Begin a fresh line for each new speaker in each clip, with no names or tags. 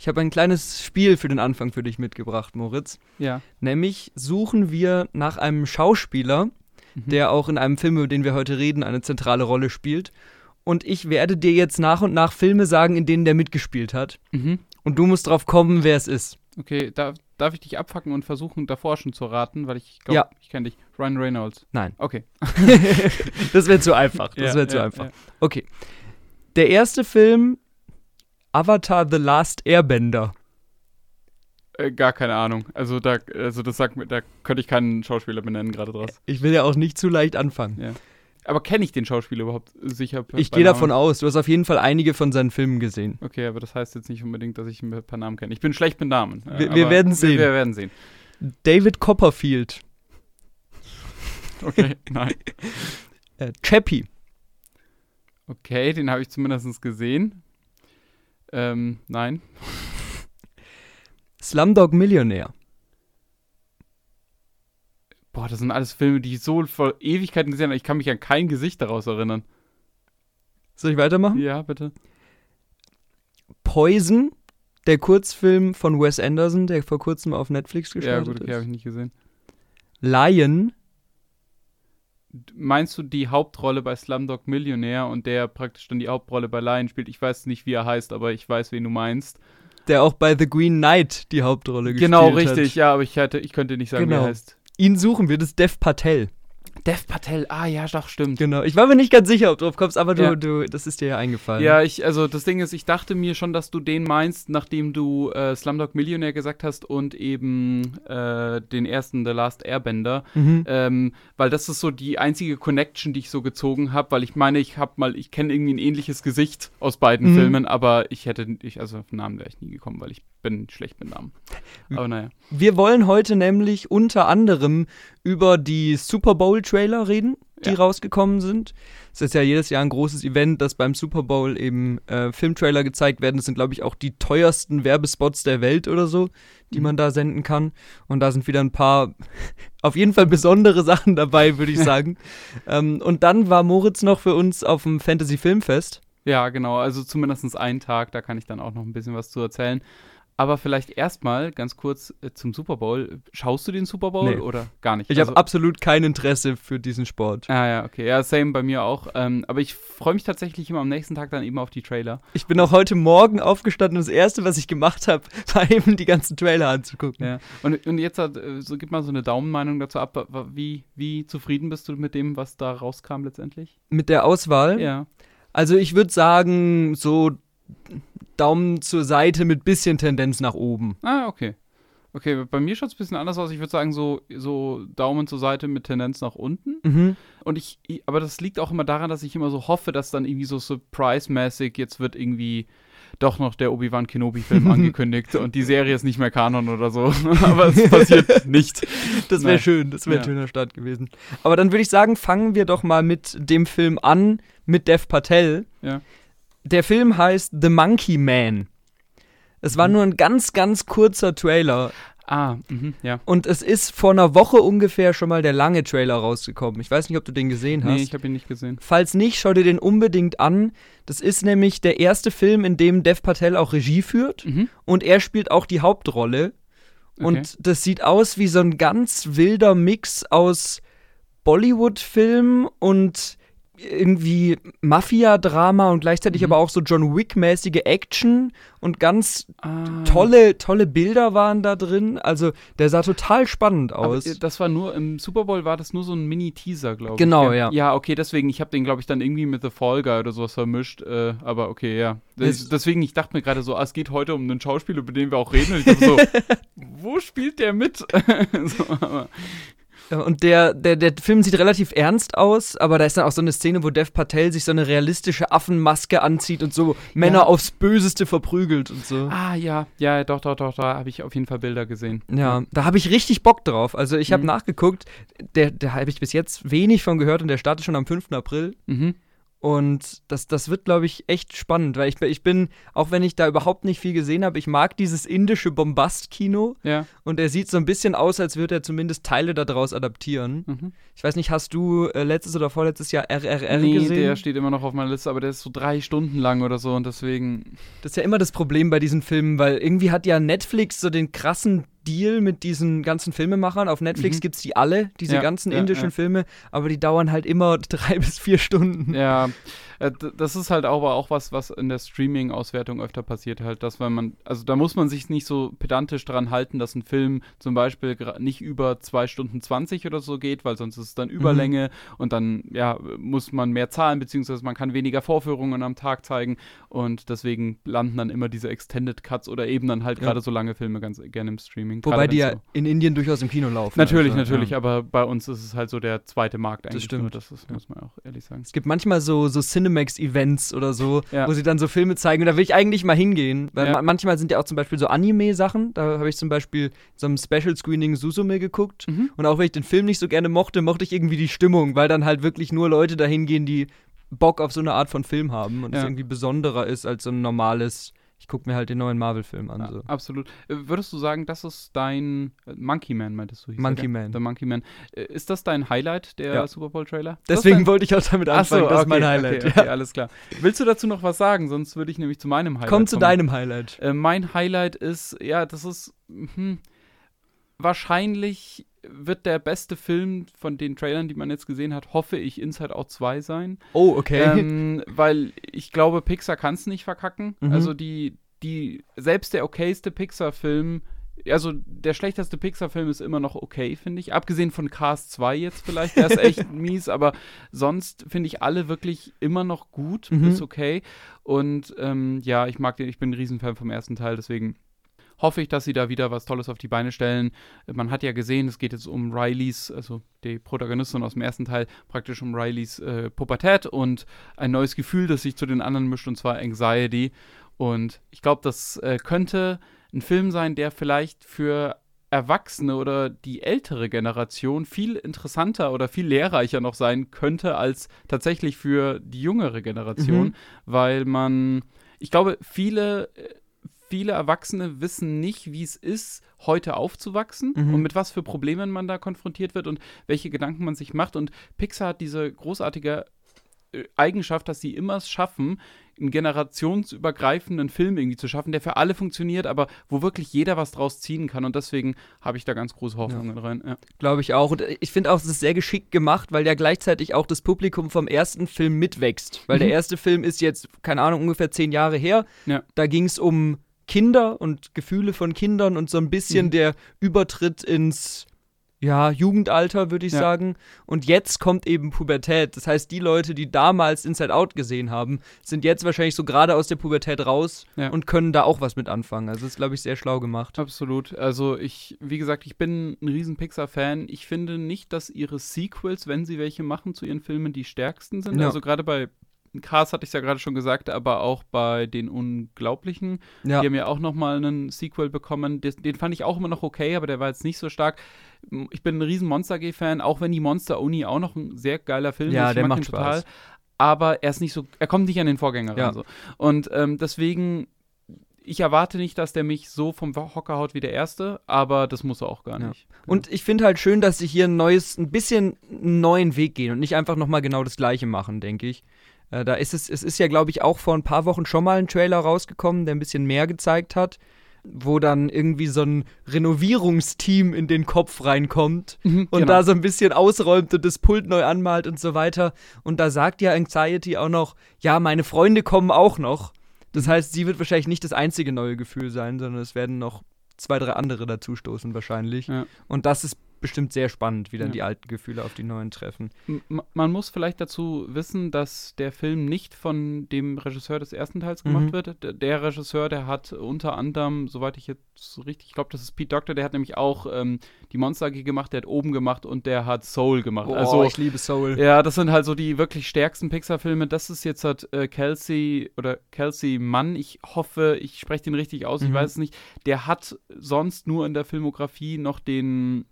Ich habe ein kleines Spiel für den Anfang für dich mitgebracht, Moritz.
Ja.
Nämlich suchen wir nach einem Schauspieler,
Mhm.
der auch in einem Film, über den wir heute reden, eine zentrale Rolle spielt. Und ich werde dir jetzt nach und nach Filme sagen, in denen der mitgespielt hat.
Mhm.
Und du musst drauf kommen, wer es ist.
Okay, darf, darf ich dich abfacken und versuchen, davor schon zu raten? Weil ich glaube,
Ja.
ich kenne dich. Ryan Reynolds.
Nein.
Okay.
das wäre zu einfach. Das
Ja,
wäre zu
ja,
einfach. Okay. Der erste Film, Avatar The Last Airbender.
Äh, gar keine Ahnung. Also da, also das sagt mir, da könnte ich keinen Schauspieler benennen gerade draus.
Ich will ja auch nicht zu leicht anfangen.
Ja. Aber kenne ich den Schauspieler überhaupt sicher?
Ich gehe davon aus, du hast auf jeden Fall einige von seinen Filmen gesehen.
Okay, aber das heißt jetzt nicht unbedingt, dass ich ihn per Namen kenne. Ich bin schlecht mit Namen. äh,
Wir- wir werden sehen.
Wir, wir werden sehen.
David Copperfield,
Okay, nein.
äh, Chappie,
Okay, den habe ich zumindest gesehen. Ähm, nein.
Slumdog Millionär.
Boah, das sind alles Filme, die ich so vor Ewigkeiten gesehen habe. Ich kann mich an kein Gesicht daraus erinnern.
Soll ich weitermachen?
Ja, bitte.
Poison, der Kurzfilm von Wes Anderson, der vor kurzem auf Netflix
Ja,
gestartet
gut, okay, habe
ist.
ich nicht gesehen.
Lion,
Meinst du die Hauptrolle bei Slumdog Millionär und der praktisch dann die Hauptrolle bei Lion spielt? Ich weiß nicht, wie er heißt, aber ich weiß, wen du meinst.
der auch bei The Green Knight die Hauptrolle
Genau,
gespielt hat.
richtig, ja, aber ich, hätte, ich könnte nicht sagen, wie
Genau.
er heißt.
Ihn suchen wir, das ist Dev Patel.
Dev Patel, ah ja, doch, stimmt.
Genau. Ich war mir nicht ganz sicher, ob du drauf kommst, aber du,
Ja.
du, das ist dir ja eingefallen.
Ja, ich, also das Ding ist, ich dachte mir schon, dass du den meinst, nachdem du äh, Slumdog Millionär gesagt hast und eben äh, den ersten The Last Airbender.
Mhm.
Ähm, weil das ist so die einzige Connection, die ich so gezogen habe, weil ich meine, ich habe mal, ich kenne irgendwie ein ähnliches Gesicht aus beiden
Mhm.
Filmen, aber ich hätte, ich, also auf den Namen wäre ich nie gekommen, weil ich bin schlecht mit Namen. Aber naja.
Wir wollen heute nämlich unter anderem über die Super Bowl-Trailer reden, die
Ja.
rausgekommen sind. Es ist ja jedes Jahr ein großes Event, dass beim Super Bowl eben äh, Filmtrailer gezeigt werden. Das sind, glaube ich, auch die teuersten Werbespots der Welt oder so, die
Mhm.
man da senden kann. Und da sind wieder ein paar, auf jeden Fall besondere Sachen dabei, würde ich sagen. ähm, und dann war Moritz noch für uns auf dem Fantasy Filmfest.
Ja, genau, also zumindest einen Tag, da kann ich dann auch noch ein bisschen was zu erzählen. Aber vielleicht erstmal ganz kurz äh, zum Super Bowl. Schaust du den Super Bowl
Nee.
oder gar nicht?
Ich
Also-
habe absolut kein Interesse für diesen Sport.
Ah ja, okay. Ja, same bei mir auch. Ähm, aber ich freue mich tatsächlich immer am nächsten Tag dann eben auf die Trailer.
Ich bin auch heute Morgen aufgestanden und das erste, was ich gemacht habe, war eben die ganzen Trailer anzugucken.
Ja. Und, und jetzt hat, äh, so gib mal so eine Daumenmeinung dazu ab. Wie, wie zufrieden bist du mit dem, was da rauskam letztendlich?
Mit der Auswahl.
Ja.
Also ich würde sagen, so Daumen zur Seite mit bisschen Tendenz nach oben.
Ah, okay. Okay, bei mir schaut es ein bisschen anders aus. Ich würde sagen, so, so Daumen zur Seite mit Tendenz nach unten.
Mhm.
Und ich, aber das liegt auch immer daran, dass ich immer so hoffe, dass dann irgendwie so surprise-mäßig jetzt wird irgendwie doch noch der Obi-Wan Kenobi-Film angekündigt und die Serie ist nicht mehr Kanon oder so. aber es passiert nicht.
Das wäre schön, das wäre
Ja.
ein schöner Start gewesen. Aber dann würde ich sagen, fangen wir doch mal mit dem Film an, mit Dev Patel.
Ja.
Der Film heißt The Monkey Man. Es war
Mhm.
nur ein ganz, ganz kurzer Trailer.
Ah, mhm, ja.
Und es ist vor einer Woche ungefähr schon mal der lange Trailer rausgekommen. Ich weiß nicht, ob du den gesehen hast.
Nee, ich habe ihn nicht gesehen.
Falls nicht, schau dir den unbedingt an. Das ist nämlich der erste Film, in dem Dev Patel auch Regie führt.
Mhm.
Und er spielt auch die Hauptrolle. Und das sieht aus wie so ein ganz wilder Mix aus Bollywood-Film und irgendwie Mafia-Drama und gleichzeitig
Mhm.
aber auch so John Wick-mäßige Action und ganz
ah.
tolle, tolle Bilder waren da drin. Also der sah total spannend
Aber
aus.
äh, das war nur, im Super Bowl war das nur so ein Mini-Teaser, glaube ich.
Genau, ja.
Ja, okay, deswegen, ich habe den, glaube ich, dann irgendwie mit The Fall Guy oder sowas vermischt. Äh, aber okay, ja. Das, deswegen, ich dachte mir gerade so, ah, es geht heute um einen Schauspieler, über den wir auch reden. Und ich dachte so, wo spielt der mit? so, aber,
Und der, der, der Film sieht relativ ernst aus, aber da ist dann auch so eine Szene, wo Dev Patel sich so eine realistische Affenmaske anzieht und so Männer
Ja.
aufs Böseste verprügelt und so.
ah, ja, ja, doch, doch, doch, da habe ich auf jeden Fall Bilder gesehen.
Ja, da habe ich richtig Bock drauf. Also ich habe
Mhm.
nachgeguckt, der, der habe ich bis jetzt wenig von gehört und der startet schon am 5. April.
Mhm.
Und das, das wird, glaube ich, echt spannend, weil ich, ich bin, auch wenn ich da überhaupt nicht viel gesehen habe, ich mag dieses indische Bombast-Kino.
Ja.
Und er sieht so ein bisschen aus, als würde er zumindest Teile daraus adaptieren.
Mhm.
Ich weiß nicht, hast du äh, letztes oder vorletztes Jahr RRR
nee,
gesehen?
der steht immer noch auf meiner Liste, aber der ist so drei Stunden lang oder so und deswegen.
Das ist ja immer das Problem bei diesen Filmen, weil irgendwie hat ja Netflix so den krassen Deal mit diesen ganzen Filmemachern. Auf Netflix
Mhm.
gibt es die alle, diese
Ja,
ganzen
ja,
indischen
ja.
Filme, aber die dauern halt immer drei bis vier Stunden.
Ja, das ist halt aber auch was, was in der Streaming-Auswertung öfter passiert, halt, dass wenn man, also da muss man sich nicht so pedantisch dran halten, dass ein Film zum Beispiel nicht über 2 Stunden 20 oder so geht, weil sonst ist es dann Überlänge und dann, ja, muss man mehr zahlen, beziehungsweise man kann weniger Vorführungen am Tag zeigen und deswegen landen dann immer diese Extended Cuts oder eben dann halt
Ja.
gerade so lange Filme ganz gerne im Streaming.
Wobei die ja
so
in Indien durchaus im Kino laufen.
Natürlich,
also,
natürlich,
ja.
aber bei uns ist es halt so der zweite Markt eigentlich.
stimmt.
Nur, das ist, muss man auch ehrlich sagen.
Es gibt manchmal so, so Cinemax-Events oder so,
Ja.
wo sie dann so Filme zeigen. Und da will ich eigentlich mal hingehen. Weil
Ja.
ma manchmal sind ja auch zum Beispiel so Anime-Sachen. Da habe ich zum Beispiel so einem Special-Screening Susume geguckt.
Mhm.
Und auch wenn ich den Film nicht so gerne mochte, mochte ich irgendwie die Stimmung, weil dann halt wirklich nur Leute dahin gehen, die Bock auf so eine Art von Film haben und es
Ja.
irgendwie besonderer ist als so ein normales, ich gucke mir halt den neuen Marvel-Film an.
Ja,
So.
Absolut. Äh, Würdest du sagen, das ist dein äh, Monkey Man, meintest du? hieß
Monkey
er,
Man.
Der Monkey Man. Äh, Ist das dein Highlight, der
Ja.
Super Bowl-Trailer?
Deswegen wollte ich auch damit
Ach so,
anfangen, das ist
okay,
mein Highlight.
Okay, okay,
Ja.
alles klar. Willst du dazu noch was sagen? Sonst würde ich nämlich zu meinem Highlight
Komm zu
kommen.
deinem Highlight.
Äh, mein Highlight ist, ja, das ist hm, wahrscheinlich wird der beste Film von den Trailern, die man jetzt gesehen hat, hoffe ich, Inside Out 2 sein.
Oh, okay.
Ähm, weil ich glaube, Pixar kann es nicht verkacken.
Mhm.
Also die, die, selbst der okayste Pixar-Film, also der schlechteste Pixar-Film ist immer noch okay, finde ich. Abgesehen von Cars 2 jetzt vielleicht, der ist echt mies, aber sonst finde ich alle wirklich immer noch gut,
Mhm.
ist okay. Und ähm, ja, ich mag den, ich bin ein Riesenfan vom ersten Teil, deswegen hoffe ich, dass sie da wieder was Tolles auf die Beine stellen. Man hat ja gesehen, es geht jetzt um Rileys, also die Protagonistin aus dem ersten Teil, praktisch um Rileys äh, Pubertät und ein neues Gefühl, das sich zu den anderen mischt, und zwar Anxiety. Und ich glaube, das äh, könnte ein Film sein, der vielleicht für Erwachsene oder die ältere Generation viel interessanter oder viel lehrreicher noch sein könnte als tatsächlich für die jüngere Generation,
Mhm.
weil man, ich glaube, viele äh, viele Erwachsene wissen nicht, wie es ist, heute aufzuwachsen
Mhm.
und mit was für Problemen man da konfrontiert wird und welche Gedanken man sich macht. Und Pixar hat diese großartige äh, Eigenschaft, dass sie immer es schaffen, einen generationsübergreifenden Film irgendwie zu schaffen, der für alle funktioniert, aber wo wirklich jeder was draus ziehen kann. Und deswegen habe ich da ganz große Hoffnungen rein. Ja.
Glaube ich auch. Und äh, ich finde auch, es ist sehr geschickt gemacht, weil ja gleichzeitig auch das Publikum vom ersten Film mitwächst. Weil der
Mhm.
erste Film ist jetzt, keine Ahnung, ungefähr zehn Jahre her.
Ja.
Da ging es um Kinder und Gefühle von Kindern und so ein bisschen
Mhm.
der Übertritt ins ja, Jugendalter, würde ich
Ja.
sagen. Und jetzt kommt eben Pubertät. Das heißt, die Leute, die damals Inside Out gesehen haben, sind jetzt wahrscheinlich so gerade aus der Pubertät raus
Ja.
und können da auch was mit anfangen. Also das ist, glaube ich, sehr schlau gemacht.
Absolut. Also ich, wie gesagt, ich bin ein riesen Pixar-Fan. Ich finde nicht, dass ihre Sequels, wenn sie welche machen zu ihren Filmen, die stärksten sind.
Ja.
Also gerade bei Cars hatte ich es ja gerade schon gesagt, aber auch bei den Unglaublichen.
Ja.
Die haben ja auch noch mal einen Sequel bekommen. Des, den fand ich auch immer noch okay, aber der war jetzt nicht so stark. Ich bin ein riesen Monster G-Fan, auch wenn die Monster Uni auch noch ein sehr geiler Film
Ja,
ist. Ich
der macht
den total.
Spaß.
Aber er ist nicht so, er kommt nicht an den Vorgänger
Ja.
ran. So. Und ähm, deswegen, ich erwarte nicht, dass der mich so vom Hocker haut wie der erste, aber das muss er auch gar
Ja.
nicht.
Und ich finde halt schön, dass sie hier ein neues, ein bisschen einen neuen Weg gehen und nicht einfach nochmal genau das gleiche machen, denke ich. Äh, da ist es, es ist ja, glaube ich, auch vor ein paar Wochen schon mal ein Trailer rausgekommen, der ein bisschen mehr gezeigt hat, wo dann irgendwie so ein Renovierungsteam in den Kopf reinkommt und
genau.
da so ein bisschen ausräumt und das Pult neu anmalt und so weiter. Und da sagt ja Anxiety auch noch, ja, meine Freunde kommen auch noch. Das heißt, sie wird wahrscheinlich nicht das einzige neue Gefühl sein, sondern es werden noch zwei, drei andere dazustoßen wahrscheinlich.
Ja.
Und das ist bestimmt sehr spannend, wie dann
Ja.
die alten Gefühle auf die neuen treffen.
M- Man muss vielleicht dazu wissen, dass der Film nicht von dem Regisseur des ersten Teils gemacht
Mhm.
wird. D- Der Regisseur, der hat unter anderem, soweit ich jetzt so richtig, ich glaube, das ist Pete Doctor, der hat nämlich auch ähm, die Monster AG gemacht, der hat oben gemacht und der hat Soul gemacht. also
ich liebe Soul.
Ja, das sind halt so die wirklich stärksten Pixar-Filme. Das ist jetzt halt äh, Kelsey oder Kelsey Mann. Ich hoffe, ich spreche den richtig aus, ich
Mhm.
weiß es nicht. Der hat sonst nur in der Filmografie noch den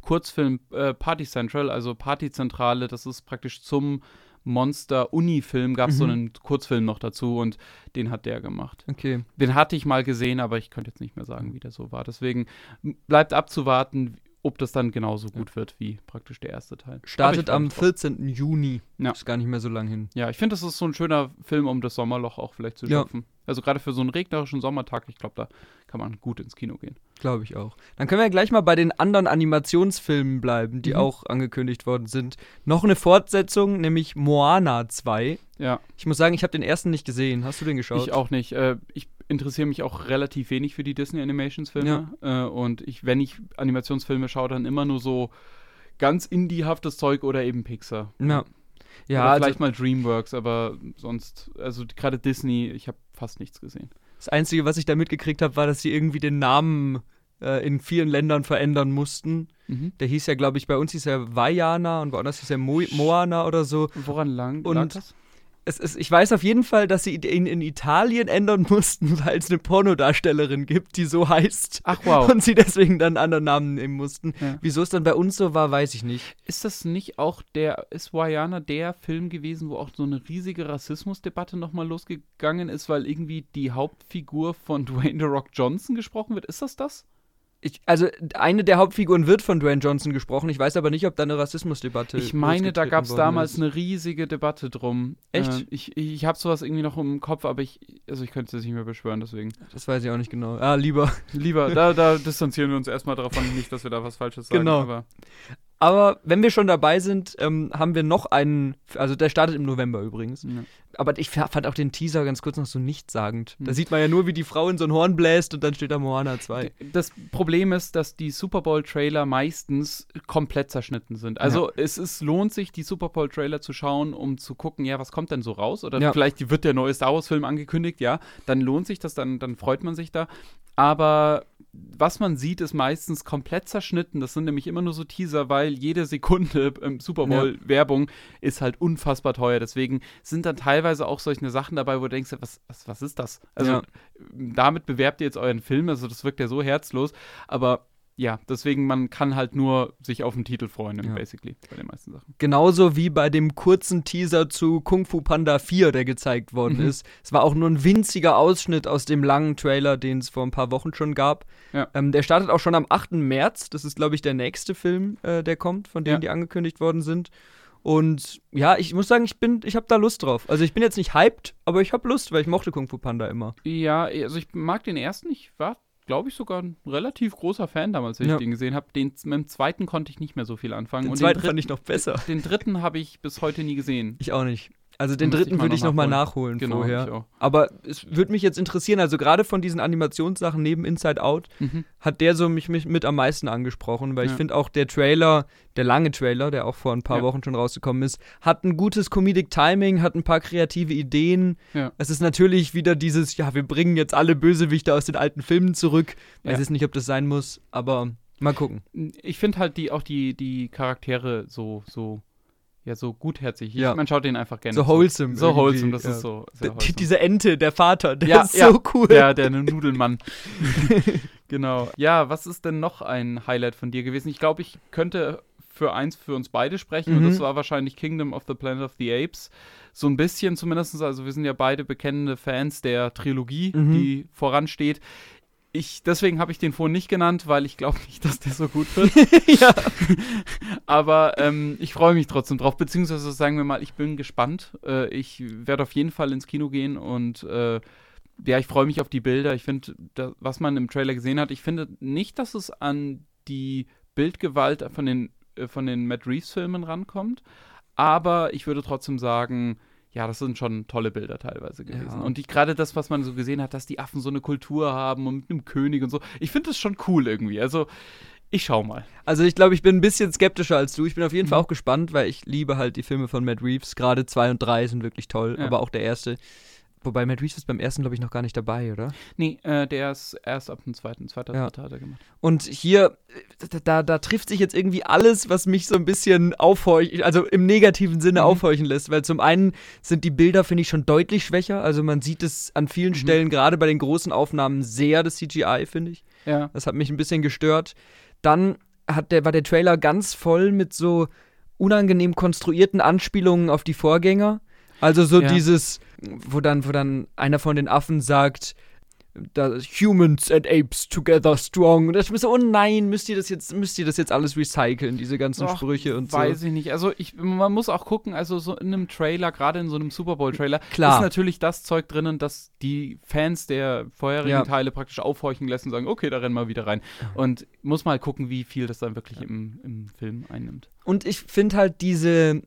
Kurzfilm äh, Party Central, also Partyzentrale. Das ist praktisch zum Monster-Uni-Film gab es
Mhm.
so einen Kurzfilm noch dazu und den hat der gemacht.
Okay.
Den hatte ich mal gesehen, aber ich könnte jetzt nicht mehr sagen, wie der so war. Deswegen bleibt abzuwarten, ob das dann genauso gut wird wie praktisch der erste Teil.
Startet am
mich drauf.
14. Juni.
Ja.
Ist gar nicht mehr so lang hin.
Ja, ich finde, das ist so ein schöner Film, um das Sommerloch auch vielleicht zu
Ja.
Also gerade für so einen regnerischen Sommertag, ich glaube, da kann man gut ins Kino gehen.
Glaube ich auch. Dann können wir gleich mal bei den anderen Animationsfilmen bleiben, die
Mhm.
auch angekündigt worden sind. Noch eine Fortsetzung, nämlich Moana 2.
Ja,
Ich muss sagen, ich habe den ersten nicht gesehen. Hast du den geschaut?
ich auch nicht. Äh, ich interessiere mich auch relativ wenig für die Disney Animationsfilme. Äh, und ich, wenn ich Animationsfilme schaue, dann immer nur so ganz indiehaftes Zeug oder eben Pixar.
Ja. Ja,
oder
also
vielleicht mal DreamWorks, aber sonst, also gerade Disney, ich habe fast nichts gesehen.
das Einzige, was ich da mitgekriegt habe, war, dass sie irgendwie den Namen äh, in vielen Ländern verändern mussten.
Mhm.
Der hieß ja, glaube ich, bei uns hieß er Vaiana und woanders hieß er Mo Moana oder so.
Woran lang,
Und-
lag das?
Es ist, ich weiß auf jeden Fall, dass sie ihn in Italien ändern mussten, weil es eine Pornodarstellerin gibt, die so heißt.
Ach wow.
Und sie deswegen dann einen anderen Namen nehmen mussten.
Ja.
Wieso es dann bei uns so war, weiß ich nicht.
Ist das nicht auch der, ist Wayana der Film gewesen, wo auch so eine riesige Rassismusdebatte nochmal losgegangen ist, weil irgendwie die Hauptfigur von Dwayne The Rock Johnson gesprochen wird? Ist das das?
Ich, also eine der Hauptfiguren wird von Dwayne Johnson gesprochen. Ich weiß aber nicht, ob da eine Rassismusdebatte
Ich meine, da gab es damals
ist.
eine riesige Debatte drum.
Echt?
Äh, ich ich habe sowas irgendwie noch im Kopf, aber ich, also ich könnte es nicht mehr beschwören, deswegen.
Das weiß ich auch nicht genau. Ah, lieber.
Lieber, da, da distanzieren wir uns erstmal davon, nicht, dass wir da was Falsches sagen.
Genau.
Aber
Aber wenn wir schon dabei sind, ähm, haben wir noch einen. Also der startet im November übrigens.
ja.
Aber ich fa- fand auch den Teaser ganz kurz noch so nichtssagend. Da
Hm.
sieht man ja nur, wie die Frau in so ein Horn bläst und dann steht da Moana 2.
Das Problem ist, dass die Super Bowl-Trailer meistens komplett zerschnitten sind. Also es ist, lohnt sich, die Super Bowl-Trailer zu schauen, um zu gucken, ja, was kommt denn so raus? Oder
Ja.
vielleicht wird der neue Star Wars-Film angekündigt, ja, dann lohnt sich das, dann, dann freut man sich da. Aber was man sieht, ist meistens komplett zerschnitten. Das sind nämlich immer nur so Teaser, weil jede Sekunde im Super Bowl Werbung ist halt unfassbar teuer. Deswegen sind dann teilweise auch solche Sachen dabei, wo du denkst, was, was, was ist das? Also
Ja.
damit bewerbt ihr jetzt euren Film, also das wirkt ja so herzlos, aber ja, deswegen man kann halt nur sich auf den Titel freuen,
Ja.
basically, bei den meisten Sachen.
Genauso wie bei dem kurzen Teaser zu Kung Fu Panda 4, der gezeigt worden
Mhm.
ist. Es war auch nur ein winziger Ausschnitt aus dem langen Trailer, den es vor ein paar Wochen schon gab.
Ja.
Ähm, der startet auch schon am 8. März. Das ist, glaube ich, der nächste Film, äh, der kommt, von denen
Ja.
die angekündigt worden sind. Und ja, ich muss sagen, ich bin, ich habe da Lust drauf. Also ich bin jetzt nicht hyped, aber ich habe Lust, weil ich mochte Kung Fu Panda immer.
Ja, also ich mag den ersten, ich war, glaube ich, sogar ein relativ großer Fan damals, als
Ja.
ich den gesehen habe. Den mit dem zweiten konnte ich nicht mehr so viel anfangen.
Den
Und
zweiten
den,
fand ich noch besser.
dritten, den dritten habe ich bis heute nie gesehen.
Ich auch nicht. Also den
ich
dritten würde ich noch mal
nachholen.
nachholen
Genau,
vorher.
ich.
Aber es würde mich jetzt interessieren, also gerade von diesen Animationssachen neben Inside Out,
Mhm.
hat der so mich, mich mit am meisten angesprochen, weil ich
Ja.
finde auch der Trailer, der lange Trailer, der auch vor ein paar
Ja.
Wochen schon rausgekommen ist, hat ein gutes Comedic Timing, hat ein paar kreative Ideen.
Ja.
Es ist natürlich wieder dieses, ja, wir bringen jetzt alle Bösewichte aus den alten Filmen zurück. Weiß jetzt nicht, ob das sein muss, aber mal gucken.
Ich finde halt die, auch die, die Charaktere so, so, ja, so gutherzig.
Ja.
Man schaut denen einfach gerne
So wholesome.
So wholesome, das
ja.
ist so. Wholesome.
Diese Ente, der Vater, der
Ja,
ist
ja.
so cool.
Der, der Nudelmann. genau. Ja, was ist denn noch ein Highlight von dir gewesen? Ich glaube, ich könnte für eins für uns beide sprechen und
Mhm.
das war wahrscheinlich Kingdom of the Planet of the Apes. So ein bisschen zumindest, also wir sind ja beide bekennende Fans der Trilogie,
Mhm.
die voransteht. Ich, deswegen habe ich den vorhin nicht genannt, weil ich glaube nicht, dass der so gut wird.
ja.
Aber ähm, ich freue mich trotzdem drauf, beziehungsweise sagen wir mal, ich bin gespannt. Äh, ich werde auf jeden Fall ins Kino gehen und äh, ja, ich freue mich auf die Bilder. Ich finde, was man im Trailer gesehen hat, ich finde nicht, dass es an die Bildgewalt von den, äh, von den Matt Reeves-Filmen rankommt, aber ich würde trotzdem sagen, ja, das sind schon tolle Bilder teilweise gewesen.
Ja.
Und die- gerade das, was man so gesehen hat, dass die Affen so eine Kultur haben und mit einem König und so, ich finde das schon cool irgendwie. Also, ich schau mal.
Also ich glaube, ich bin ein bisschen skeptischer als du. Ich bin auf jeden
Mhm.
Fall auch gespannt, weil ich liebe halt die Filme von Matt Reeves. Gerade 2 und 3 sind wirklich toll,
Ja.
aber auch der erste. Wobei Matt Reeves ist beim ersten, glaube ich, noch gar nicht dabei, oder?
Nee, äh, der ist erst ab dem zweiten, zweiter,
Ja.
hat er gemacht.
Und hier, da, da, da trifft sich jetzt irgendwie alles, was mich so ein bisschen aufhorchen, also im negativen Sinne
Mhm.
aufhorchen lässt. Weil zum einen sind die Bilder, finde ich, schon deutlich schwächer. Also man sieht es an vielen
Mhm.
Stellen, gerade bei den großen Aufnahmen, sehr das CGI, finde ich.
Ja.
Das hat mich ein bisschen gestört. Dann hat der, war der Trailer ganz voll mit so unangenehm konstruierten Anspielungen auf die Vorgänger. Also so
Ja.
dieses, wo dann, wo dann einer von den Affen sagt, Humans and Apes together strong. Und ich mir so, oh nein, müsst ihr das jetzt, müsst ihr das jetzt alles recyceln, diese ganzen
Ach,
Sprüche und
Weiß
so.
ich nicht. Also ich, man muss auch gucken, also so in einem Trailer, gerade in so einem Super Bowl-Trailer, ist natürlich das Zeug drinnen, dass die Fans der vorherigen
Ja.
Teile praktisch aufhorchen lässt und sagen, okay, da rennen wir wieder rein. Und muss mal gucken, wie viel das dann wirklich im, im Film einnimmt.
Und ich finde halt diese,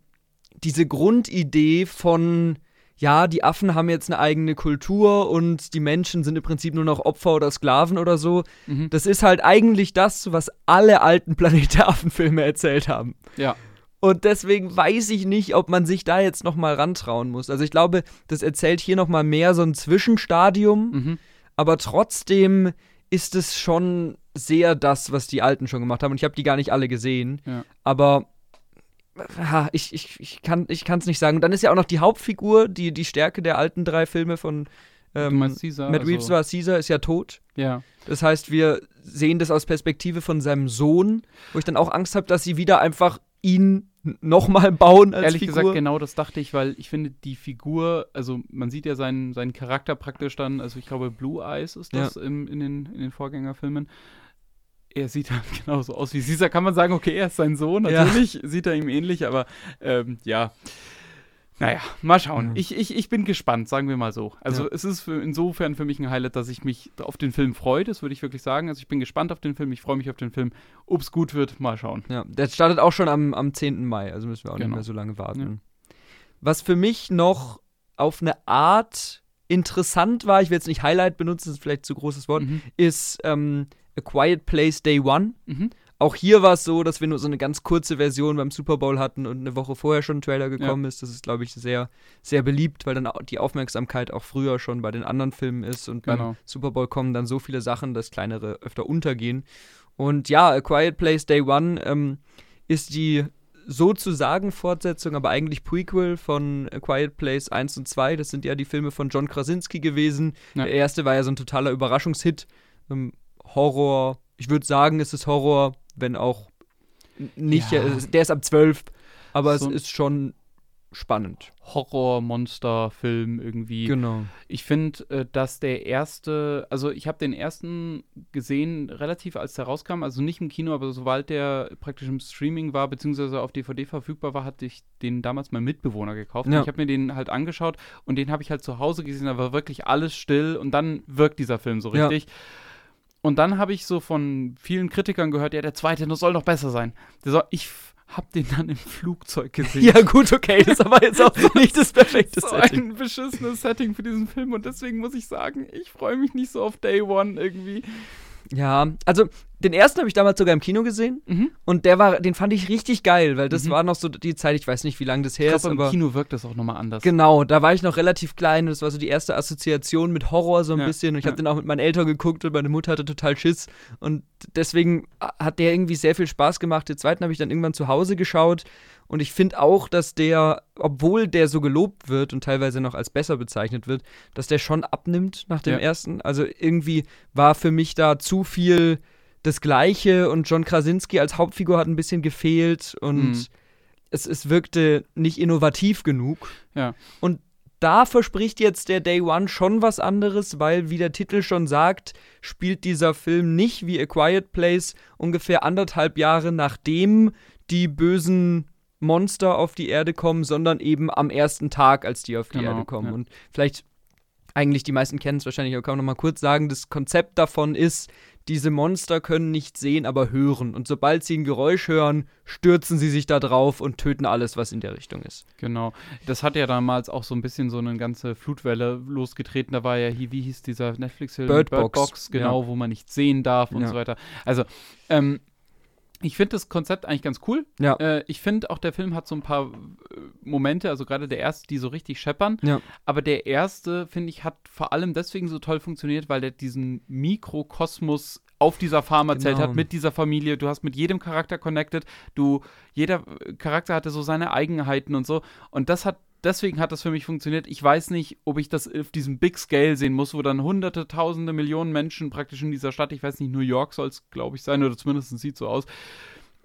diese Grundidee von, ja, die Affen haben jetzt eine eigene Kultur und die Menschen sind im Prinzip nur noch Opfer oder Sklaven oder so.
Mhm.
Das ist halt eigentlich das, was alle alten Planet der Affen-Filme erzählt haben.
Ja.
Und deswegen weiß ich nicht, ob man sich da jetzt noch mal rantrauen muss. Also ich glaube, das erzählt hier noch mal mehr so ein Zwischenstadium,
Mhm.
aber trotzdem ist es schon sehr das, was die Alten schon gemacht haben. Und ich habe die gar nicht alle gesehen.
Ja.
Aber ich, ich, ich kann es nicht sagen. Und dann ist ja auch noch die Hauptfigur, die, die Stärke der alten drei Filme von ähm? Matt Reeves
also,
war Caesar, ist ja tot.
Ja.
Das heißt, wir sehen das aus Perspektive von seinem Sohn, wo ich dann auch Angst habe, dass sie wieder einfach ihn nochmal bauen als
Ehrlich
Figur.
gesagt, genau das dachte ich, weil ich finde, die Figur, also man sieht ja seinen, seinen Charakter praktisch dann, also ich glaube, Blue Eyes ist das im, in, den, in den Vorgängerfilmen. Er sieht halt genauso aus wie Caesar. Kann man sagen, okay, er ist sein Sohn,
Ja.
natürlich sieht er ihm ähnlich, aber ähm, ja. Naja, mal schauen.
Ja.
Ich, ich, ich bin gespannt, sagen wir mal so. Also
Ja.
es ist für, insofern für mich ein Highlight, dass ich mich auf den Film freue, das würde ich wirklich sagen. Also ich bin gespannt auf den Film, ich freue mich auf den Film. Ob es gut wird, mal schauen.
Ja, der startet auch schon am, am 10. Mai, also müssen wir auch nicht
Genau.
mehr so lange warten. Was für mich noch auf eine Art interessant war, ich will jetzt nicht Highlight benutzen, das ist vielleicht zu großes Wort,
Mhm.
ist ähm, A Quiet Place Day One.
Mhm.
Auch hier war es so, dass wir nur so eine ganz kurze Version beim Super Bowl hatten und eine Woche vorher schon ein Trailer gekommen ist. Das ist, glaube ich, sehr, sehr beliebt, weil dann die Aufmerksamkeit auch früher schon bei den anderen Filmen ist und beim
Genau.
Super Bowl kommen dann so viele Sachen, dass kleinere öfter untergehen. Und ja, A Quiet Place Day One ähm, ist die sozusagen Fortsetzung, aber eigentlich Prequel von A Quiet Place 1 und 2. Das sind ja die Filme von John Krasinski gewesen.
Ja.
Der erste war ja so ein totaler Überraschungshit. Ähm, Horror, ich würde sagen, es ist Horror, wenn auch nicht,
Ja.
der ist ab 12, aber
So-
es ist schon spannend.
Horror-Monster-Film irgendwie.
Genau.
Ich finde, äh, dass der erste, also ich habe den ersten gesehen relativ, als der rauskam, also nicht im Kino, aber sobald der praktisch im Streaming war, beziehungsweise auf DVD verfügbar war, hatte ich den damals mein Mitbewohner gekauft.
Ja.
Ich habe mir den halt angeschaut und den habe ich halt zu Hause gesehen, da war wirklich alles still und dann wirkt dieser Film so
Ja.
Und dann habe ich so von vielen Kritikern gehört, ja, der zweite das soll noch besser sein. Soll, ich habe den dann im Flugzeug gesehen.
Ja, gut, okay, das ist aber jetzt auch nicht das perfekte
so
Setting.
ein beschissenes Setting für diesen Film und deswegen muss ich sagen, ich freue mich nicht so auf Day One irgendwie.
Ja, also den ersten habe ich damals sogar im Kino gesehen
Mhm.
und der war, den fand ich richtig geil, weil das
Mhm.
war noch so die Zeit, ich weiß nicht, wie lange das
Ich
her ist,
glaube, im
aber
Kino wirkt das auch nochmal anders.
genau, da war ich noch relativ klein und das war so die erste Assoziation mit Horror so ein
Ja,
bisschen und ich
ja.
habe den auch mit meinen Eltern geguckt und meine Mutter hatte total Schiss und deswegen hat der irgendwie sehr viel Spaß gemacht. Den zweiten habe ich dann irgendwann zu Hause geschaut und ich finde auch, dass der, obwohl der so gelobt wird und teilweise noch als besser bezeichnet wird, dass der schon abnimmt nach dem
Ja.
ersten. Also irgendwie war für mich da zu viel das Gleiche und John Krasinski als Hauptfigur hat ein bisschen gefehlt und
Mhm.
es, es wirkte nicht innovativ genug.
Ja.
Und da verspricht jetzt der Day One schon was anderes, weil, wie der Titel schon sagt, spielt dieser Film nicht wie A Quiet Place ungefähr anderthalb Jahre nachdem die bösen Monster auf die Erde kommen, sondern eben am ersten Tag, als die auf die
Genau,
Erde kommen.
ja.
Und vielleicht, eigentlich die meisten kennen es wahrscheinlich, aber kann man noch mal kurz sagen, das Konzept davon ist, diese Monster können nicht sehen, aber hören. Und sobald sie ein Geräusch hören, stürzen sie sich da drauf und töten alles, was in der Richtung ist.
Genau. Das hat ja damals auch so ein bisschen so eine ganze Flutwelle losgetreten. Da war ja hier, wie hieß dieser Netflix-Film?
Bird Box,
genau, wo man nicht sehen darf und
Ja.
so weiter. Also, ähm, ich finde das Konzept eigentlich ganz cool.
Ja.
Äh, ich finde auch, der Film hat so ein paar äh, Momente, also gerade der erste, die so richtig scheppern.
Ja.
Aber der erste, finde ich, hat vor allem deswegen so toll funktioniert, weil der diesen Mikrokosmos auf dieser Farm erzählt
Genau.
hat, mit dieser Familie. Du hast mit jedem Charakter connected. Du, jeder Charakter hatte so seine Eigenheiten und so. Und das hat, deswegen hat das für mich funktioniert. Ich weiß nicht, ob ich das auf diesem Big Scale sehen muss, wo dann hunderte, tausende, Millionen Menschen praktisch in dieser Stadt, ich weiß nicht, New York soll es, glaube ich, sein, oder zumindest sieht so aus,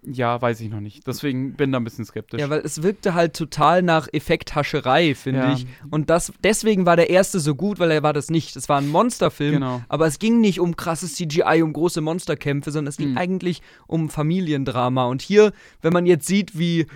ja, weiß ich noch nicht. Deswegen bin da ein bisschen skeptisch.
Ja, weil es wirkte halt total nach Effekthascherei, finde
Ja.
ich. Und das, deswegen war der erste so gut, weil er war das nicht. Es war ein Monsterfilm,
Genau.
aber es ging nicht um krasses CGI, um große Monsterkämpfe, sondern es ging
Mhm.
eigentlich um Familiendrama. Und hier, wenn man jetzt sieht, wie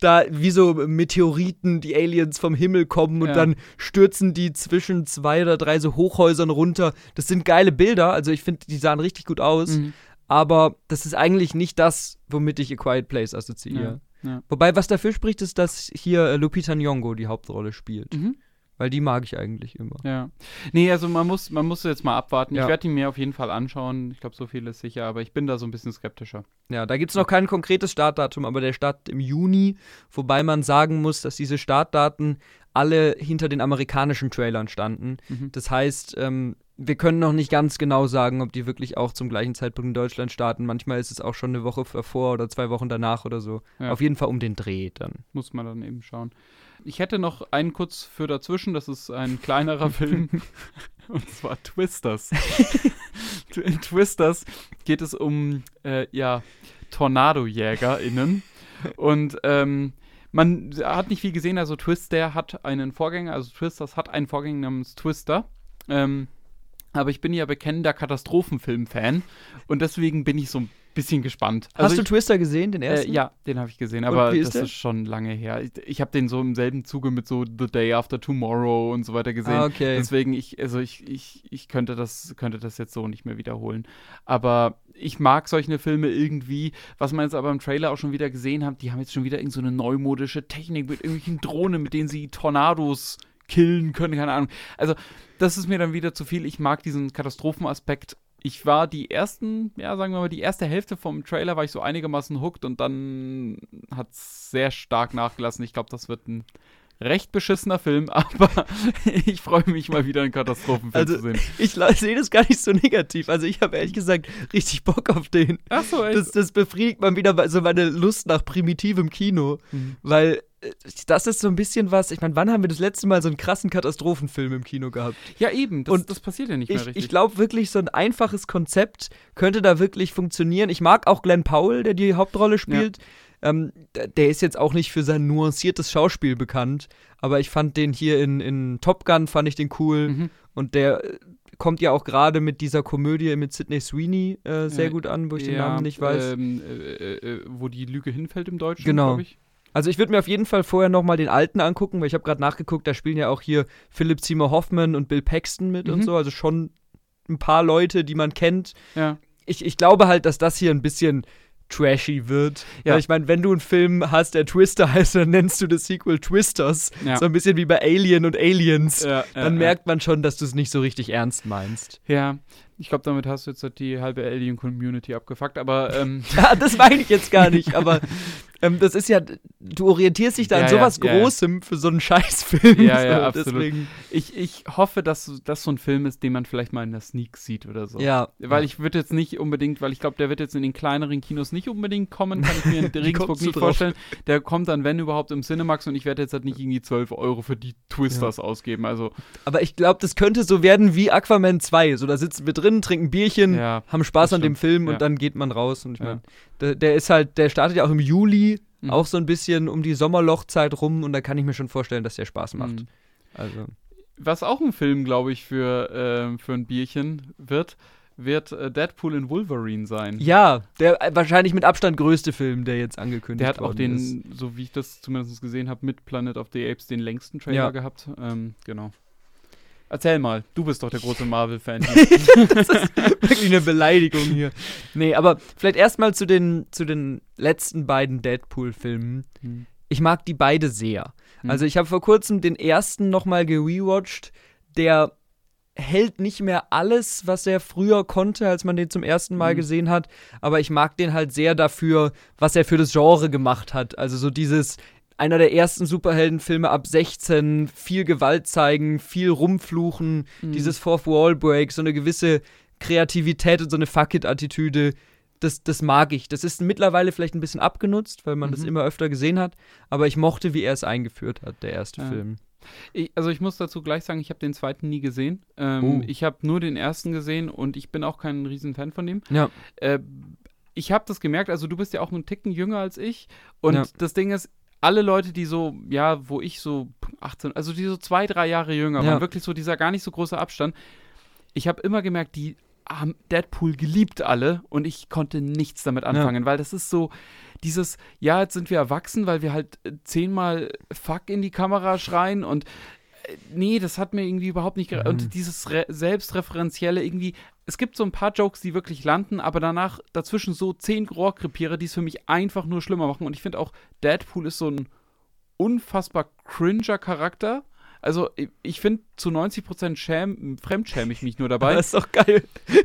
da wie so Meteoriten, die Aliens vom Himmel kommen und
Ja.
dann stürzen die zwischen zwei oder drei so Hochhäusern runter. Das sind geile Bilder, also ich finde, die sahen richtig gut aus.
Mhm.
Aber das ist eigentlich nicht das, womit ich A Quiet Place assoziiere.
Ja, ja.
Wobei, was dafür spricht, ist, dass hier äh, Lupita Nyong'o die Hauptrolle spielt.
Mhm.
Weil die mag ich eigentlich immer.
Ja. Nee, also man muss, man muss jetzt mal abwarten.
Ja.
Ich werde ihn mir auf jeden Fall anschauen. Ich glaube, so viel ist sicher, aber ich bin da so ein bisschen skeptischer.
Ja, da gibt es noch kein konkretes Startdatum, aber der startet im Juni. Wobei man sagen muss, dass diese Startdaten alle hinter den amerikanischen Trailern standen.
Mhm.
Das heißt, ähm, wir können noch nicht ganz genau sagen, ob die wirklich auch zum gleichen Zeitpunkt in Deutschland starten. Manchmal ist es auch schon eine Woche davor oder zwei Wochen danach oder so.
Ja.
Auf jeden Fall um den Dreh dann.
Muss man dann eben schauen. Ich hätte noch einen kurz für dazwischen, das ist ein kleinerer Film. Und zwar Twisters. In Twisters geht es um, äh, ja, TornadojägerInnen. Und ähm, man hat nicht viel gesehen, also Twister hat einen Vorgänger, also Twisters hat einen Vorgänger namens Twister. Ähm, aber ich bin ja bekennender Katastrophenfilm-Fan und deswegen bin ich so ein bisschen gespannt.
Hast
Also
du
ich-
Twister gesehen, den
äh,
ersten?
ja, den habe ich gesehen, aber das
der?
ist schon lange her. Ich, ich habe den so im selben Zuge mit so The Day After Tomorrow und so weiter gesehen.
Ah, okay.
Deswegen, ich, also ich, ich, ich könnte das, könnte das jetzt so nicht mehr wiederholen. Aber ich mag solche Filme irgendwie, was man jetzt aber im Trailer auch schon wieder gesehen hat, die haben jetzt schon wieder irgend so eine neumodische Technik mit irgendwelchen Drohnen, mit denen sie Tornados killen können, keine Ahnung. Also, das ist mir dann wieder zu viel. Ich mag diesen Katastrophenaspekt. Ich war die ersten, ja, sagen wir mal, die erste Hälfte vom Trailer war ich so einigermaßen hooked und dann hat es sehr stark nachgelassen. Ich glaube, das wird ein recht beschissener Film, aber ich freue mich mal wieder einen Katastrophenfilm
Also,
zu sehen.
Ich sehe das gar nicht so negativ. Also ich habe ehrlich gesagt richtig Bock auf den.
Ach so,
Das, das befriedigt mal wieder so meine Lust nach primitivem Kino.
Mhm.
Weil das ist so ein bisschen was, ich meine, wann haben wir das letzte Mal so einen krassen Katastrophenfilm im Kino gehabt?
Ja, eben, das,
Und
das passiert ja nicht mehr
Ich,
richtig.
ich glaube wirklich, so ein einfaches Konzept könnte da wirklich funktionieren. Ich mag auch Glenn Powell, der die Hauptrolle spielt. Ähm, d- der ist jetzt auch nicht für sein nuanciertes Schauspiel bekannt, aber ich fand den hier in, in Top Gun, fand ich den cool.
Mhm.
Und der äh, kommt ja auch gerade mit dieser Komödie mit Sidney Sweeney äh, sehr
Ja,
gut an, wo ich den
Ja,
Namen nicht weiß.
Ähm, äh, äh, wo die Lüge hinfällt im Deutschen,
Genau.
glaube ich.
Also ich würde mir auf jeden Fall vorher noch mal den alten angucken, weil ich habe gerade nachgeguckt, da spielen ja auch hier Philip Seymour Hoffman und Bill Paxton mit und
Mhm.
so, also schon ein paar Leute, die man kennt.
Ja.
Ich, ich glaube halt, dass das hier ein bisschen trashy wird.
Ja.
Weil ich meine, wenn du einen Film hast, der Twister heißt, dann nennst du das Sequel Twisters.
Ja.
So ein bisschen wie bei Alien und Aliens.
Ja,
dann
ja,
merkt man schon, dass du es nicht so richtig ernst meinst.
Ja, ich glaube, damit hast du jetzt die halbe Alien-Community abgefuckt, aber ähm,
Ja, das meine ich jetzt gar nicht, aber ähm, das ist ja, du orientierst dich da
Ja,
an sowas
ja.
Großem für so einen Scheißfilm.
Ja, ja,
so,
absolut.
Deswegen,
ich, ich hoffe, dass das so ein Film ist, den man vielleicht mal in der Sneak sieht oder so.
ja.
Weil ich würde jetzt nicht unbedingt, weil ich glaube, der wird jetzt in den kleineren Kinos nicht unbedingt kommen, kann ich mir in Regensburg nicht
drauf?
vorstellen. Der kommt dann, wenn überhaupt, im Cinemax und ich werde jetzt halt nicht irgendwie 12 Euro für die Twisters ausgeben. Also,
Aber ich glaube, das könnte so werden wie Aquaman 2. So, da sitzen wir drin, trinken Bierchen, haben Spaß an dem. Film und dann geht man raus. Und ich meine, der, der ist halt, der startet ja auch im Juli,
Mhm.
auch so ein bisschen um die Sommerlochzeit rum und da kann ich mir schon vorstellen, dass der Spaß macht.
Mhm.
Also.
Was auch ein Film, glaube ich, für, ähm, für ein Bierchen wird, wird äh, Deadpool in Wolverine sein.
Ja, der äh, wahrscheinlich mit Abstand größte Film, der jetzt angekündigt
Der hat auch
worden ist.
den, so wie ich das zumindest gesehen habe, mit Planet of the Apes den längsten Trailer
Ja.
gehabt. Ähm, genau. Erzähl mal, du bist doch der große Marvel-Fan.
Wirklich eine Beleidigung hier. Nee, aber vielleicht erstmal zu den, zu den letzten beiden Deadpool-Filmen.
Hm.
Ich mag die beide sehr.
Hm.
Also ich habe vor kurzem den ersten nochmal gerewatcht. Der hält nicht mehr alles, was er früher konnte, als man den zum ersten Mal
Mhm.
gesehen hat. Aber ich mag den halt sehr dafür, was er für das Genre gemacht hat. Also so dieses einer der ersten Superheldenfilme ab 16, viel Gewalt zeigen, viel rumfluchen,
Mhm.
dieses Fourth Wall Break, so eine gewisse Kreativität und so eine Fuck it-Attitüde. Das, das mag ich. Das ist mittlerweile vielleicht ein bisschen abgenutzt, weil man das
Mhm.
immer öfter gesehen hat. Aber ich mochte, wie er es eingeführt hat, der erste
Ja.
Film.
Ich, also ich muss dazu gleich sagen, ich habe den zweiten nie gesehen. Ähm,
Oh.
Ich habe nur den ersten gesehen und ich bin auch kein Riesenfan von dem.
Ja.
Äh, ich habe das gemerkt, also du bist ja auch einen Ticken jünger als ich. Und
Ja.
das Ding ist, alle Leute, die so, ja, wo ich so 18, also die so zwei, drei Jahre jünger
Ja.
waren, wirklich so dieser gar nicht so große Abstand. Ich habe immer gemerkt, die haben Deadpool geliebt alle und ich konnte nichts damit anfangen, weil das ist so dieses, ja, jetzt sind wir erwachsen, weil wir halt zehnmal Fuck in die Kamera schreien und nee, das hat mir irgendwie überhaupt nicht
Mhm.
und dieses re selbstreferenzielle irgendwie, es gibt so ein paar Jokes, die wirklich landen, aber danach dazwischen so zehn Rohrkrepierer, die es für mich einfach nur schlimmer machen und ich finde auch Deadpool ist so ein unfassbar cringer Charakter. Also ich- ich finde zu 90% schäm, fremdschäme ich mich nur dabei.
Das ist doch geil.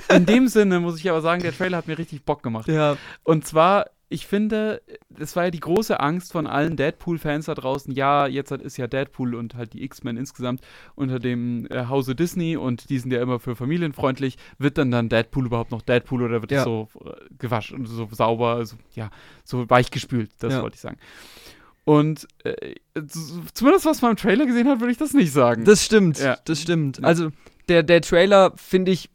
In dem Sinne muss ich aber sagen, der Trailer hat mir richtig Bock gemacht.
Ja.
Und zwar, ich finde, das war ja die große Angst von allen Deadpool-Fans da draußen. Ja, jetzt ist ja Deadpool und halt die X-Men insgesamt unter dem äh, Hause Disney und die sind ja immer für familienfreundlich. Wird dann dann Deadpool überhaupt noch Deadpool oder wird
Ja.
so äh, gewaschen, so sauber, also, ja, so weichgespült, das
Ja.
wollte ich sagen. Und äh, zumindest was man im Trailer gesehen hat, würde ich das nicht sagen.
Das stimmt,
Ja.
das stimmt.
Ja.
Also der, der Trailer, finde ich,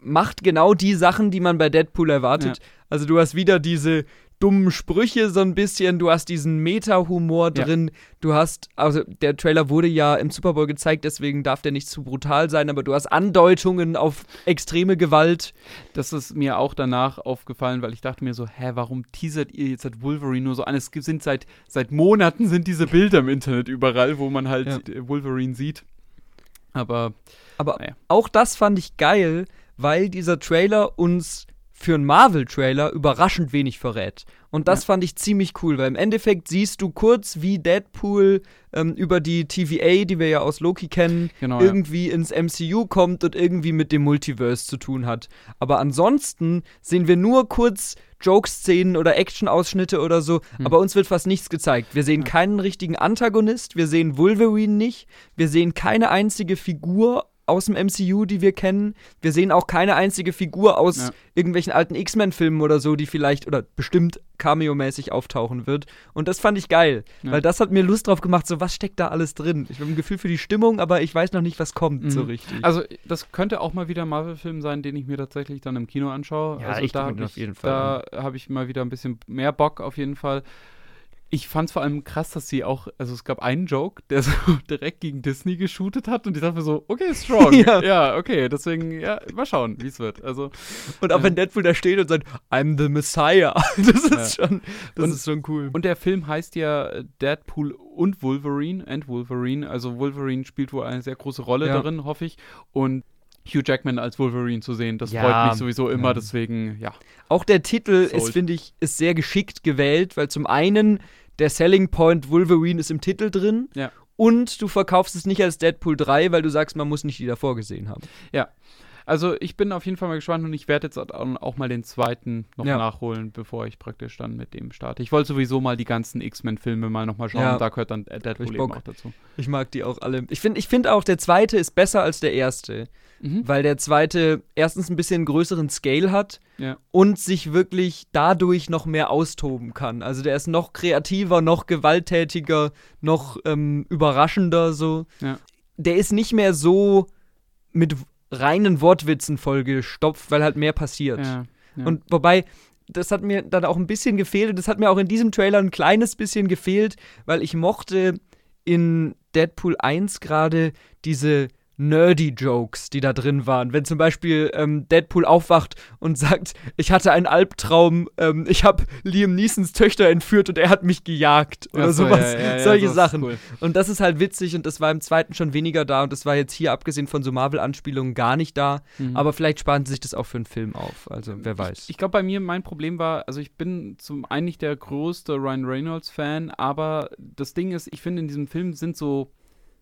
macht genau die Sachen, die man bei Deadpool erwartet. Also du hast wieder diese dummen Sprüche so ein bisschen, du hast diesen Meta-Humor
Ja.
drin, du hast, also der Trailer wurde ja im Super Bowl gezeigt, deswegen darf der nicht zu brutal sein, aber du hast Andeutungen auf extreme Gewalt.
Das ist mir auch danach aufgefallen, weil ich dachte mir so, hä, warum teasert ihr jetzt halt Wolverine nur so an? Es sind seit, seit Monaten sind diese Bilder im Internet überall, wo man halt
Ja.
Wolverine sieht. Aber
Aber
Naja.
auch das fand ich geil, weil dieser Trailer uns für einen Marvel-Trailer überraschend wenig verrät. Und das
Ja.
fand ich ziemlich cool, weil im Endeffekt siehst du kurz, wie Deadpool ähm, über die TVA, die wir ja aus Loki kennen,
genau. Ja.
irgendwie ins MCU kommt und irgendwie mit dem Multiverse zu tun hat. Aber ansonsten sehen wir nur kurz Joke-Szenen oder Action-Ausschnitte oder so,
Hm.
aber uns wird fast nichts gezeigt. Wir sehen
Ja.
keinen richtigen Antagonist, wir sehen Wolverine nicht, wir sehen keine einzige Figur aus dem MCU, die wir kennen. Wir sehen auch keine einzige Figur aus
Ja.
irgendwelchen alten X-Men-Filmen oder so, die vielleicht oder bestimmt cameo-mäßig auftauchen wird. Und das fand ich geil,
Ja.
weil das hat mir Lust drauf gemacht, so was steckt da alles drin. Ich habe ein Gefühl für die Stimmung, aber ich weiß noch nicht, was kommt so
Mhm.
richtig.
Also, das könnte auch mal wieder ein Marvel-Film sein, den ich mir tatsächlich dann im Kino anschaue.
Ja,
also,
ich
da habe ich,
auf jeden Fall
da habe ich mal wieder ein bisschen mehr Bock auf jeden Fall. Ich fand es vor allem krass, dass sie auch, also es gab einen Joke, der so direkt gegen Disney geshootet hat und ich dachte mir so, okay, strong.
Ja.
ja. okay, deswegen, ja, mal schauen, wie es wird. Also,
Und auch
Ja.
wenn Deadpool da steht und sagt, I'm the Messiah. Das ist schon, das
Und-
ist schon cool.
und der Film heißt ja äh, Deadpool und Wolverine and Wolverine. Also Wolverine spielt wohl eine sehr große Rolle
Ja.
darin, hoffe ich. Und Hugh Jackman als Wolverine zu sehen, das
Ja.
freut mich sowieso immer,
Ja.
deswegen, ja.
Auch der Titel
Sold.
ist, finde ich, ist sehr geschickt gewählt, weil zum einen der Selling Point Wolverine ist im Titel drin
Ja.
und du verkaufst es nicht als Deadpool 3, weil du sagst, man muss nicht die davor gesehen haben.
Also ich bin auf jeden Fall mal gespannt und ich werde jetzt auch mal den zweiten noch
Ja.
nachholen, bevor ich praktisch dann mit dem starte. Ich wollte sowieso mal die ganzen X-Men-Filme mal nochmal schauen,
Ja.
da gehört dann Deadpool
ich
eben auch dazu.
Ich mag die auch alle. Ich finde ich find auch, der zweite ist besser als der erste,
Mhm.
weil der zweite erstens ein bisschen größeren Scale hat
Ja.
und sich wirklich dadurch noch mehr austoben kann. Also der ist noch kreativer, noch gewalttätiger, noch ähm, überraschender so. Der ist nicht mehr so mit reinen Wortwitzen vollgestopft, weil halt mehr passiert.
Ja. Ja.
Und wobei, das hat mir dann auch ein bisschen gefehlt. und Das hat mir auch in diesem Trailer ein kleines bisschen gefehlt, weil ich mochte in Deadpool 1 gerade diese nerdy Jokes, die da drin waren. Wenn zum Beispiel ähm, Deadpool aufwacht und sagt, ich hatte einen Albtraum, ähm, ich habe Liam Neesons Töchter entführt und er hat mich gejagt oder
Ach so,
sowas.
ja, ja, ja,
Solche Sachen.
cool.
Und das ist halt witzig und das war im zweiten schon weniger da und das war jetzt hier, abgesehen von so Marvel-Anspielungen, gar nicht da.
Mhm.
Aber vielleicht sparen sie sich das auch für einen Film auf. Also, wer weiß.
Ich glaube, bei mir mein Problem war, also ich bin zum einen nicht der größte Ryan Reynolds-Fan, aber das Ding ist, ich finde, in diesem Film sind so,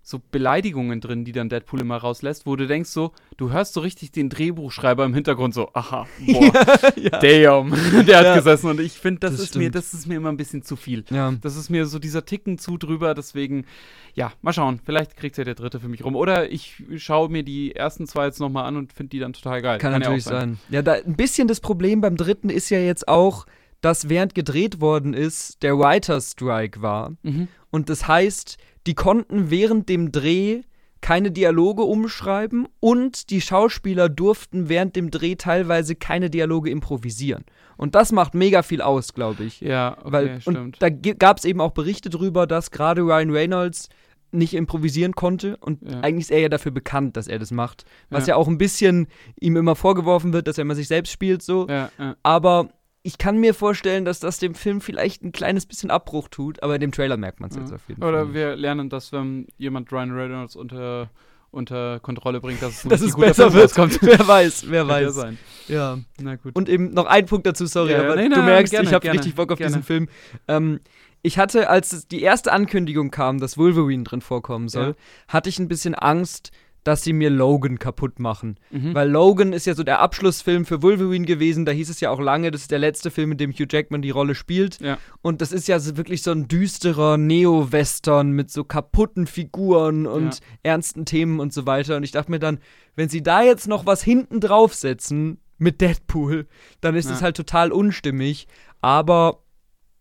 so Beleidigungen drin, die dann Deadpool immer rauslässt, wo du denkst so, du hörst so richtig den Drehbuchschreiber im Hintergrund so, aha, boah,
ja.
damn, der hat
Ja.
gesessen und ich finde, das,
Das
ist mir,
stimmt.
das ist mir immer ein bisschen zu viel.
ja.
Das ist mir so dieser Ticken zu drüber, deswegen, ja, mal schauen. Vielleicht kriegt ja der dritte für mich rum. Oder ich schaue mir die ersten zwei jetzt nochmal an und finde die dann total geil.
Kann,
ja
natürlich
auch
sein. Ja, da, ein bisschen das Problem beim dritten ist ja jetzt auch, dass während gedreht worden ist, der Writer's Strike war.
Mhm.
Und das heißt, die konnten während dem Dreh keine Dialoge umschreiben und die Schauspieler durften während dem Dreh teilweise keine Dialoge improvisieren. Und das macht mega viel aus, glaube ich.
Ja, okay,
Weil,
stimmt.
Und da gab es eben auch Berichte drüber, dass gerade Ryan Reynolds nicht improvisieren konnte und
Ja.
eigentlich ist er ja dafür bekannt, dass er das macht. Was
Ja.
ja, auch ein bisschen ihm immer vorgeworfen wird, dass er immer sich selbst spielt so.
ja, ja.
Aber ich kann mir vorstellen, dass das dem Film vielleicht ein kleines bisschen Abbruch tut, aber in dem Trailer merkt man es jetzt
Ja.
auf jeden
Oder
Fall.
wir lernen, dass wenn jemand Ryan Reynolds unter, unter Kontrolle bringt, dass es
dass es besser wird.
rauskommt.
Wer weiß, wer
ja
weiß.
sein.
Ja.
Na gut.
Und eben noch ein Punkt dazu, sorry,
Ja, ja,
aber
nee,
du
nein,
merkst,
gerne,
ich habe richtig Bock auf
gerne.
diesen Film. Ähm, ich hatte, als die erste Ankündigung kam, dass Wolverine drin vorkommen soll,
Ja.
hatte ich ein bisschen Angst, dass sie mir Logan kaputt machen.
Mhm.
Weil Logan ist ja so der Abschlussfilm für Wolverine gewesen. Da hieß es ja auch lange, das ist der letzte Film, in dem Hugh Jackman die Rolle spielt.
Ja.
Und das ist ja so wirklich so ein düsterer Neo-Western mit so kaputten Figuren und
Ja.
ernsten Themen und so weiter. Und ich dachte mir dann, wenn sie da jetzt noch was hinten draufsetzen mit Deadpool, dann ist
Ja.
es halt total unstimmig. Aber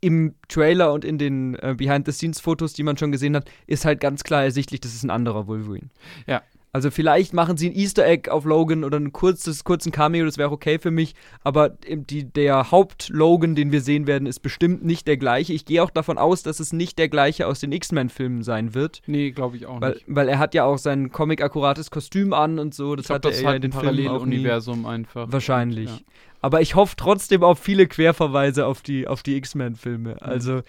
im Trailer und in den äh, Behind-the-Scenes-Fotos, die man schon gesehen hat, ist halt ganz klar ersichtlich, das ist ein anderer Wolverine.
Ja.
Also vielleicht machen sie ein Easter Egg auf Logan oder ein kurzes, kurzen Cameo, das wäre okay für mich. Aber die, der Haupt-Logan, den wir sehen werden, ist bestimmt nicht der gleiche. Ich gehe auch davon aus, dass es nicht der gleiche aus den X-Men-Filmen sein wird.
Nee, glaube ich auch
Weil,
nicht.
weil er hat ja auch sein Comic-akkurates Kostüm an und so. Das
Ich glaube,
hatte
das
er ja
halt
in den.
Paralleluniversum einfach.
Wahrscheinlich.
Ja.
Aber ich hoffe trotzdem auf viele Querverweise auf die, auf die
Mhm.
X-Men-Filme. Also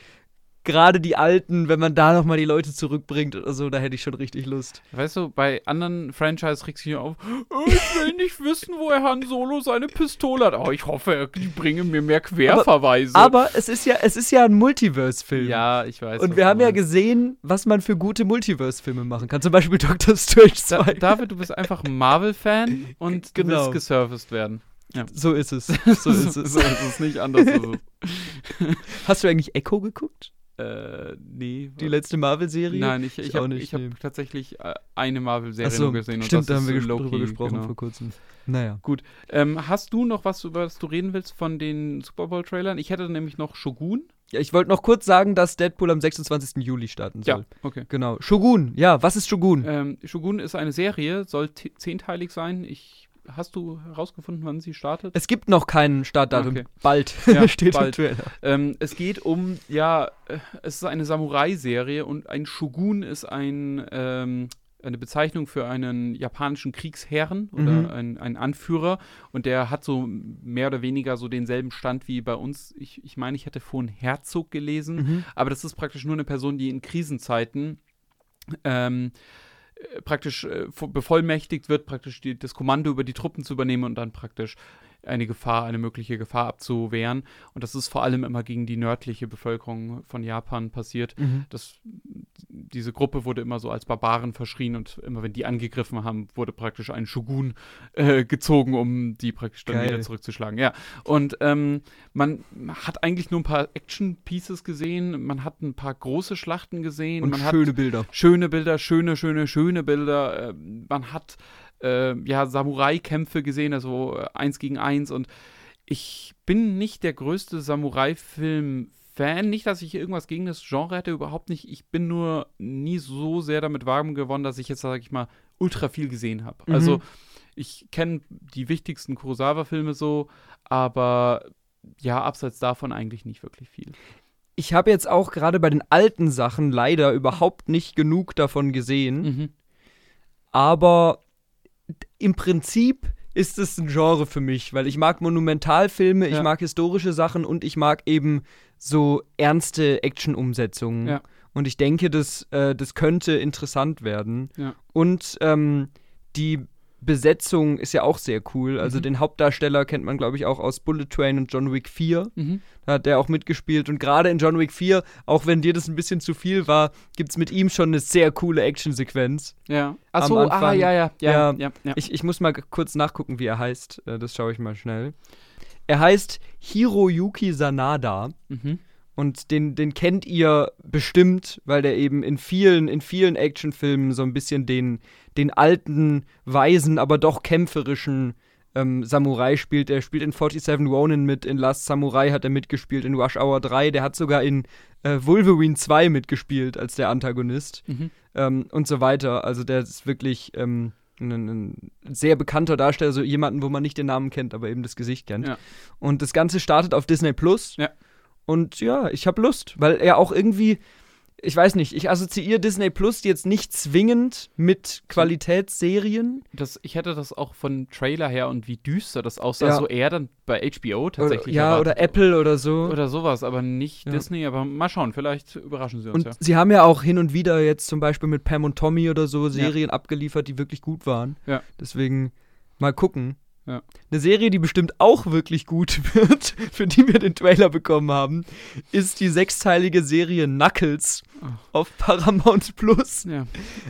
gerade die alten, wenn man da nochmal die Leute zurückbringt oder so, da hätte ich schon richtig Lust.
Weißt du, bei anderen Franchise regst du dich auf, "Oh, ich will nicht wissen, woher Han Solo seine Pistole hat. Oh, ich hoffe, die bringen mir mehr Querverweise.
Aber es ist ja, es ist ja ein Multiverse-Film.
ja, ich weiß.
Und wir haben ja gesehen, was man für gute Multiverse-Filme machen kann. Zum Beispiel Doctor Strange 2.
Da, David, du bist einfach ein Marvel-Fan und du
Genau.
willst gesurfaced werden.
so ist es. So ist es.
so ist es nicht anders. Ist es.
Hast du eigentlich Echo geguckt?
Äh, nee.
Die letzte Marvel-Serie?
Nein, ich, ich, habe hab tatsächlich äh, eine Marvel-Serie
so,
nur gesehen. und
Stimmt,
das
da haben wir
Loki,
drüber gesprochen
genau.
vor kurzem. Naja.
Ähm, hast du noch was, über das du reden willst von den Super Bowl-Trailern? Ich hätte nämlich noch Shogun.
Ja, ich wollte noch kurz sagen, dass Deadpool am 26. Juli starten soll.
okay.
Genau. Shogun, ja, was ist Shogun?
Ähm, Shogun ist eine Serie, soll zehnteilig sein. Ich, hast du herausgefunden, wann sie startet?
Es gibt noch kein Startdatum.
Okay.
Bald.
Ja,
Steht
bald.
im Trailer.
Ähm, es geht um, ja, äh, es ist eine Samurai-Serie und ein Shogun ist ein, ähm, eine Bezeichnung für einen japanischen Kriegsherren oder
Mhm.
ein, ein Anführer und der hat so mehr oder weniger so denselben Stand wie bei uns. Ich, ich meine, ich hätte vorhin Herzog gelesen,
Mhm.
aber das ist praktisch nur eine Person, die in Krisenzeiten ähm, äh, praktisch äh, vo- bevollmächtigt wird, praktisch die, das Kommando über die Truppen zu übernehmen und dann praktisch eine Gefahr, eine mögliche Gefahr abzuwehren. Und das ist vor allem immer gegen die nördliche Bevölkerung von Japan passiert.
Mhm.
Das, diese Gruppe wurde immer so als Barbaren verschrien und immer wenn die angegriffen haben, wurde praktisch ein Shogun äh, gezogen, um die praktisch dann
Geil.
wieder zurückzuschlagen. Ja. Und ähm, man hat eigentlich nur ein paar Action-Pieces gesehen, man hat ein paar große Schlachten gesehen,
Und
man hat
schöne Bilder.
schöne Bilder, schöne, schöne, schöne Bilder. Ähm, man hat äh, ja Samurai-Kämpfe gesehen, also äh, eins gegen eins. Und ich bin nicht der größte Samurai-Film-Fan. Nicht, dass ich irgendwas gegen das Genre hätte, überhaupt nicht. Ich bin nur nie so sehr damit warm geworden, dass ich jetzt, sage ich mal, ultra viel gesehen habe.
Mhm.
Also ich kenne die wichtigsten Kurosawa-Filme so, aber ja, abseits davon eigentlich nicht wirklich viel.
Ich habe jetzt auch gerade bei den alten Sachen leider überhaupt nicht genug davon gesehen.
Mhm.
Aber im Prinzip ist es ein Genre für mich, weil ich mag Monumentalfilme, ich
Ja.
mag historische Sachen und ich mag eben so ernste Action-Umsetzungen.
Ja.
Und ich denke, das, äh, das könnte interessant werden.
Ja.
Und ähm, die Besetzung ist ja auch sehr cool. Also
Mhm.
den Hauptdarsteller kennt man, glaube ich, auch aus Bullet Train und John Wick 4.
Mhm.
Da hat der auch mitgespielt. Und gerade in John Wick 4, auch wenn dir das ein bisschen zu viel war, gibt es mit ihm schon eine sehr coole Actionsequenz.
Ja. Achso, ah, ja, ja, ja,
Ja.
ja.
Ich, ich muss mal kurz nachgucken, wie er heißt. Äh, Das schaue ich mal schnell. Er heißt Hiroyuki Sanada.
Mhm.
Und den, den kennt ihr bestimmt, weil der eben in vielen, in vielen Actionfilmen so ein bisschen den, den alten, weisen, aber doch kämpferischen ähm, Samurai spielt. Der spielt in 47 Ronin mit, in Last Samurai hat er mitgespielt, in Rush Hour 3. Der hat sogar in äh, Wolverine 2 mitgespielt als der Antagonist.
Mhm.
ähm, und so weiter. Also der ist wirklich ähm, ein, ein, sehr bekannter Darsteller, so jemanden, wo man nicht den Namen kennt, aber eben das Gesicht kennt.
Ja.
Und das Ganze startet auf Disney Plus.
Ja.
Und ja, ich habe Lust, weil er auch irgendwie, ich weiß nicht, ich assoziiere Disney Plus jetzt nicht zwingend mit Qualitätsserien.
Das, ich hätte das auch von Trailer her und wie düster das aussah,
Ja.
so eher dann bei HBO tatsächlich.
Oder, ja, oder Apple oder so.
Oder sowas, aber nicht
Ja.
Disney, aber mal schauen, vielleicht überraschen sie uns
Und
ja.
sie haben ja auch hin und wieder jetzt zum Beispiel mit Pam und Tommy oder so Serien abgeliefert, die wirklich gut waren.
Ja.
Deswegen mal gucken.
Ja.
Eine Serie, die bestimmt auch wirklich gut wird, für die wir den Trailer bekommen haben, ist die sechsteilige Serie Knuckles
Ach.
auf Paramount Plus.
Ja.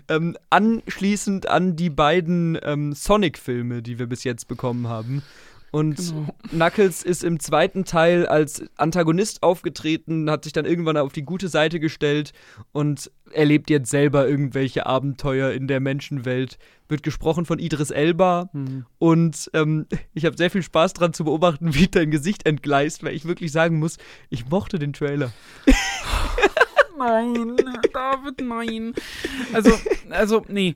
Ähm, anschließend an die beiden ähm, Sonic-Filme, die wir bis jetzt bekommen haben. Und
Genau.
Knuckles ist im zweiten Teil als Antagonist aufgetreten, hat sich dann irgendwann auf die gute Seite gestellt und erlebt jetzt selber irgendwelche Abenteuer in der Menschenwelt. Wird gesprochen von Idris Elba
Mhm.
und ähm, ich habe sehr viel Spaß dran zu beobachten, wie dein Gesicht entgleist, weil ich wirklich sagen muss, ich mochte den Trailer.
Nein, David, nein. Also, also, nee.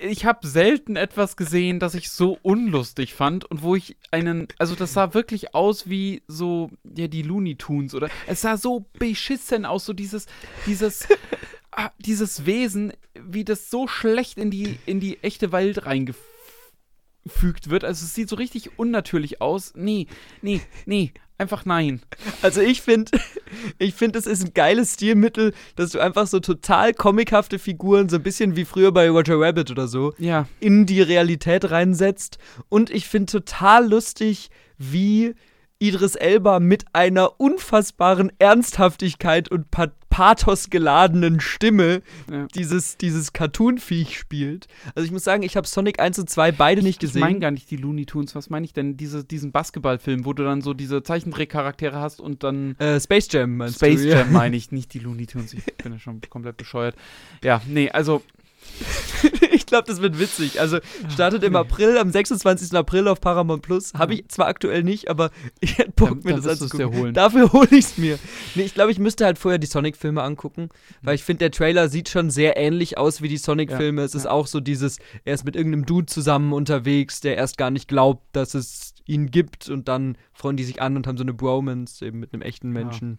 Ich habe selten etwas gesehen, das ich so unlustig fand und wo ich einen, also das sah wirklich aus wie so, ja, die Looney Tunes oder es sah so beschissen aus, so dieses, dieses, ah, dieses Wesen, wie das so schlecht in die, in die echte Welt reingefügt wird. Also es sieht so richtig unnatürlich aus. Nee, nee, nee, einfach nein.
Also ich finde, ich finde, es ist ein geiles Stilmittel, dass du einfach so total comichafte Figuren, so ein bisschen wie früher bei Roger Rabbit oder so,
Ja,
in die Realität reinsetzt. Und ich finde total lustig, wie Idris Elba mit einer unfassbaren Ernsthaftigkeit und pa Pathos geladenen Stimme
ja.
dieses, dieses Cartoon-Viech spielt. Also ich muss sagen, ich habe Sonic 1 und 2 beide nicht
Ich meine
gesehen.
gar nicht die Looney Tunes. Was meine ich denn? Diese, diesen Basketballfilm, wo du dann so diese Zeichentrickcharaktere hast und dann.
Äh, Space Jam meinst
Space
du?
Jam meine ich, nicht die Looney Tunes. Ich bin ja schon komplett bescheuert. Ja, nee, also.
ich glaube, das wird witzig. Also startet im. April, am 26. April auf Paramount Plus. Habe ich zwar aktuell nicht, aber ich hätte Bock, mir
dann
das anzugucken. Dafür hole ich es mir. Nee, ich glaube, ich müsste halt vorher die Sonic-Filme angucken, weil ich finde, der Trailer sieht schon sehr ähnlich aus wie die Sonic-Filme. es ist
ja.
auch so dieses, er ist mit irgendeinem Dude zusammen unterwegs, der erst gar nicht glaubt, dass es ihn gibt und dann freuen die sich an und haben so eine Bromance eben mit einem echten
Ja.
Menschen.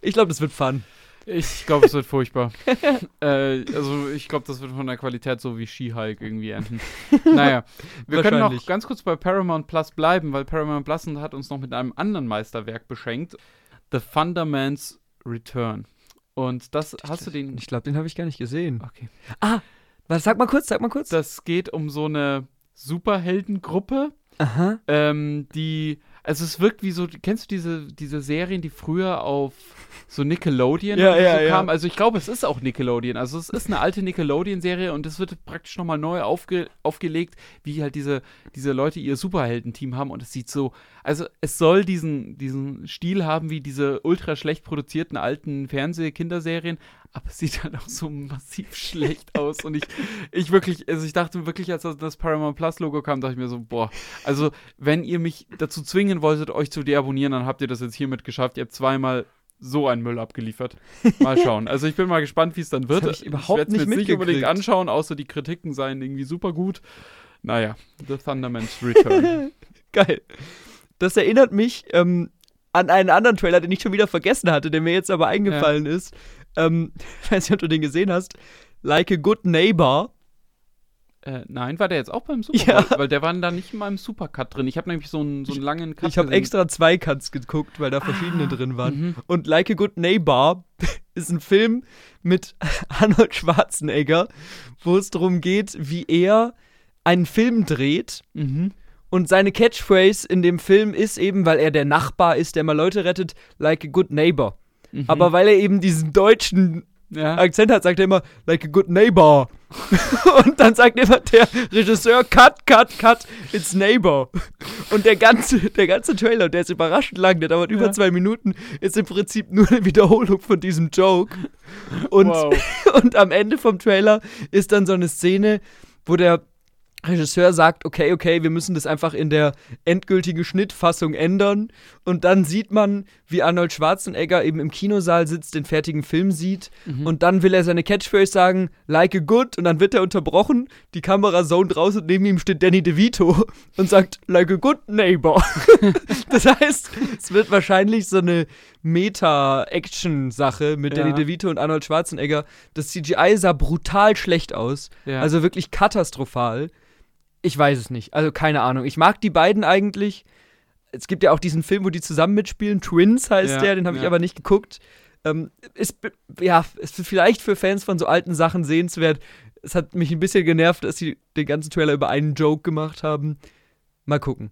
Ich glaube, das wird fun.
Ich glaube, es wird furchtbar. äh, also, ich glaube, das wird von der Qualität so wie She-Hulk irgendwie enden. Naja, wir können noch ganz kurz bei Paramount Plus bleiben, weil Paramount Plus hat uns noch mit einem anderen Meisterwerk beschenkt: The Thunderman's Return. Und das, hast du den.
Ich glaube, den habe ich gar nicht gesehen.
Okay.
Was, sag mal kurz, sag mal kurz.
Das geht um so eine Superheldengruppe, ähm, die, also es wirkt wie so, kennst du diese, diese Serien, die früher auf so Nickelodeon
Ja, ja,
so
ja.
kamen? Also ich glaube, es ist auch Nickelodeon. Also es ist eine alte Nickelodeon-Serie und es wird praktisch nochmal neu aufge, aufgelegt, wie halt diese, diese Leute ihr Superheldenteam haben und es sieht so, also es soll diesen, diesen Stil haben wie diese ultra schlecht produzierten alten Fernseh-Kinderserien, aber es sieht halt auch so massiv schlecht aus und ich, ich wirklich, also ich dachte wirklich, als das- das Paramount Plus Logo kam, dachte ich mir so, boah, also wenn ihr mich dazu zwingen wolltet, euch zu deabonnieren, dann habt ihr das jetzt hiermit geschafft. Ihr habt zweimal so einen Müll abgeliefert. Mal schauen. Also ich bin mal gespannt, wie es dann wird.
hab ich überhaupt
werd's mir
nicht
jetzt nicht unbedingt anschauen, außer die Kritiken seien irgendwie super gut. Naja, The Thunderman's Return.
Geil. Das erinnert mich ähm, an einen anderen Trailer, den ich schon wieder vergessen hatte, der mir jetzt aber eingefallen ist. Ähm, ich weiß nicht, ob du den gesehen hast. Like a Good Neighbor.
äh, nein, war der jetzt auch beim Super Bowl?
Ja.
Weil der war da nicht in meinem Supercut drin. Ich habe nämlich so einen, so einen langen Cut
Ich habe extra zwei Cuts geguckt, weil da verschiedene drin waren.
Mhm.
Und Like a Good Neighbor ist ein Film mit Arnold Schwarzenegger, wo es darum geht, wie er einen Film dreht.
Mhm.
Und seine Catchphrase in dem Film ist eben, weil er der Nachbar ist, der mal Leute rettet, like a good neighbor.
Mhm.
Aber weil er eben diesen deutschen
ja.
Akzent hat, sagt er immer, like a good neighbor. und dann sagt immer der Regisseur, cut, cut, cut, it's neighbor. Und der ganze, der ganze Trailer, der ist überraschend lang, der dauert über
Ja.
zwei Minuten, ist im Prinzip nur eine Wiederholung von diesem Joke. Und,
Wow.
und am Ende vom Trailer ist dann so eine Szene, wo der Regisseur sagt, okay, okay, wir müssen das einfach in der endgültigen Schnittfassung ändern. Und dann sieht man, wie Arnold Schwarzenegger eben im Kinosaal sitzt, den fertigen Film sieht. Mhm. Und dann will er seine Catchphrase sagen, like a good. Und dann wird er unterbrochen. Die Kamera zone raus und neben ihm steht Danny DeVito und sagt, like a good neighbor. das heißt, es wird wahrscheinlich so eine Meta-Action-Sache mit ja. Danny DeVito und Arnold Schwarzenegger. Das CGI sah brutal schlecht aus. Ja. Also wirklich katastrophal. Ich weiß es nicht. Also keine Ahnung. Ich mag die beiden eigentlich. Es gibt ja auch diesen Film, wo die zusammen mitspielen. Twins heißt ja, der, den habe ich aber nicht geguckt. Ähm, ist, ja, ist vielleicht für Fans von so alten Sachen sehenswert. Es hat mich ein bisschen genervt, dass sie den ganzen Trailer über einen Joke gemacht haben. Mal gucken.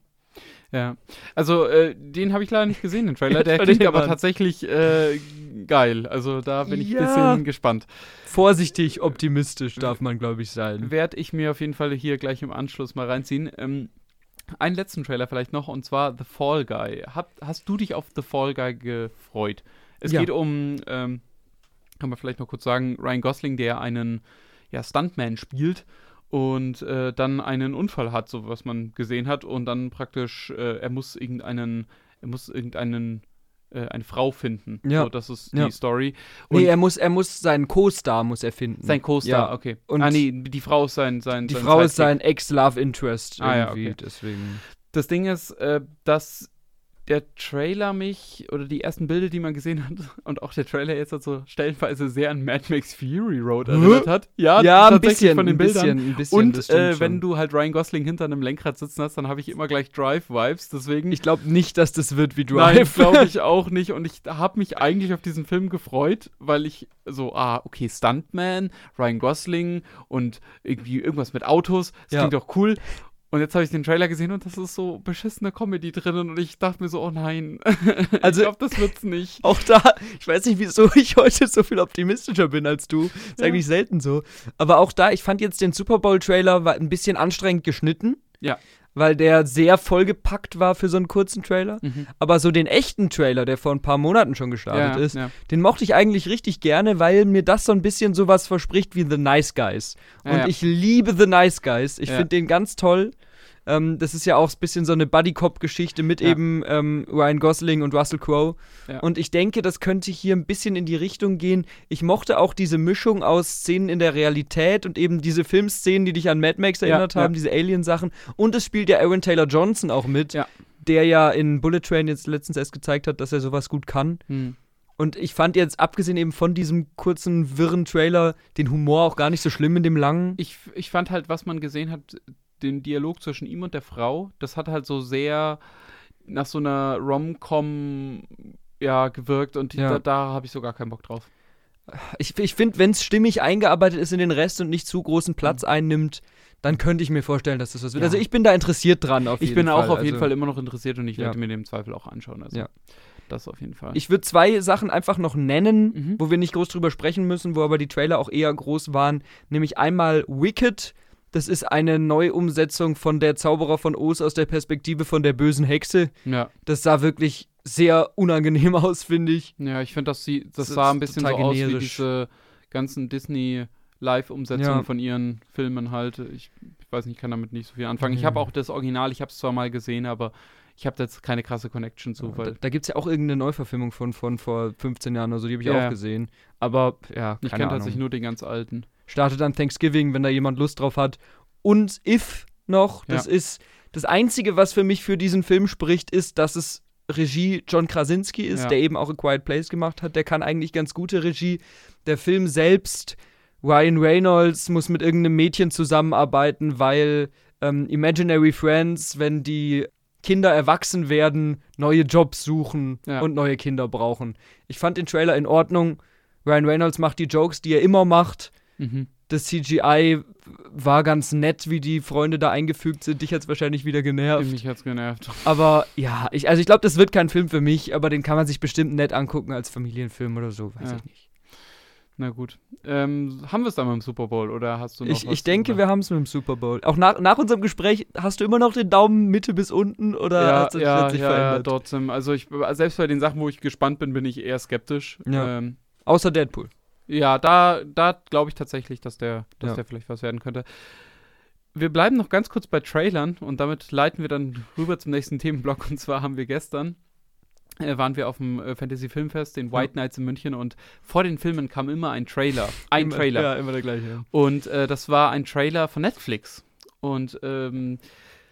Ja, also äh, den habe ich leider nicht gesehen, den Trailer. Der klingt aber tatsächlich äh, geil. Also da bin ich ja. ein bisschen gespannt.
Vorsichtig optimistisch darf man, glaube ich, sein.
Werde ich mir auf jeden Fall hier gleich im Anschluss mal reinziehen. Ähm, einen letzten Trailer vielleicht noch, und zwar The Fall Guy. Hab, hast du dich auf The Fall Guy gefreut? Es ja. geht um, ähm, kann man vielleicht noch kurz sagen, Ryan Gosling, der einen ja, Stuntman spielt und äh, dann einen Unfall hat, so was man gesehen hat, und dann praktisch, äh, er muss irgendeinen, er muss irgendeinen äh, eine Frau finden. Ja. So, das ist die ja. Story.
Und nee, er muss, er muss seinen Co-Star muss er finden.
Sein Co-Star, ja. okay.
Und ah, nee, die Frau ist sein, sein
Die sein Frau ist sein Ex-Love-Interest
irgendwie, ah, ja, okay. deswegen.
Das Ding ist, äh, dass der Trailer mich oder die ersten Bilder, die man gesehen hat und auch der Trailer jetzt so stellenweise sehr an Mad Max Fury Road erinnert hat.
Ja, ja ein bisschen von den ein Bildern. Bisschen,
ein bisschen, und äh, wenn du halt Ryan Gosling hinter einem Lenkrad sitzen hast, dann habe ich immer gleich Drive-Vibes. Deswegen.
Ich glaube nicht, dass das wird wie
Drive. Nein, glaube ich auch nicht. Und ich habe mich eigentlich auf diesen Film gefreut, weil ich so, ah, okay, Stuntman, Ryan Gosling und irgendwie irgendwas mit Autos. Das ja. klingt doch cool. Und jetzt habe ich den Trailer gesehen und das ist so beschissene Comedy drinnen und ich dachte mir so, oh nein.
Also, ich glaube, das wird's nicht. Auch da, ich weiß nicht, wieso ich heute so viel optimistischer bin als du. Ist ja. eigentlich selten so. Aber auch da, ich fand jetzt den Super Bowl-Trailer ein bisschen anstrengend geschnitten.
Ja.
Weil der sehr vollgepackt war für so einen kurzen Trailer. Mhm. Aber so den echten Trailer, der vor ein paar Monaten schon gestartet ja, ist, ja. den mochte ich eigentlich richtig gerne, weil mir das so ein bisschen sowas verspricht wie The Nice Guys. Und ja, ich liebe The Nice Guys. Ich finde den ganz toll. Ähm, das ist ja auch ein bisschen so eine Buddy-Cop-Geschichte mit ja. eben ähm, Ryan Gosling und Russell Crowe. Ja. Und ich denke, das könnte hier ein bisschen in die Richtung gehen. Ich mochte auch diese Mischung aus Szenen in der Realität und eben diese Filmszenen, die dich an Mad Max erinnert ja, haben, diese Alien-Sachen. Und es spielt ja Aaron Taylor Johnson auch mit, der ja in Bullet Train jetzt letztens erst gezeigt hat, dass er sowas gut kann. Hm. Und ich fand jetzt, abgesehen eben von diesem kurzen, wirren Trailer, den Humor auch gar nicht so schlimm in dem langen.
Ich, ich fand halt, was man gesehen hat, den Dialog zwischen ihm und der Frau, das hat halt so sehr nach so einer Rom-Com ja, gewirkt und ja. da, da habe ich so gar keinen Bock drauf.
Ich, ich finde, wenn es stimmig eingearbeitet ist in den Rest und nicht zu großen Platz mhm. einnimmt, dann könnte ich mir vorstellen, dass das was wird. Ja. Also ich bin da interessiert dran
auf jeden Fall. Ich bin auch auf jeden also, Fall immer noch interessiert und ich ja. werde mir den Zweifel auch anschauen. Also. Ja. Das auf jeden Fall.
Ich würde zwei Sachen einfach noch nennen, mhm. wo wir nicht groß drüber sprechen müssen, wo aber die Trailer auch eher groß waren. Nämlich einmal Wicked, das ist eine Neuumsetzung von der Zauberer von Oz aus der Perspektive von der bösen Hexe.
Ja.
Das sah wirklich sehr unangenehm aus, finde ich.
Ja, ich finde, das, das sah ein bisschen so aus wie diese ganzen Disney- Live-Umsetzungen ja. von ihren Filmen halt. Ich, ich, weiß nicht, ich kann damit nicht so viel anfangen. Mhm. Ich habe auch das Original, ich habe es zwar mal gesehen, aber ich habe jetzt keine krasse Connection zu.
Ja, da da gibt es ja auch irgendeine Neuverfilmung von, von vor 15 Jahren oder so, die habe ich ja. auch gesehen. Aber ja,
Ich kenne tatsächlich nur den ganz alten.
Startet an Thanksgiving, wenn da jemand Lust drauf hat. Und If noch, das ja. ist das Einzige, was für mich für diesen Film spricht, ist, dass es Regie John Krasinski ist, ja. der eben auch A Quiet Place gemacht hat. Der kann eigentlich ganz gute Regie. Der Film selbst, Ryan Reynolds muss mit irgendeinem Mädchen zusammenarbeiten, weil ähm, Imaginary Friends, wenn die Kinder erwachsen werden, neue Jobs suchen ja. und neue Kinder brauchen. Ich fand den Trailer in Ordnung. Ryan Reynolds macht die Jokes, die er immer macht. Mhm. Das CGI war ganz nett, wie die Freunde da eingefügt sind. Dich hat es wahrscheinlich wieder genervt.
Mich hat es genervt.
Aber ja, ich, also ich glaube, das wird kein Film für mich, aber den kann man sich bestimmt nett angucken als Familienfilm oder so, weiß ja. ich nicht.
Na gut. Ähm, haben wir es dann mit dem Super Bowl oder hast du noch
Ich, ich denke, wir haben es mit dem Super Bowl. Auch nach, nach unserem Gespräch, hast du immer noch den Daumen Mitte bis unten oder
ja, hat sich ja, ja, verändert? Ja, trotzdem. Also ich, selbst bei den Sachen, wo ich gespannt bin, bin ich eher skeptisch.
Ja. Ähm, Außer Deadpool.
Ja, da, da glaube ich tatsächlich, dass der, dass ja. der vielleicht was werden könnte. wir bleiben noch ganz kurz bei Trailern und damit leiten wir dann rüber zum nächsten Themenblock. Und zwar haben wir gestern äh, waren wir auf dem äh, Fantasy Filmfest, den White Nights in München und vor den Filmen kam immer ein Trailer. Ein
immer,
Trailer.
Ja, immer der gleiche. Ja.
Und äh, das war ein Trailer von Netflix. Und ähm,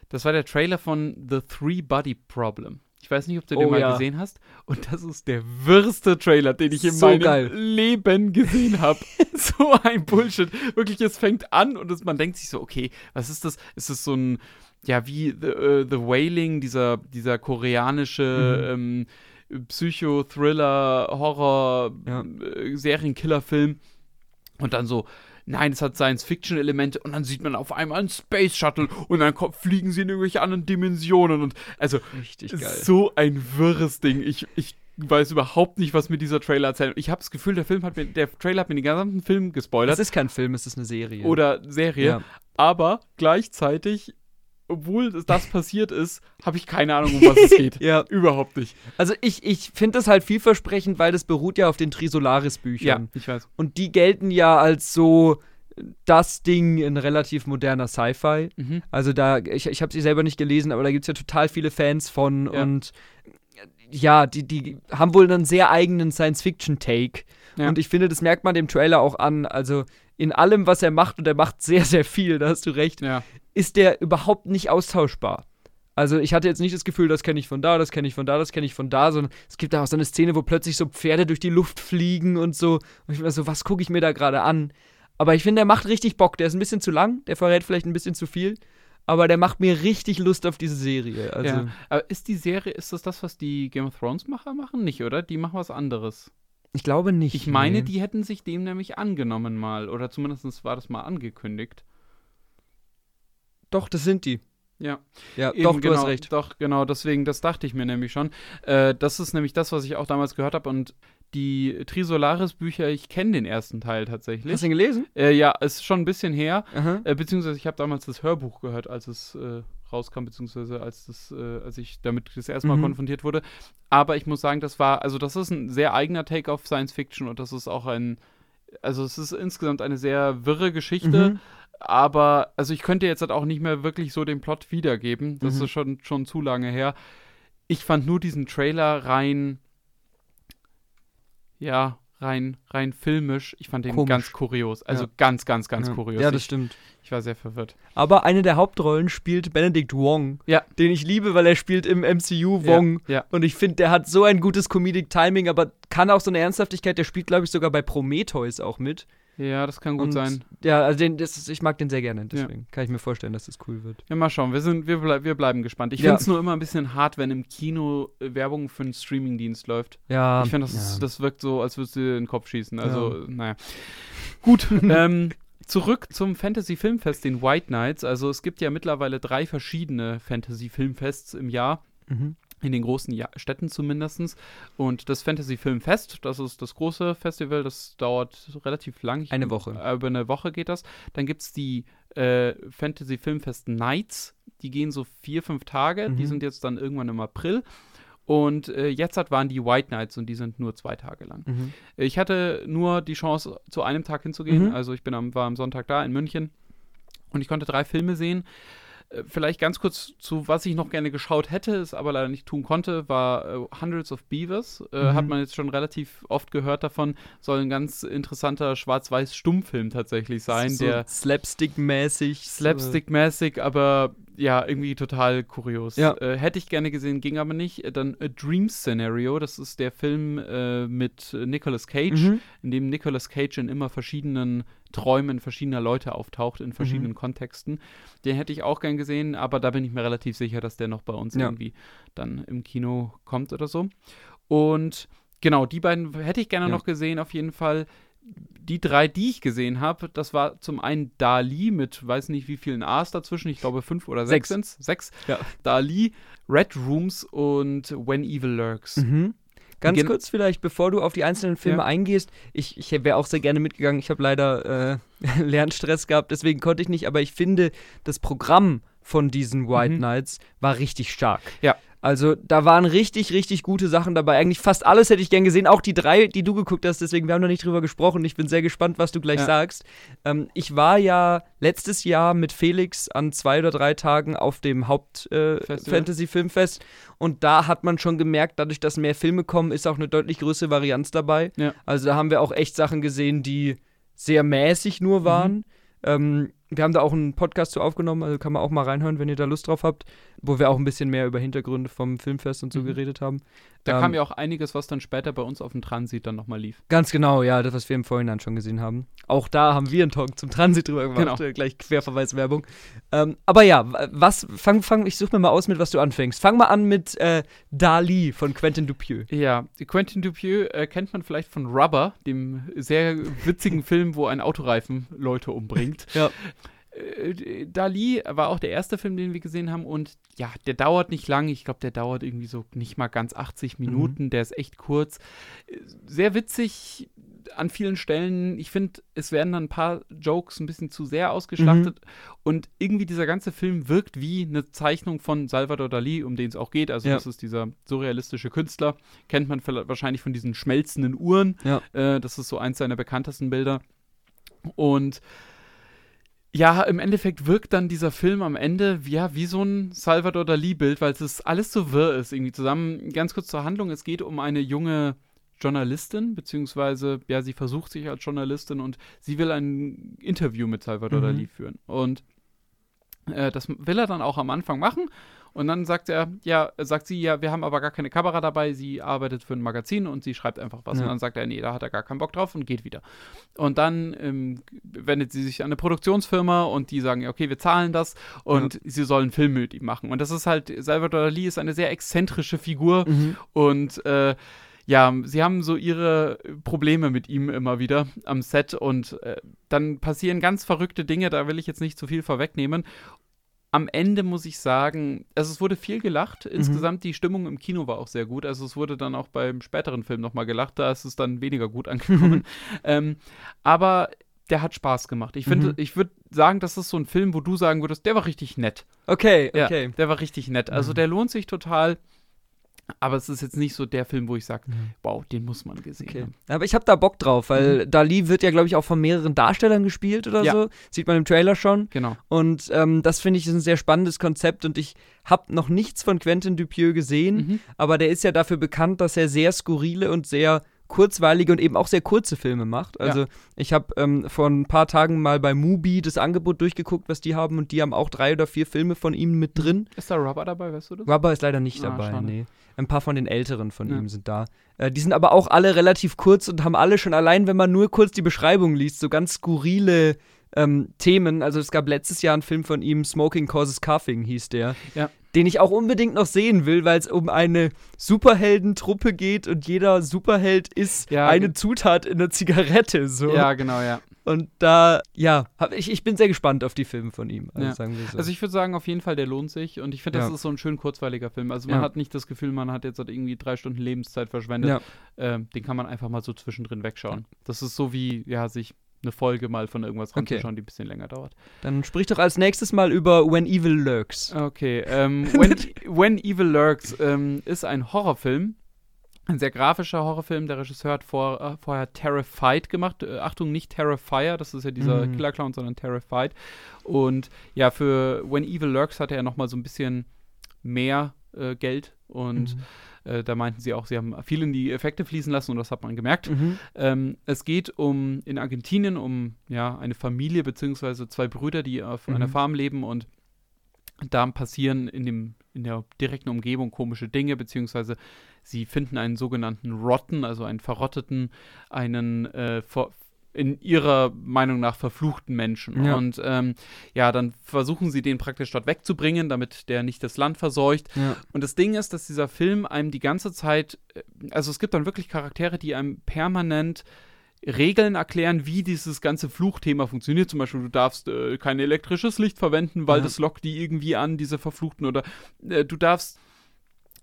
das war der Trailer von The Three Body Problem. Ich weiß nicht, ob du den
Oh,
mal
ja.
gesehen hast. Und das ist der wirste Trailer, den ich in
So
meinem
geil.
Leben gesehen habe. so ein Bullshit. Wirklich, es fängt an und es, man denkt sich so, okay, was ist das? Ist es so ein, ja, wie The, äh, The Wailing, dieser, dieser koreanische ähm, Psycho-Thriller, Horror,
Ja.
äh, Serienkiller-Film. Und dann so, nein, es hat Science-Fiction-Elemente und dann sieht man auf einmal einen Space Shuttle und dann fliegen sie in irgendwelche anderen Dimensionen und also
Richtig geil.
so ein wirres Ding. Ich, ich weiß überhaupt nicht, was mir dieser Trailer erzählt. Ich habe das Gefühl, der Film hat mir, der Trailer hat mir den gesamten Film gespoilert
Das ist kein Film, es ist eine Serie.
oder Serie,
Ja.
aber gleichzeitig, obwohl das- passiert ist, habe ich keine Ahnung, um was es geht.
Ja,
Überhaupt nicht.
also ich, ich finde das halt vielversprechend, weil das beruht ja auf den Trisolaris-Büchern.
ich weiß.
Und die gelten ja als so das Ding in relativ moderner Sci-Fi.
Mhm.
Also da, ich, ich habe sie selber nicht gelesen, aber da gibt es ja total viele Fans von
Ja.
und ja, die, die haben wohl einen sehr eigenen Science-Fiction-Take.
Ja.
Und ich finde, das merkt man dem Trailer auch an. Also in allem, was er macht, und er macht sehr, sehr viel, da hast du recht,
Ja.
ist der überhaupt nicht austauschbar. Also ich hatte jetzt nicht das Gefühl, das kenne ich von da, das kenne ich von da, das kenne ich von da, sondern es gibt da auch so eine Szene, wo plötzlich so Pferde durch die Luft fliegen und so. Und ich bin so, was gucke ich mir da gerade an? Aber ich finde, der macht richtig Bock. Der ist ein bisschen zu lang, der verrät vielleicht ein bisschen zu viel, aber der macht mir richtig Lust auf diese Serie. Also,
ja. Aber ist die Serie, ist das das, was die Game of Thrones Macher machen? Nicht, oder? Die machen was anderes.
Ich glaube nicht.
Ich meine,
nee.
die hätten sich dem nämlich angenommen mal. Oder zumindest war das mal angekündigt.
Doch, das sind die.
Ja.
Ja,
Eben,
doch, du
genau,
hast recht.
Doch, genau, deswegen, das dachte ich mir nämlich schon. Äh, das ist nämlich das, was ich auch damals gehört habe. Und die Trisolaris-Bücher, ich kenne den ersten Teil tatsächlich.
Hast du ihn gelesen?
Äh, ja, ist schon ein bisschen her. Äh, beziehungsweise ich habe damals das Hörbuch gehört, als es äh, rauskam, beziehungsweise als, das, äh, als ich damit das erste Mal
Mhm.
konfrontiert wurde. Aber ich muss sagen, das war, also das ist ein sehr eigener Take auf Science Fiction und das ist auch ein, also es ist insgesamt eine sehr wirre Geschichte.
Mhm.
Aber, also ich könnte jetzt halt auch nicht mehr wirklich so den Plot wiedergeben. Das
Mhm.
ist schon, schon zu lange her. Ich fand nur diesen Trailer rein, ja, rein, rein filmisch. Ich fand den
Komisch.
ganz kurios. Also
Ja.
ganz, ganz, ganz
ja.
kurios.
Ja, das
ich,
stimmt.
ich war sehr verwirrt.
Aber eine der Hauptrollen spielt Benedict Wong,
Ja.
den ich liebe, weil er spielt im MCU Wong.
Ja, ja.
Und ich finde, der hat so ein gutes Comedic Timing, aber kann auch so eine Ernsthaftigkeit. Der spielt, glaube ich, sogar bei Prometheus auch mit.
Ja, das kann gut
und,
sein.
Ja, also den, das ist, ich mag den sehr gerne, deswegen kann ich mir vorstellen, dass das cool wird.
Ja, mal schauen. Wir, sind, wir, blei wir bleiben gespannt. Ich
Ja.
finde es nur immer ein bisschen hart, wenn im Kino äh, Werbung für einen Streamingdienst läuft.
Ja.
ich finde, das, ist-
ja.
das wirkt so, als würdest du dir in den Kopf schießen. Also, naja. Gut, ähm, zurück zum Fantasy Filmfest, den White Nights. Also, es gibt ja mittlerweile drei verschiedene Fantasy Filmfests im Jahr.
Mhm.
In den großen ja Städten zumindest. Und das Fantasy Filmfest, das ist das große Festival, das dauert relativ lang. Ich-
Eine Woche.
Über eine Woche geht das. Dann gibt es die äh, Fantasy Filmfest Nights. Die gehen so vier, fünf Tage. Die
Mhm.
sind jetzt dann irgendwann im April. Und äh, jetzt hat, waren die White Nights und die sind nur zwei Tage lang.
Mhm.
Ich hatte nur die Chance, zu einem Tag hinzugehen.
Mhm.
Also ich bin am, war am Sonntag da in München und ich konnte drei Filme sehen. Äh, Vielleicht ganz kurz zu, was ich noch gerne geschaut hätte, es aber leider nicht tun konnte, war äh, Hundreds of Beavers. Äh,
Mhm.
Hat man jetzt schon relativ oft gehört davon. Soll ein ganz interessanter Schwarz-Weiß-Stummfilm tatsächlich sein,
so
der
Slapstick-mäßig.
Slapstick-mäßig, aber ja, irgendwie total kurios.
Ja.
Äh, hätte ich gerne gesehen, ging aber nicht. Äh, Dann A Dream Scenario, das ist der Film äh, mit Nicolas Cage,
Mhm.
in dem Nicolas Cage in immer verschiedenen Träumen verschiedener Leute auftaucht, in verschiedenen
Mhm.
Kontexten. Den hätte ich auch gern gesehen, aber da bin ich mir relativ sicher, dass der noch bei uns
Ja.
irgendwie dann im Kino kommt oder so. Und genau, die beiden hätte ich gerne
Ja.
noch gesehen, auf jeden Fall. Die drei, die ich gesehen habe, das war zum einen Dali mit weiß nicht wie vielen A's dazwischen, ich glaube fünf oder sechs
Sechs.
Sechs.
Ja.
Dali, Red Rooms und When Evil Lurks.
Mhm. Ganz
Gen-
kurz vielleicht, bevor du auf die einzelnen Filme
Ja.
eingehst, ich, ich wäre auch sehr gerne mitgegangen. Ich habe leider äh, Lernstress gehabt, deswegen konnte ich nicht, aber ich finde, das Programm von diesen White
Mhm.
Nights war richtig stark.
Ja.
Also da waren richtig, richtig gute Sachen dabei. Eigentlich fast alles hätte ich gern gesehen. Auch die drei, die du geguckt hast. Deswegen, wir haben noch nicht drüber gesprochen. Ich bin sehr gespannt, was du gleich ja. sagst. Ähm, ich war ja letztes Jahr mit Felix an zwei oder drei Tagen auf dem Haupt-Fantasy-Filmfest. Äh, und da hat man schon gemerkt, dadurch, dass mehr Filme kommen, ist auch eine deutlich größere Varianz dabei. Ja. Also da haben wir auch echt Sachen gesehen, die sehr mäßig nur waren. Mhm. Ähm, wir haben da auch einen Podcast zu aufgenommen, also kann man auch mal reinhören, wenn ihr da Lust drauf habt, wo wir auch ein bisschen mehr über Hintergründe vom Filmfest und so mhm. geredet haben.
Da ähm, kam ja auch einiges, was dann später bei uns auf dem Transit dann nochmal lief.
Ganz genau, ja, das, was wir im Vorhinein schon gesehen haben. Auch da haben wir einen Talk zum Transit drüber gemacht, genau. äh, gleich Querverweiswerbung. Ähm, aber ja, was, fang, fang, ich suche mir mal aus mit, was du anfängst. Fang mal an mit äh, Dali von Quentin Dupieux.
Ja, Quentin Dupieux äh, kennt man vielleicht von Rubber, dem sehr witzigen Film, wo ein Autoreifen Leute umbringt. ja. Äh, Dali war auch der erste Film, den wir gesehen haben und ja, der dauert nicht lang. Ich glaube, der dauert irgendwie so nicht mal ganz 80 Minuten. Mhm. Der ist echt kurz. Sehr witzig an vielen Stellen. Ich finde, es werden dann ein paar Jokes ein bisschen zu sehr ausgeschlachtet mhm. und irgendwie dieser ganze Film wirkt wie eine Zeichnung von Salvador Dali, um den es auch geht. Also ja. das ist dieser surrealistische Künstler. Kennt man wahrscheinlich von diesen schmelzenden Uhren. Ja. Äh, das ist so eins seiner bekanntesten Bilder. Und ja, im Endeffekt wirkt dann dieser Film am Ende wie, ja, wie so ein Salvador Dali-Bild, weil es alles so wirr ist irgendwie zusammen. Ganz kurz zur Handlung: Es geht um eine junge Journalistin, beziehungsweise, ja, sie versucht sich als Journalistin und sie will ein Interview mit Salvador mhm. Dali führen. Und äh, das will er dann auch am Anfang machen. Und dann sagt er, ja, sagt sie, ja, wir haben aber gar keine Kamera dabei, sie arbeitet für ein Magazin und sie schreibt einfach was. Ja. Und dann sagt er, nee, da hat er gar keinen Bock drauf und geht wieder. Und dann ähm, wendet sie sich an eine Produktionsfirma und die sagen, ja, okay, wir zahlen das und ja. sie sollen einen Film mit ihm machen. Und das ist halt, Salvador Dali ist eine sehr exzentrische Figur mhm. und äh, ja, sie haben so ihre Probleme mit ihm immer wieder am Set und äh, dann passieren ganz verrückte Dinge, da will ich jetzt nicht zu viel vorwegnehmen am Ende muss ich sagen, also es wurde viel gelacht. Mhm. Insgesamt mhm. die Stimmung im Kino war auch sehr gut. Also es wurde dann auch beim späteren Film nochmal gelacht, da ist es dann weniger gut angekommen. ähm, aber der hat Spaß gemacht. Ich finde, mhm. ich würde sagen, das ist so ein Film, wo du sagen würdest, der war richtig nett.
Okay, okay.
Ja, der war richtig nett. Also mhm. der lohnt sich total. Aber es ist jetzt nicht so der Film, wo ich sage, mhm. wow, den muss man gesehen okay. haben.
Aber ich habe da Bock drauf, weil mhm. Dali wird ja, glaube ich, auch von mehreren Darstellern gespielt oder ja. so. Sieht man im Trailer schon.
Genau.
Und ähm, das finde ich ein sehr spannendes Konzept und ich habe noch nichts von Quentin Dupieux gesehen, mhm. aber der ist ja dafür bekannt, dass er sehr skurrile und sehr kurzweilige und eben auch sehr kurze Filme macht. Also ja. ich habe ähm, vor ein paar Tagen mal bei Mubi das Angebot durchgeguckt, was die haben und die haben auch drei oder vier Filme von ihm mit drin.
Ist da Rubber dabei, weißt du das?
Rubber ist leider nicht ah, dabei, schade. nee. Ein paar von den älteren von ja. ihm sind da. Äh, die sind aber auch alle relativ kurz und haben alle schon allein, wenn man nur kurz die Beschreibung liest, so ganz skurrile ähm, Themen. Also es gab letztes Jahr einen Film von ihm, Smoking Causes Coughing hieß der. Ja. Den ich auch unbedingt noch sehen will, weil es um eine Superheldentruppe geht und jeder Superheld ist ja, eine Zutat in der Zigarette. So.
Ja, genau, ja.
Und da, ja, hab, ich, ich bin sehr gespannt auf die Filme von ihm. Also, ja. so.
also ich würde sagen, auf jeden Fall, der lohnt sich. Und ich finde, das ja. ist so ein schön kurzweiliger Film. Also man ja. hat nicht das Gefühl, man hat jetzt halt irgendwie drei Stunden Lebenszeit verschwendet. Ähm, den kann man einfach mal so zwischendrin wegschauen. Das ist so wie, ja, sich eine Folge mal von irgendwas ranzuschauen, okay. die ein bisschen länger dauert.
Dann sprich doch als nächstes mal über When Evil Lurks.
Okay, ähm, When, When Evil Lurks ähm, ist ein Horrorfilm ein sehr grafischer Horrorfilm. Der Regisseur hat vor, äh, vorher Terrified gemacht. Äh, Achtung, nicht Terrifier, das ist ja dieser mhm. Killer Clown, sondern Terrified. Und ja, für When Evil Lurks hatte er nochmal so ein bisschen mehr äh, Geld und mhm. Äh, da meinten sie auch, sie haben viel in die Effekte fließen lassen und das hat man gemerkt. Mhm. Ähm, es geht um in Argentinien um ja, eine Familie beziehungsweise zwei Brüder, die auf mhm. einer Farm leben und da passieren in, dem, in der direkten Umgebung komische Dinge, beziehungsweise sie finden einen sogenannten Rotten, also einen verrotteten, einen äh, in ihrer Meinung nach verfluchten Menschen. Ja. Und ähm, ja, dann versuchen sie den praktisch dort wegzubringen, damit der nicht das Land verseucht. Ja. Und das Ding ist, dass dieser Film einem die ganze Zeit, äh, also es gibt dann wirklich Charaktere, die einem permanent Regeln erklären, wie dieses ganze Fluchthema funktioniert. Zum Beispiel, du darfst äh, kein elektrisches Licht verwenden, weil ja. das lockt die irgendwie an, diese Verfluchten. Oder äh, du darfst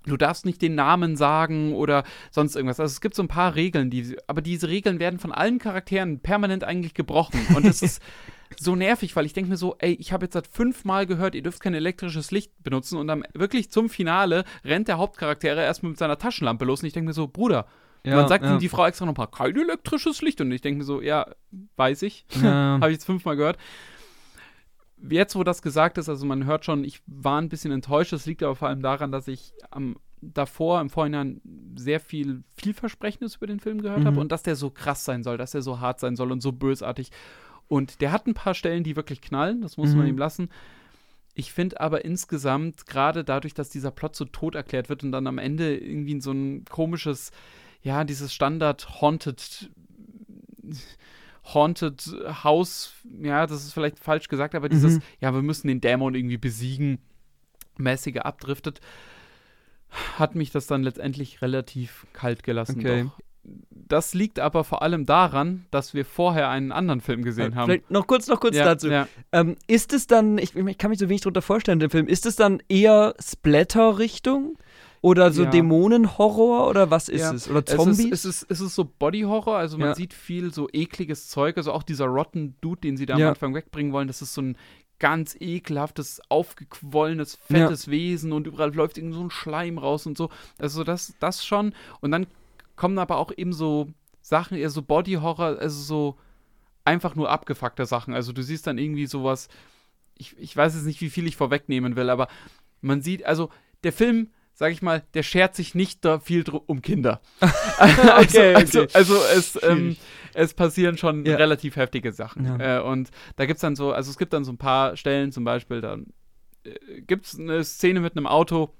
Du darfst nicht den Namen sagen oder sonst irgendwas. Also es gibt so ein paar Regeln, die, aber diese Regeln werden von allen Charakteren permanent eigentlich gebrochen. Und das ist so nervig, weil ich denke mir so, ey, ich habe jetzt seit fünfmal gehört, ihr dürft kein elektrisches Licht benutzen und dann wirklich zum Finale rennt der Hauptcharakter erst mit seiner Taschenlampe los und ich denke mir so, Bruder, ja, dann sagt ja. ihm die Frau extra noch mal, kein elektrisches Licht. Und ich denke mir so, ja, weiß ich. Ja. Habe ich jetzt fünfmal gehört. Jetzt, wo das gesagt ist, also man hört schon, ich war ein bisschen enttäuscht. Das liegt aber vor allem daran, dass ich am davor im Vorhinein sehr viel vielversprechendes über den Film gehört mhm. habe und dass der so krass sein soll, dass der so hart sein soll und so bösartig. Und der hat ein paar Stellen, die wirklich knallen, das muss mhm. man ihm lassen. Ich finde aber insgesamt, gerade dadurch, dass dieser Plot so tot erklärt wird und dann am Ende irgendwie in so ein komisches, ja, dieses Standard Haunted Haunted House, ja, das ist vielleicht falsch gesagt, aber dieses, mhm. ja, wir müssen den Dämon irgendwie besiegen, mäßige abdriftet, hat mich das dann letztendlich relativ kalt gelassen. Okay. Doch. Das liegt aber vor allem daran, dass wir vorher einen anderen Film gesehen haben.
Vielleicht noch kurz, noch kurz ja, dazu. Ja. Ähm, ist es dann, ich, ich, kann mich so wenig darunter vorstellen, den Film, ist es dann eher Splatter-Richtung? Oder so ja. Dämonenhorror oder was ist ja. es? Oder Zombies?
Es ist, es ist, es ist so Bodyhorror, also man ja. sieht viel so ekliges Zeug, also auch dieser Rotten Dude, den sie da am Anfang wegbringen wollen, das ist so ein ganz ekelhaftes, aufgequollenes, fettes Wesen und überall läuft irgend so ein Schleim raus und so. Also das, das schon. Und dann kommen aber auch eben so Sachen, eher so Bodyhorror, also so einfach nur abgefuckte Sachen. Also du siehst dann irgendwie sowas, ich, ich weiß jetzt nicht, wie viel ich vorwegnehmen will, aber man sieht, also der Film sag ich mal, der schert sich nicht da viel um Kinder. also, okay, also, also, es, ähm, es passieren schon ja. relativ heftige Sachen. Ja. Äh, und da gibt es dann so, also es gibt dann so ein paar Stellen, zum Beispiel, da äh, gibt es eine Szene mit einem Auto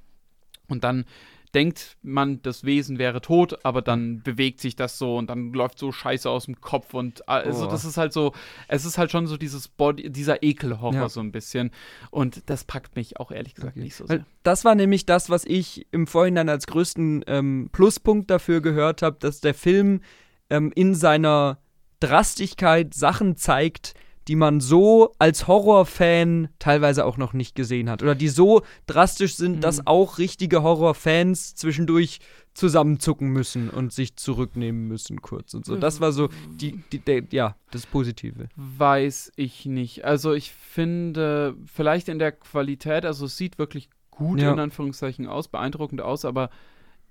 und dann denkt man, das Wesen wäre tot, aber dann bewegt sich das so und dann läuft so Scheiße aus dem Kopf und also oh. das ist halt so, es ist halt schon so dieses Body, dieser Ekelhorror ja. so ein bisschen und das packt mich auch ehrlich gesagt okay. nicht so sehr.
Das war nämlich das, was ich im Vorhinein als größten ähm, Pluspunkt dafür gehört habe, dass der Film ähm, in seiner Drastigkeit Sachen zeigt, die man so als Horrorfan teilweise auch noch nicht gesehen hat. Oder die so drastisch sind, mhm. dass auch richtige Horrorfans zwischendurch zusammenzucken müssen und sich zurücknehmen müssen kurz und so. Das war so die, die, die, ja, das Positive.
Weiß ich nicht. Also ich finde, vielleicht in der Qualität, also es sieht wirklich gut ja. in Anführungszeichen aus, beeindruckend aus, aber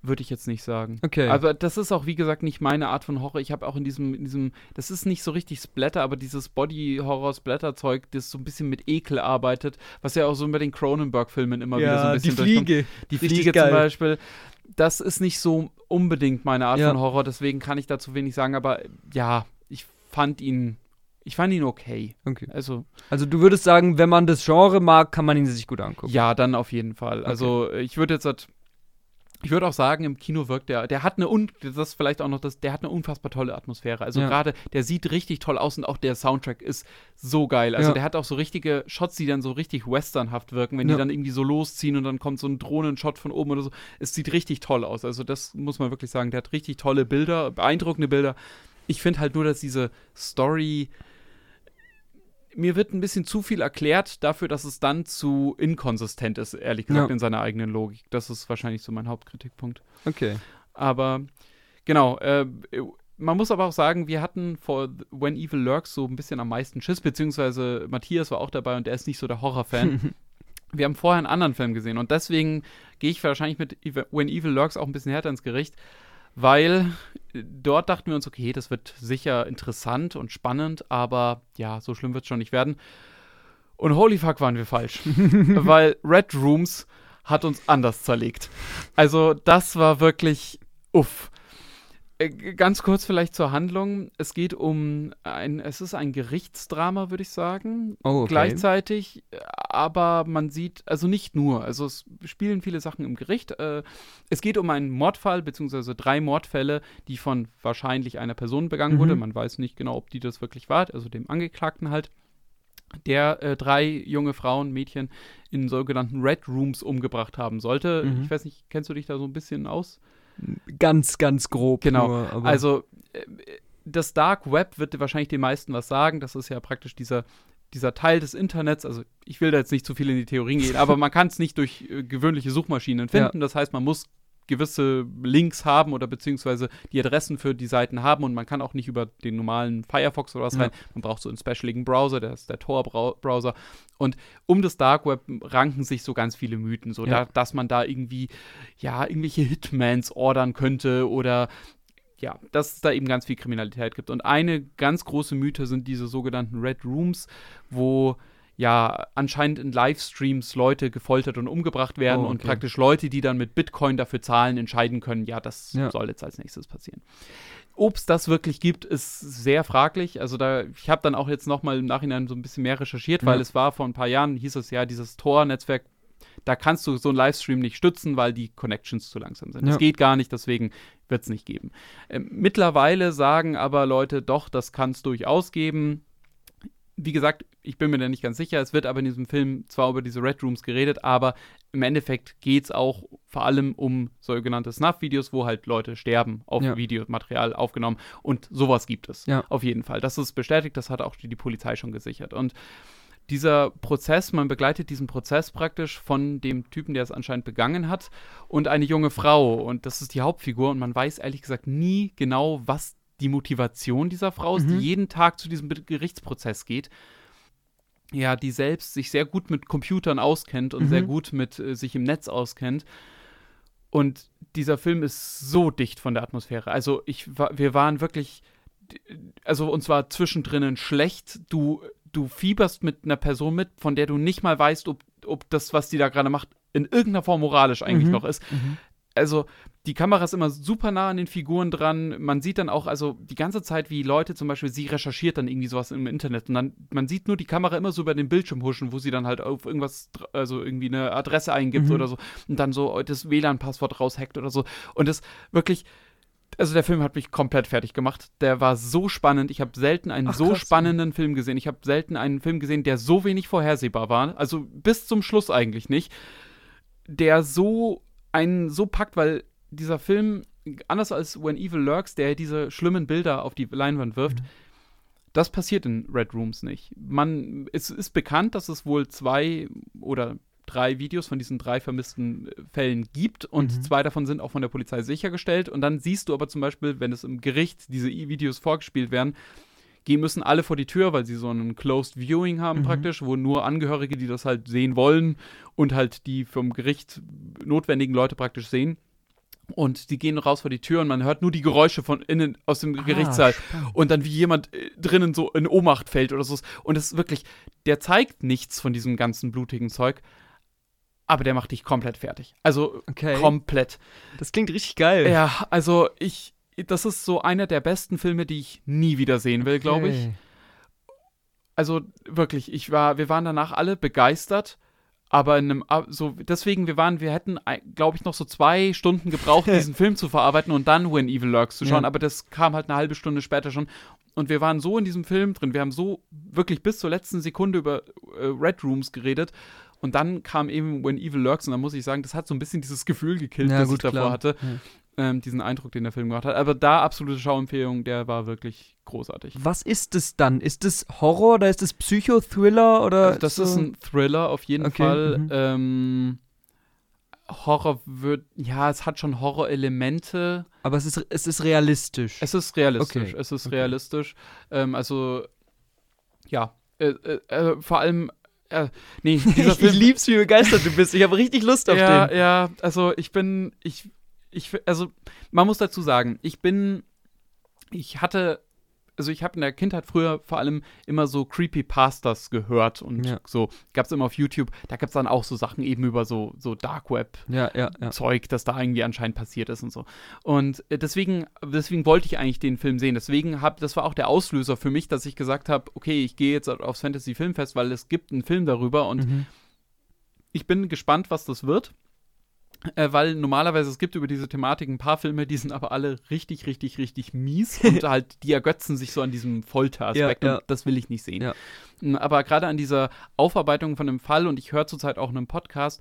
würde ich jetzt nicht sagen.
Okay.
Aber das ist auch, wie gesagt, nicht meine Art von Horror. Ich habe auch in diesem, in diesem, das ist nicht so richtig Splatter, aber dieses Body-Horror-Splatter-Zeug, das so ein bisschen mit Ekel arbeitet, was ja auch so bei den Cronenberg-Filmen immer ja, wieder so ein bisschen
die Fliege.
Die Fliege zum Beispiel. Das ist nicht so unbedingt meine Art ja. von Horror, deswegen kann ich dazu wenig sagen, aber ja, ich fand ihn ich fand ihn okay.
okay.
Also,
also du würdest sagen, wenn man das Genre mag, kann man ihn sich gut angucken.
Ja, dann auf jeden Fall. Okay. Also ich würde jetzt ich würde auch sagen, im Kino wirkt der, der hat eine, un, das ist vielleicht auch noch das, der hat eine unfassbar tolle Atmosphäre. Also ja. gerade, der sieht richtig toll aus und auch der Soundtrack ist so geil. Also ja. der hat auch so richtige Shots, die dann so richtig westernhaft wirken, wenn ja. die dann irgendwie so losziehen und dann kommt so ein Drohnenshot von oben oder so. Es sieht richtig toll aus. Also das muss man wirklich sagen. Der hat richtig tolle Bilder, beeindruckende Bilder. Ich finde halt nur, dass diese Story mir wird ein bisschen zu viel erklärt dafür, dass es dann zu inkonsistent ist, ehrlich gesagt, ja. in seiner eigenen Logik. Das ist wahrscheinlich so mein Hauptkritikpunkt.
Okay.
Aber genau, äh, man muss aber auch sagen, wir hatten vor When Evil Lurks so ein bisschen am meisten Schiss, beziehungsweise Matthias war auch dabei und der ist nicht so der Horrorfan. wir haben vorher einen anderen Film gesehen und deswegen gehe ich wahrscheinlich mit When Evil Lurks auch ein bisschen härter ins Gericht, weil dort dachten wir uns, okay, das wird sicher interessant und spannend, aber ja, so schlimm wird es schon nicht werden. Und holy fuck waren wir falsch, weil Red Rooms hat uns anders zerlegt. Also das war wirklich uff. Äh, ganz kurz vielleicht zur Handlung. Es geht um ein, es ist ein Gerichtsdrama, würde ich sagen.
Oh, okay.
Gleichzeitig, aber man sieht, also nicht nur, also es spielen viele Sachen im Gericht. Äh, es geht um einen Mordfall, beziehungsweise drei Mordfälle, die von wahrscheinlich einer Person begangen mhm. wurde. Man weiß nicht genau, ob die das wirklich war, also dem Angeklagten halt der äh, drei junge Frauen, Mädchen in sogenannten Red Rooms umgebracht haben sollte. Mhm. Ich weiß nicht, kennst du dich da so ein bisschen aus?
Ganz, ganz grob.
Genau. Nur, also äh, das Dark Web wird wahrscheinlich den meisten was sagen. Das ist ja praktisch dieser dieser Teil des Internets, also ich will da jetzt nicht zu viel in die Theorien gehen, aber man kann es nicht durch äh, gewöhnliche Suchmaschinen finden. Ja. Das heißt, man muss gewisse Links haben oder beziehungsweise die Adressen für die Seiten haben und man kann auch nicht über den normalen Firefox oder was ja. rein. Man braucht so einen specialigen Browser, der ist der Tor-Browser. Und um das Dark Web ranken sich so ganz viele Mythen, so ja. da, dass man da irgendwie, ja, irgendwelche Hitmans ordern könnte oder ja, dass es da eben ganz viel Kriminalität gibt. Und eine ganz große Mythe sind diese sogenannten Red Rooms, wo ja anscheinend in Livestreams Leute gefoltert und umgebracht werden oh, okay. und praktisch Leute, die dann mit Bitcoin dafür zahlen, entscheiden können, ja, das ja. soll jetzt als nächstes passieren. Ob es das wirklich gibt, ist sehr fraglich. Also da, ich habe dann auch jetzt nochmal im Nachhinein so ein bisschen mehr recherchiert, weil ja. es war vor ein paar Jahren, hieß es ja, dieses Tor-Netzwerk, da kannst du so einen Livestream nicht stützen, weil die Connections zu langsam sind. Ja. Das geht gar nicht, deswegen wird es nicht geben. Ähm, mittlerweile sagen aber Leute, doch, das kann es durchaus geben wie gesagt, ich bin mir da nicht ganz sicher. Es wird aber in diesem Film zwar über diese Red Rooms geredet, aber im Endeffekt geht es auch vor allem um sogenannte Snuff-Videos, wo halt Leute sterben, auf ja. Videomaterial aufgenommen. Und sowas gibt es. Ja. Auf jeden Fall. Das ist bestätigt, das hat auch die, die Polizei schon gesichert. Und dieser Prozess, man begleitet diesen Prozess praktisch von dem Typen, der es anscheinend begangen hat, und eine junge Frau. Und das ist die Hauptfigur. Und man weiß ehrlich gesagt nie genau, was die Motivation dieser Frau ist, mhm. die jeden Tag zu diesem Gerichtsprozess geht. Ja, die selbst sich sehr gut mit Computern auskennt und mhm. sehr gut mit äh, sich im Netz auskennt. Und dieser Film ist so dicht von der Atmosphäre. Also ich wir waren wirklich, also uns war zwischendrin schlecht. Du, du fieberst mit einer Person mit, von der du nicht mal weißt, ob, ob das, was die da gerade macht, in irgendeiner Form moralisch eigentlich mhm. noch ist. Mhm also die Kamera ist immer super nah an den Figuren dran. Man sieht dann auch, also die ganze Zeit, wie Leute zum Beispiel, sie recherchiert dann irgendwie sowas im Internet und dann, man sieht nur die Kamera immer so über den Bildschirm huschen, wo sie dann halt auf irgendwas, also irgendwie eine Adresse eingibt mhm. oder so und dann so das WLAN-Passwort raushackt oder so. Und das wirklich, also der Film hat mich komplett fertig gemacht. Der war so spannend. Ich habe selten einen Ach, so krass. spannenden Film gesehen. Ich habe selten einen Film gesehen, der so wenig vorhersehbar war. Also bis zum Schluss eigentlich nicht. Der so einen so packt, weil dieser Film, anders als When Evil Lurks, der diese schlimmen Bilder auf die Leinwand wirft, mhm. das passiert in Red Rooms nicht. Man, es ist bekannt, dass es wohl zwei oder drei Videos von diesen drei vermissten Fällen gibt und mhm. zwei davon sind auch von der Polizei sichergestellt. Und dann siehst du aber zum Beispiel, wenn es im Gericht diese Videos vorgespielt werden, gehen müssen alle vor die Tür, weil sie so ein Closed Viewing haben mhm. praktisch, wo nur Angehörige, die das halt sehen wollen und halt die vom Gericht notwendigen Leute praktisch sehen. Und die gehen raus vor die Tür und man hört nur die Geräusche von innen aus dem ah, Gerichtssaal. Spannend. Und dann wie jemand äh, drinnen so in Ohnmacht fällt oder so. Und es ist wirklich, der zeigt nichts von diesem ganzen blutigen Zeug. Aber der macht dich komplett fertig. Also okay. komplett.
Das klingt richtig geil.
Ja, also ich, das ist so einer der besten Filme, die ich nie wieder sehen will, okay. glaube ich. Also wirklich, ich war, wir waren danach alle begeistert, aber in einem, so deswegen, wir waren, wir hätten, glaube ich, noch so zwei Stunden gebraucht, diesen Film zu verarbeiten und dann When Evil Lurks zu schauen. Ja. Aber das kam halt eine halbe Stunde später schon. Und wir waren so in diesem Film drin, wir haben so wirklich bis zur letzten Sekunde über äh, Red Rooms geredet. Und dann kam eben When Evil Lurks und dann muss ich sagen, das hat so ein bisschen dieses Gefühl gekillt, ja, das gut, ich davor klar. hatte. Ja ähm, diesen Eindruck, den der Film gemacht hat. Aber da absolute Schauempfehlung, der war wirklich großartig.
Was ist es dann? Ist es Horror oder ist es Psychothriller oder?
Also das so? ist ein Thriller auf jeden okay. Fall. Mhm. Ähm, Horror wird, ja, es hat schon Horrorelemente.
Aber es ist, es ist realistisch.
Es ist realistisch. Okay. Es ist okay. realistisch. Ähm, also, ja, äh, äh, äh vor allem äh, nee,
Film. ich lieb's, wie begeistert du bist. Ich habe richtig Lust auf
ja,
den.
Ja, also ich bin, ich, ich, also man muss dazu sagen, ich bin, ich hatte, also ich habe in der Kindheit früher vor allem immer so Creepypastas gehört und ja. so gab es immer auf YouTube, da gab es dann auch so Sachen eben über so, so Dark Web
ja, ja,
Zeug, das da irgendwie anscheinend passiert ist und so. Und äh, deswegen, deswegen wollte ich eigentlich den Film sehen. Deswegen habe, das war auch der Auslöser für mich, dass ich gesagt habe, okay, ich gehe jetzt aufs Fantasy Filmfest, weil es gibt einen Film darüber und mhm. ich bin gespannt, was das wird. Äh, weil normalerweise es gibt über diese Thematik ein paar Filme, die sind aber alle richtig, richtig, richtig mies und halt die ergötzen sich so an diesem Folteraspekt ja, ja. und das will ich nicht sehen. Ja. Aber gerade an dieser Aufarbeitung von dem Fall und ich höre zurzeit auch einen Podcast,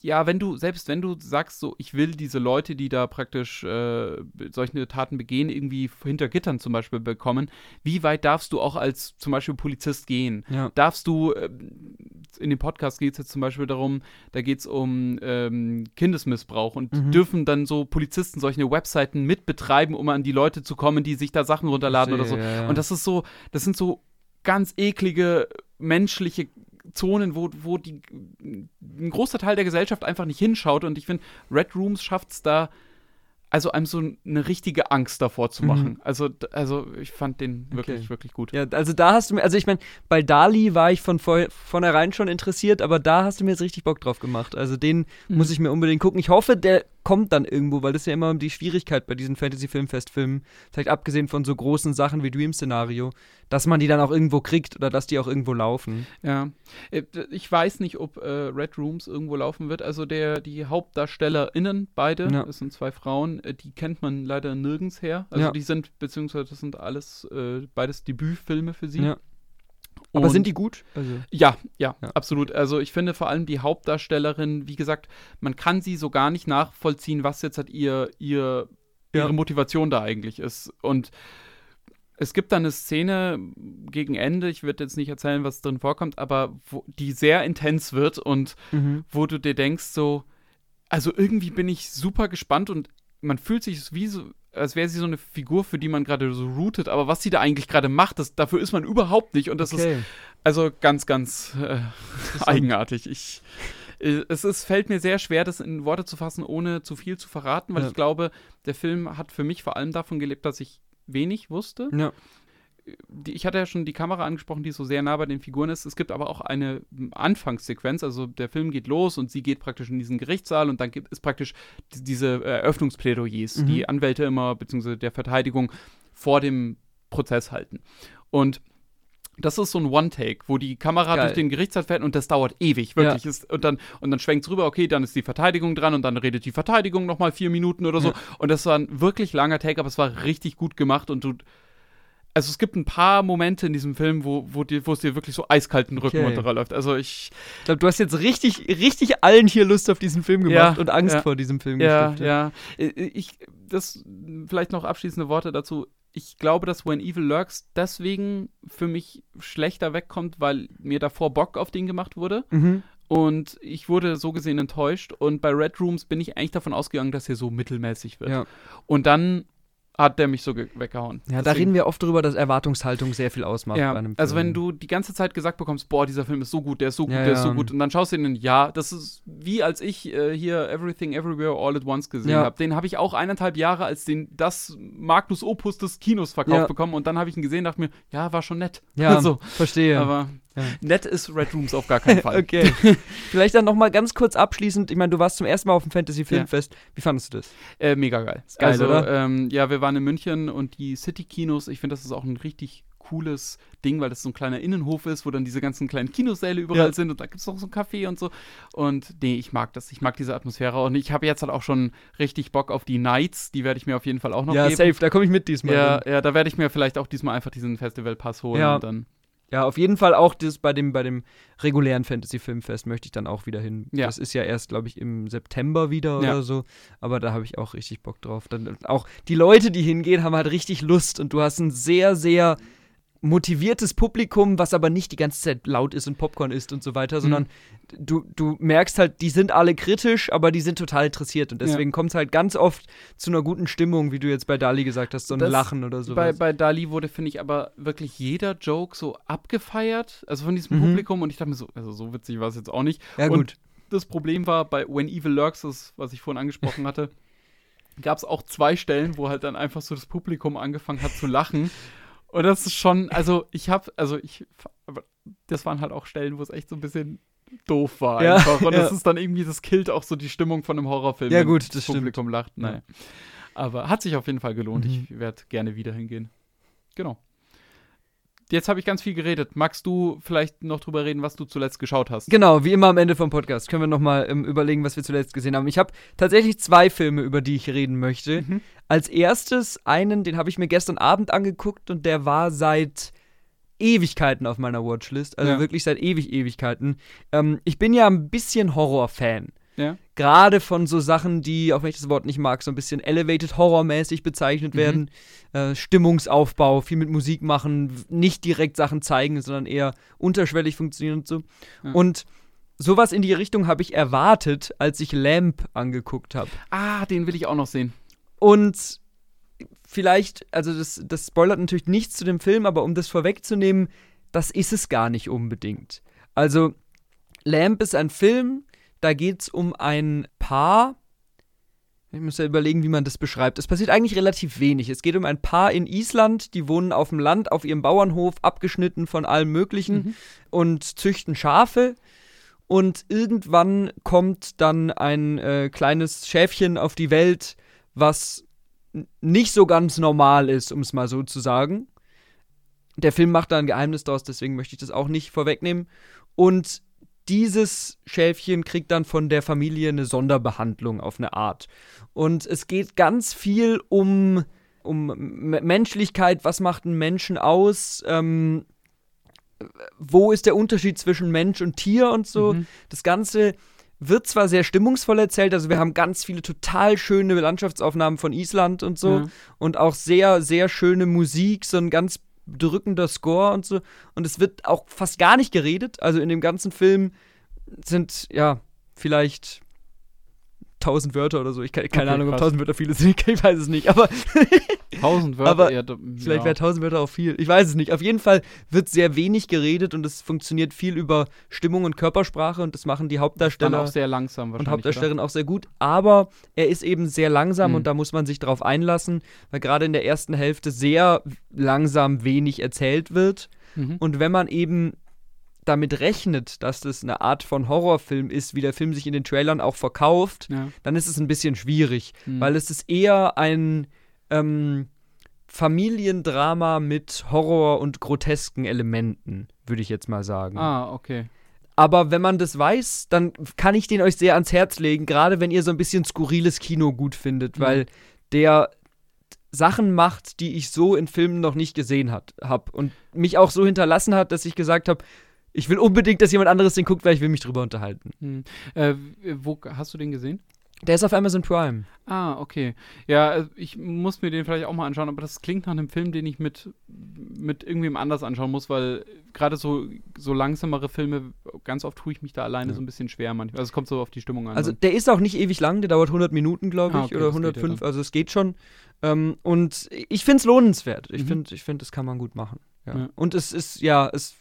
ja, wenn du, selbst wenn du sagst, so, ich will diese Leute, die da praktisch äh, solche Taten begehen, irgendwie hinter Gittern zum Beispiel bekommen, wie weit darfst du auch als zum Beispiel Polizist gehen?
Ja.
Darfst du, äh, in dem Podcast geht es jetzt zum Beispiel darum, da geht es um ähm, Kindesmissbrauch und
Mhm.
dürfen dann so Polizisten solche Webseiten mitbetreiben, um an die Leute zu kommen, die sich da Sachen runterladen oder so.
Ja, ja.
Und das ist so, das sind so ganz eklige menschliche Zonen, wo, wo die, ein großer Teil der Gesellschaft einfach nicht hinschaut. Und ich finde, Red Rooms schafft es da, also einem so eine richtige Angst davor zu machen. Also, d- also ich fand den wirklich,
Okay.
wirklich gut.
Ja, also da hast du mir, also ich meine, bei Dali war ich von vor, vornherein schon interessiert, aber da hast du mir jetzt richtig Bock drauf gemacht. Also den
Mhm.
muss ich mir unbedingt gucken. Ich hoffe, der kommt dann irgendwo, weil das ist ja immer die Schwierigkeit bei diesen Fantasy-Filmfestfilmen, vielleicht abgesehen von so großen Sachen wie Dream-Szenario, dass man die dann auch irgendwo kriegt oder dass die auch irgendwo laufen.
Ja. Äh, Ich weiß nicht, ob äh, Red Rooms irgendwo laufen wird. Also der, die HauptdarstellerInnen, beide,
Ja.
das sind zwei Frauen, äh, die kennt man leider nirgends her. Also
Ja.
die sind, beziehungsweise das sind alles äh, beides Debütfilme für sie.
Ja. Aber sind die gut? Also,
Ja, ja,
Ja.
absolut. Also ich finde vor allem die Hauptdarstellerin, wie gesagt, man kann sie so gar nicht nachvollziehen, was jetzt halt ihr, ihr
Ja.
ihre Motivation da eigentlich ist. Und es gibt dann eine Szene gegen Ende, ich würde jetzt nicht erzählen, was drin vorkommt, aber wo, die sehr intens wird und
mhm.
wo du dir denkst, so, also irgendwie bin ich super gespannt und man fühlt sich wie so, als wäre sie so eine Figur, für die man gerade so rootet, aber was sie da eigentlich gerade macht, das, dafür ist man überhaupt nicht und das ist
okay.
also ganz, ganz äh, eigenartig. Ich, äh, es ist, fällt mir sehr schwer, das in Worte zu fassen, ohne zu viel zu verraten, weil
Ja.
ich glaube, der Film hat für mich vor allem davon gelebt, dass ich wenig wusste.
Ja.
Ich hatte ja schon die Kamera angesprochen, die so sehr nah bei den Figuren ist. Es gibt aber auch eine Anfangssequenz, also der Film geht los und sie geht praktisch in diesen Gerichtssaal und dann gibt es praktisch die, diese Eröffnungsplädoyers,
Mhm.
die Anwälte immer, beziehungsweise der Verteidigung vor dem Prozess halten. Und das ist so ein One-Take, wo die Kamera
Geil.
durch den Gerichtssaal fährt und das dauert ewig, wirklich. Ist, und dann, und dann schwenkt es rüber, okay, dann ist die Verteidigung dran und dann redet die Verteidigung nochmal vier Minuten oder so.
Ja.
Und das war ein wirklich langer Take, aber es war richtig gut gemacht und du. Also es gibt ein paar Momente in diesem Film, wo, wo, dir, wo es dir wirklich so eiskalten Rücken
Okay.
runterläuft. Also ich,
Ich glaube, du hast jetzt richtig, richtig allen hier Lust auf diesen Film gemacht
Ja,
und Angst
ja.
vor diesem Film
Ja,
gestiftet.
ja. Ich, das, vielleicht noch abschließende Worte dazu. Ich glaube, dass When Evil Lurks deswegen für mich schlechter wegkommt, weil mir davor Bock auf den gemacht wurde.
Mhm.
Und ich wurde so gesehen enttäuscht. Und bei Red Rooms bin ich eigentlich davon ausgegangen, dass er so mittelmäßig wird.
Ja.
Und dann hat der mich so ge- weggehauen.
Ja, da
Deswegen-
reden wir oft drüber, dass Erwartungshaltung sehr viel ausmacht
ja,
bei einem Film.
also wenn du die ganze Zeit gesagt bekommst, boah, dieser Film ist so gut, der ist so gut,
Ja,
der ist so gut, und dann schaust du den, ja, das ist wie als ich äh, hier Everything Everywhere All at Once gesehen habe. Den habe ich auch eineinhalb Jahre als den das Magnus Opus des Kinos verkauft bekommen und dann habe ich ihn gesehen, dachte mir, ja, war schon nett.
ja,
so,
verstehe.
aber
Ja.
nett ist Red Rooms auf gar keinen Fall.
okay. Vielleicht dann noch mal ganz kurz abschließend. Ich meine, du warst zum ersten Mal auf dem Fantasy Filmfest. Wie fandest du das?
Äh, mega geil.
geil,
also? Ähm, ja, wir waren in München und die City-Kinos, ich finde, das ist auch ein richtig cooles Ding, weil das so ein kleiner Innenhof ist, wo dann diese ganzen kleinen Kinosäle überall
Ja.
sind und da gibt es auch so ein Café und so. Und nee, ich mag das. Ich mag diese Atmosphäre und ich habe jetzt halt auch schon richtig Bock auf die Nights. Die werde ich mir auf jeden Fall auch noch
ja,
geben.
safe. Da komme ich mit diesmal.
Ja,
hin.
ja, da werde ich mir vielleicht auch diesmal einfach diesen Festivalpass holen
Ja.
und dann.
Ja, auf jeden Fall auch das bei dem, bei dem regulären Fantasy Filmfest möchte ich dann auch wieder hin.
Ja.
Das ist ja erst, glaube ich, im September wieder
Ja.
oder so. Aber da habe ich auch richtig Bock drauf. Dann auch die Leute, die hingehen, haben halt richtig Lust und du hast ein sehr, sehr motiviertes Publikum, was aber nicht die ganze Zeit laut ist und Popcorn isst und so weiter, sondern du, du merkst halt, die sind alle kritisch, aber die sind total interessiert und deswegen kommt es halt ganz oft zu einer guten Stimmung, wie du jetzt bei Dali gesagt hast, so ein
Das-
Lachen oder so.
Bei, bei Dali wurde, finde ich, aber wirklich jeder Joke so abgefeiert, also von diesem
Mhm.
Publikum und ich dachte mir so, also so witzig war es jetzt auch nicht.
ja,
und
gut.
das Problem war bei When Evil Lurks, das, was ich vorhin angesprochen hatte, gab es auch zwei Stellen, wo halt dann einfach so das Publikum angefangen hat zu lachen. Und das ist schon, also ich habe, also ich, das waren halt auch Stellen, wo es echt so ein bisschen doof war
Ja,
einfach. Und
ja.
das ist dann irgendwie, das killt auch so die Stimmung von einem Horrorfilm.
Ja, gut,
das
das stimmt.
Publikum lacht.
Ja.
Naja. Aber hat sich auf jeden Fall gelohnt.
Mhm.
Ich werde gerne wieder hingehen. Genau. Jetzt habe ich ganz viel geredet. Magst du vielleicht noch drüber reden, was du zuletzt geschaut hast?
Genau, wie immer am Ende vom Podcast können wir nochmal ähm, überlegen, was wir zuletzt gesehen haben. Ich habe tatsächlich zwei Filme, über die ich reden möchte.
Mhm.
Als erstes einen, den habe ich mir gestern Abend angeguckt und der war seit Ewigkeiten auf meiner Watchlist. Also
Ja.
wirklich seit ewig Ewigkeiten. Ähm, ich bin ja ein bisschen Horror-Fan.
Ja.
Gerade von so Sachen, die, auch wenn ich das Wort nicht mag, so ein bisschen elevated horrormäßig bezeichnet
Mhm.
werden. Äh, Stimmungsaufbau, viel mit Musik machen, nicht direkt Sachen zeigen, sondern eher unterschwellig funktionieren und so.
Ja.
Und sowas in die Richtung habe ich erwartet, als ich Lamp angeguckt habe.
Ah, den will ich auch noch sehen.
Und vielleicht, also das, das spoilert natürlich nichts zu dem Film, aber um das vorwegzunehmen, das ist es gar nicht unbedingt. Also, Lamp ist ein Film, da geht es um ein Paar. Ich muss ja überlegen, wie man das beschreibt. Es passiert eigentlich relativ wenig. Es geht um ein Paar in Island, die wohnen auf dem Land, auf ihrem Bauernhof, abgeschnitten von allem Möglichen
Mhm.
und züchten Schafe. Und irgendwann kommt dann ein äh, kleines Schäfchen auf die Welt, was nicht so ganz normal ist, um es mal so zu sagen. Der Film macht da ein Geheimnis draus, deswegen möchte ich das auch nicht vorwegnehmen. Und dieses Schäfchen kriegt dann von der Familie eine Sonderbehandlung auf eine Art. Und es geht ganz viel um, um Menschlichkeit, was macht einen Menschen aus, ähm, wo ist der Unterschied zwischen Mensch und Tier und so.
Mhm.
Das Ganze wird zwar sehr stimmungsvoll erzählt, also wir haben ganz viele total schöne Landschaftsaufnahmen von Island und so
Ja.
und auch sehr, sehr schöne Musik, so ein ganz drückender Score und so. Und es wird auch fast gar nicht geredet. Also in dem ganzen Film sind, ja, vielleicht tausend Wörter oder so. Ich kann, keine
Okay,
Ahnung, ob
krass.
tausend Wörter viele sind. Ich weiß es nicht. Aber
Tausend Wörter.
Aber
ja,
Vielleicht
ja.
wäre tausend Wörter auch viel. Ich weiß es nicht. Auf jeden Fall wird sehr wenig geredet und es funktioniert viel über Stimmung und Körpersprache und das machen die
dann
Hauptdarsteller
auch sehr langsam
und. Hauptdarstellerin auch sehr gut. Aber er ist eben sehr langsam
Mhm.
und da muss man sich drauf einlassen, weil gerade in der ersten Hälfte sehr langsam wenig erzählt wird.
oder? Mhm.
Und wenn man eben damit rechnet, dass das eine Art von Horrorfilm ist, wie der Film sich in den Trailern auch verkauft,
ja.
dann ist es ein bisschen schwierig,
Mhm.
weil es ist eher ein ähm, Familiendrama mit Horror und grotesken Elementen, würde ich jetzt mal sagen.
Ah, okay.
Aber wenn man das weiß, dann kann ich den euch sehr ans Herz legen, gerade wenn ihr so ein bisschen skurriles Kino gut findet,
Mhm.
weil der Sachen macht, die ich so in Filmen noch nicht gesehen habe und mich auch so hinterlassen hat, dass ich gesagt habe, ich will unbedingt, dass jemand anderes den guckt, weil ich will mich drüber unterhalten.
Hm. Äh, wo hast du den gesehen?
Der ist auf Amazon Prime.
Ah, okay. Ja, äh, ich muss mir den vielleicht auch mal anschauen, aber das klingt nach einem Film, den ich mit, mit irgendwem anders anschauen muss, weil gerade so, so langsamere Filme, ganz oft tue ich mich da alleine
Ja.
so ein bisschen schwer manchmal. Also es kommt so auf die Stimmung an.
Also der ist auch nicht ewig lang, der dauert 100 Minuten, glaube ich,
Ah, okay,
oder
das geht ja
105,
dann.
also es geht schon. Ähm, und ich finde es lohnenswert. Ich
Mhm.
finde, ich find, das kann man gut machen. Ja.
Ja.
Und es ist, ja, es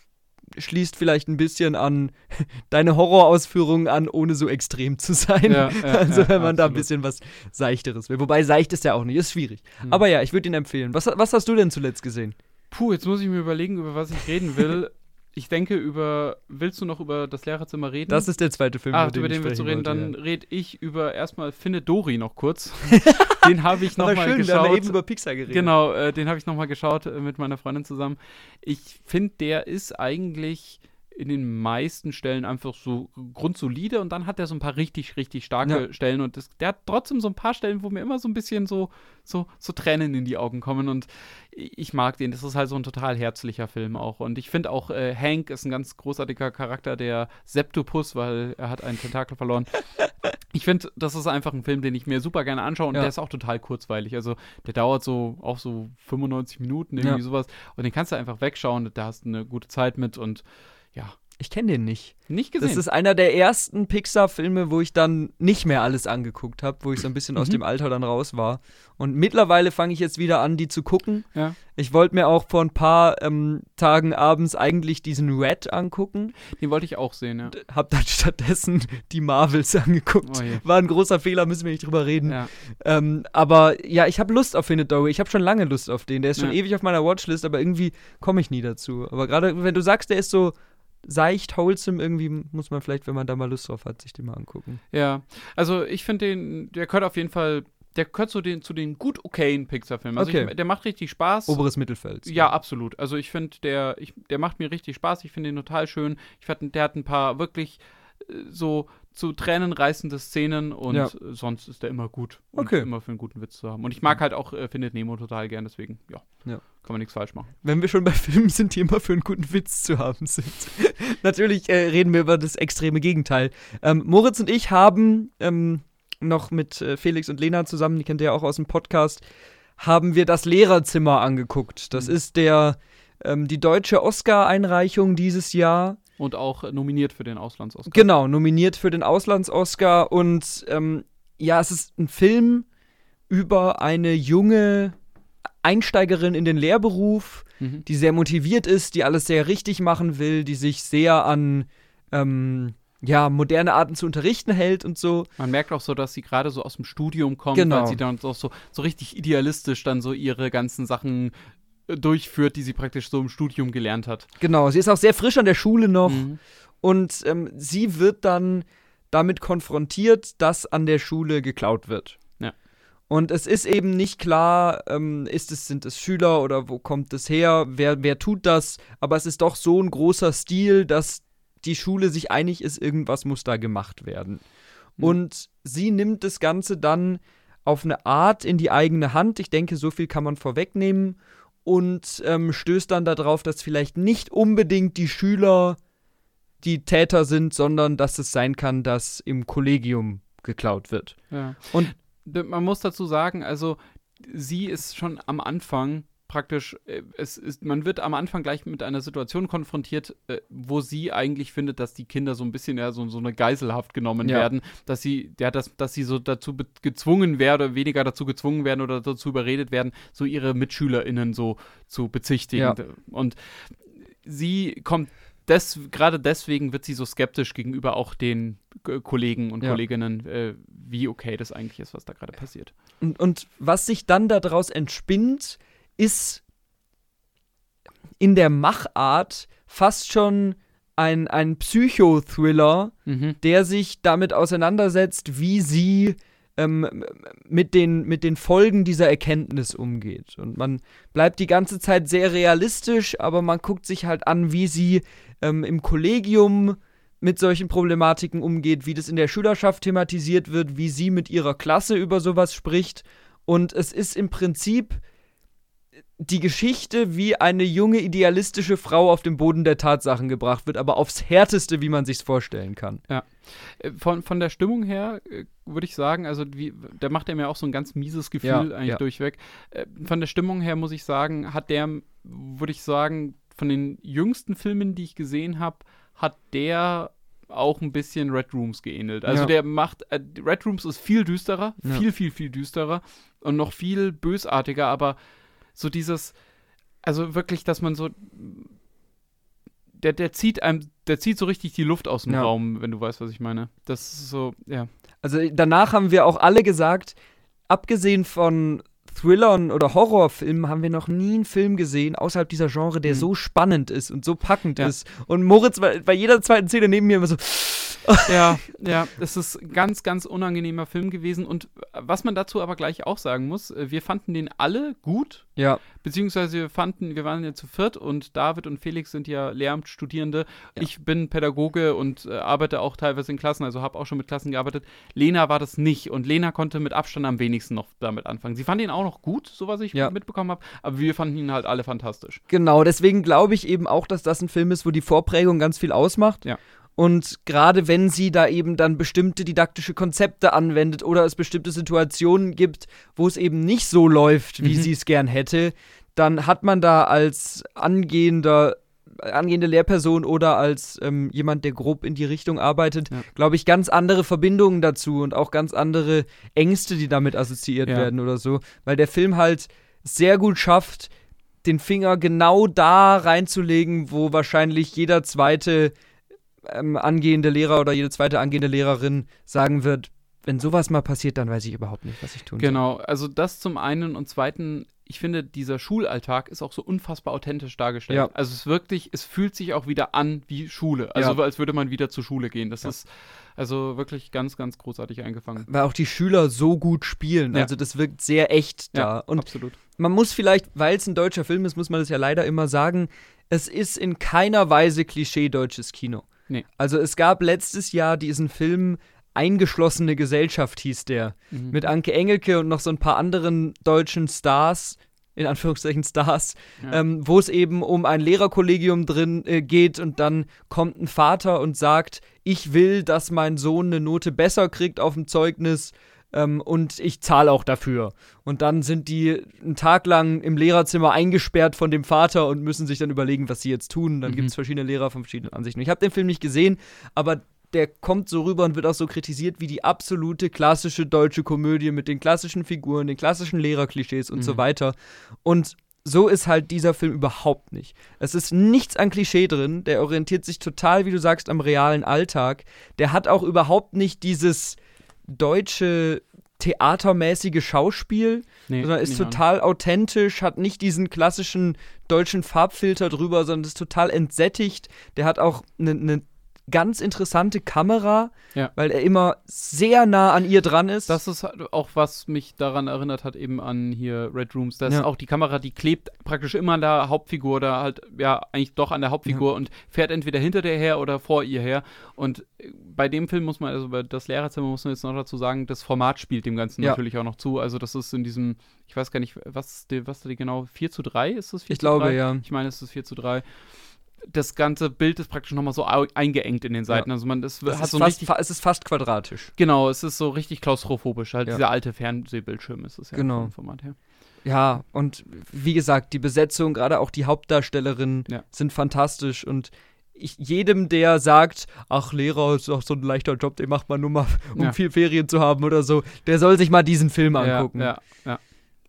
schließt vielleicht ein bisschen an deine Horrorausführungen an, ohne so extrem zu sein.
Ja, ja,
also wenn man da ein
absolut.
bisschen was Seichteres will. Wobei seicht ist ja auch nicht, ist schwierig.
Hm.
Aber ja, ich würde ihn empfehlen. Was, was hast du denn zuletzt gesehen?
Puh, jetzt muss ich mir überlegen, über was ich reden will. ich denke über, willst du noch über das Lehrerzimmer reden?
Das ist der zweite Film,
Ah,
über den,
den willst du reden,
wollte,
dann rede ich über erstmal Finde Dory noch kurz. den habe ich
ja.
Nochmal
schön, wir haben ja
geschaut.
eben über Pixar geredet.
Genau, äh, den habe ich nochmal geschaut äh, mit meiner Freundin zusammen. Ich finde, der ist eigentlich in den meisten Stellen einfach so grundsolide und dann hat er so ein paar richtig, richtig starke
Ja.
Stellen und das, der hat trotzdem so ein paar Stellen, wo mir immer so ein bisschen so, so, so Tränen in die Augen kommen und ich mag den. Das ist halt so ein total herzlicher Film auch und ich finde auch, äh, Hank ist ein ganz großartiger Charakter, der Septopus, weil er hat einen Tentakel verloren. Ich finde, das ist einfach ein Film, den ich mir super gerne anschaue und
Ja.
der ist auch total kurzweilig. Also der dauert so auch so 95 Minuten, irgendwie
Ja.
sowas. Und den kannst du einfach wegschauen, da hast du eine gute Zeit mit und ja,
Ich kenne den nicht.
nicht gesehen.
Das ist einer der ersten Pixar-Filme, wo ich dann nicht mehr alles angeguckt habe, wo ich so ein bisschen aus
Mhm.
dem Alter dann raus war. Und mittlerweile fange ich jetzt wieder an, die zu gucken.
ja.
Ich wollte mir auch vor ein paar ähm, Tagen abends eigentlich diesen Red angucken.
Den wollte ich auch sehen, ja.
D- Hab dann stattdessen die Marvels angeguckt.
Oh.
War ein großer Fehler, müssen wir nicht drüber reden.
ja.
Ähm, aber ja, ich habe Lust auf Findet Dory. Ich habe schon lange Lust auf den. Der ist schon
Ja.
ewig auf meiner Watchlist, aber irgendwie komme ich nie dazu. Aber gerade wenn du sagst, der ist so seicht, wholesome, irgendwie muss man vielleicht, wenn man da mal Lust drauf hat, sich den mal angucken.
Ja, also ich finde den, der gehört auf jeden Fall, der gehört zu den, zu den gut okayen Pixar-Filmen. Also
Okay.
ich, der macht richtig Spaß.
Oberes Mittelfeld.
Ja, absolut. Also ich finde, der, ich, der macht mir richtig Spaß. Ich finde ihn total schön. Ich fand, der hat ein paar wirklich so zu Tränen reißende Szenen und
Ja.
sonst ist der immer gut. Und
Okay.
immer für einen guten Witz zu haben. Und ich mag halt auch äh, Findet Nemo total gern, deswegen, ja,
Ja.
kann man nichts falsch machen.
Wenn wir schon bei Filmen sind, die immer für einen guten Witz zu haben sind. Natürlich äh, reden wir über das extreme Gegenteil. Ähm, Moritz und ich haben ähm, noch mit äh, Felix und Lena zusammen, die kennt ihr ja auch aus dem Podcast, haben wir das Lehrerzimmer angeguckt. Das
Mhm.
ist der ähm, die deutsche Oscar-Einreichung dieses Jahr.
Und auch äh, nominiert für den Auslands-Oscar.
Genau, nominiert für den Auslands-Oscar. Und ähm, ja, es ist ein Film über eine junge Einsteigerin in den Lehrberuf,
Mhm.
die sehr motiviert ist, die alles sehr richtig machen will, die sich sehr an ähm, ja, moderne Arten zu unterrichten hält und so.
Man merkt auch so, dass sie gerade so aus dem Studium kommt,
Genau.
weil sie dann auch so, so richtig idealistisch dann so ihre ganzen Sachen durchführt, die sie praktisch so im Studium gelernt hat.
Genau, sie ist auch sehr frisch an der Schule noch
Mhm.
und ähm, sie wird dann damit konfrontiert, dass an der Schule geklaut wird.
Ja.
Und es ist eben nicht klar, ähm, ist es, sind es Schüler oder wo kommt es her, wer, wer tut das, aber es ist doch so ein großer Stil, dass die Schule sich einig ist, irgendwas muss da gemacht werden.
Mhm.
Und sie nimmt das Ganze dann auf eine Art in die eigene Hand. Ich denke, so viel kann man vorwegnehmen. Und ähm, stößt dann darauf, dass vielleicht nicht unbedingt die Schüler die Täter sind, sondern dass es sein kann, dass im Kollegium geklaut wird.
Ja.
Und-
man muss dazu sagen, also sie ist schon am Anfang praktisch, äh, es ist, man wird am Anfang gleich mit einer Situation konfrontiert, äh, wo sie eigentlich findet, dass die Kinder so ein bisschen ja so, so eine Geiselhaft genommen
Ja.
werden, dass sie, ja, dass, dass sie so dazu gezwungen werden oder weniger dazu gezwungen werden oder dazu überredet werden, so ihre MitschülerInnen so zu bezichtigen.
Ja.
Und sie kommt des, gerade deswegen wird sie so skeptisch gegenüber auch den Kollegen und
Ja.
Kolleginnen, äh, wie okay das eigentlich ist, was da gerade passiert.
Und, und was sich dann daraus entspinnt, ist in der Machart fast schon ein, ein Psychothriller,
Mhm.
der sich damit auseinandersetzt, wie sie ähm, mit, den, mit den Folgen dieser Erkenntnis umgeht. Und man bleibt die ganze Zeit sehr realistisch, aber man guckt sich halt an, wie sie ähm, im Kollegium mit solchen Problematiken umgeht, wie das in der Schülerschaft thematisiert wird, wie sie mit ihrer Klasse über sowas spricht. Und es ist im Prinzip die Geschichte, wie eine junge, idealistische Frau auf den Boden der Tatsachen gebracht wird, aber aufs Härteste, wie man sich's vorstellen kann.
Äh, Von, von der Stimmung her äh, würde ich sagen, also wie, der macht ja mir auch so ein ganz mieses Gefühl
Ja,
eigentlich
ja.
durchweg. Äh, Von der Stimmung her muss ich sagen, hat der, würde ich sagen, von den jüngsten Filmen, die ich gesehen habe, hat der auch ein bisschen Red Rooms geähnelt. Also
Ja.
der macht, äh, Red Rooms ist viel düsterer,
Ja.
viel, viel, viel düsterer und noch viel bösartiger, aber so dieses, also wirklich, dass man so, der, der zieht einem, der zieht so richtig die Luft aus dem
Ja.
Raum, wenn du weißt, was ich meine. Das ist so, ja.
Also danach haben wir auch alle gesagt, abgesehen von Thrillern oder Horrorfilmen haben wir noch nie einen Film gesehen außerhalb dieser Genre, der
Mhm.
so spannend ist und so packend
Ja.
ist. Und Moritz war bei jeder zweiten Szene neben mir immer so,
Ja, ja, es ist ein ganz, ganz unangenehmer Film gewesen. Und was man dazu aber gleich auch sagen muss, äh, wir fanden den alle gut,
ja,
beziehungsweise wir fanden, wir waren ja zu viert und David und Felix sind ja Lehramtsstudierende. Ich bin Pädagoge und äh, arbeite auch teilweise in Klassen, also habe auch schon mit Klassen gearbeitet. Lena war das nicht und Lena konnte mit Abstand am wenigsten noch damit anfangen. Sie fand ihn auch noch gut, so was ich
Ja.
mitbekommen habe, aber wir fanden ihn halt alle fantastisch.
genau. Deswegen glaube ich eben auch, dass das ein Film ist, wo die Vorprägung ganz viel ausmacht.
Ja.
Und gerade wenn sie da eben dann bestimmte didaktische Konzepte anwendet oder es bestimmte Situationen gibt, wo es eben nicht so läuft, wie
Mhm.
sie es gern hätte, dann hat man da als angehender angehende Lehrperson oder als ähm, jemand, der grob in die Richtung arbeitet,
Ja.
glaube ich, ganz andere Verbindungen dazu und auch ganz andere Ängste, die damit assoziiert
Ja.
werden oder so, weil der Film halt sehr gut schafft, den Finger genau da reinzulegen, wo wahrscheinlich jeder zweite ähm, angehende Lehrer oder jede zweite angehende Lehrerin sagen wird, wenn sowas mal passiert, dann weiß ich überhaupt nicht, was ich tun
Genau, also das zum einen und zweiten, ich finde, dieser Schulalltag ist auch so unfassbar authentisch dargestellt.
Ja.
Also es ist wirklich, es fühlt sich auch wieder an wie Schule. Also
Ja.
als würde man wieder zur Schule gehen. Das
Ja.
ist also wirklich ganz, ganz großartig eingefangen.
soll. Weil auch die Schüler so gut spielen. Also das wirkt sehr echt da. Und
absolut.
man muss vielleicht, weil es ein deutscher Film ist, muss man das ja leider immer sagen, es ist in keiner Weise Klischee deutsches Kino.
Nee.
Also es gab letztes Jahr diesen Film Eingeschlossene Gesellschaft hieß der.
Mhm.
Mit Anke Engelke und noch so ein paar anderen deutschen Stars, in Anführungszeichen Stars,
Ja.
ähm, wo es eben um ein Lehrerkollegium drin äh, geht und dann kommt ein Vater und sagt, ich will, dass mein Sohn eine Note besser kriegt auf dem Zeugnis ähm, und ich zahle auch dafür. Und dann sind die einen Tag lang im Lehrerzimmer eingesperrt von dem Vater und müssen sich dann überlegen, was sie jetzt tun. Dann
Mhm.
gibt es verschiedene Lehrer von verschiedenen Ansichten. Ich habe den Film nicht gesehen, aber der kommt so rüber und wird auch so kritisiert wie die absolute klassische deutsche Komödie mit den klassischen Figuren, den klassischen Lehrerklischees und so
Mhm.
weiter. Und so ist halt dieser Film überhaupt nicht. Es ist nichts an Klischee drin. Der orientiert sich total, wie du sagst, am realen Alltag. Der hat auch überhaupt nicht dieses deutsche theatermäßige Schauspiel,
Nee,
sondern ist
nicht an.
total authentisch, hat nicht diesen klassischen deutschen Farbfilter drüber, sondern ist total entsättigt. Der hat auch eine ne ganz interessante Kamera,
Ja.
weil er immer sehr nah an ihr dran ist.
Das ist halt auch, was mich daran erinnert hat, eben an hier Red Rooms. Da ist
Ja.
auch die Kamera, die klebt praktisch immer an der Hauptfigur oder halt, ja, eigentlich doch an der Hauptfigur und fährt entweder hinter der her oder vor ihr her. Und äh, bei dem Film muss man, also bei das Lehrerzimmer muss man jetzt noch dazu sagen, das Format spielt dem Ganzen
Ja.
natürlich auch noch zu. Also das ist in diesem, ich weiß gar nicht, was, was die genau, 4 zu 3 ist das 4
ich
zu
glaube,
3?
ja.
Ich meine, es ist 4 zu 3. Das ganze Bild ist praktisch nochmal so eingeengt in den Seiten. Also man das
Es
hat
ist,
so
fast,
richtig
es ist fast quadratisch.
Genau, es ist so richtig klaustrophobisch. Halt
Ja.
dieser alte Fernsehbildschirm ist es ja
Genau.
vom Format her.
Ja, und wie gesagt, die Besetzung, gerade auch die Hauptdarstellerinnen,
Ja.
sind fantastisch und ich, jedem, der sagt, ach, Lehrer ist doch so ein leichter Job, den macht man nur mal, um
Ja.
viel Ferien zu haben oder so, der soll sich mal diesen Film angucken.
Ja, ja, ja.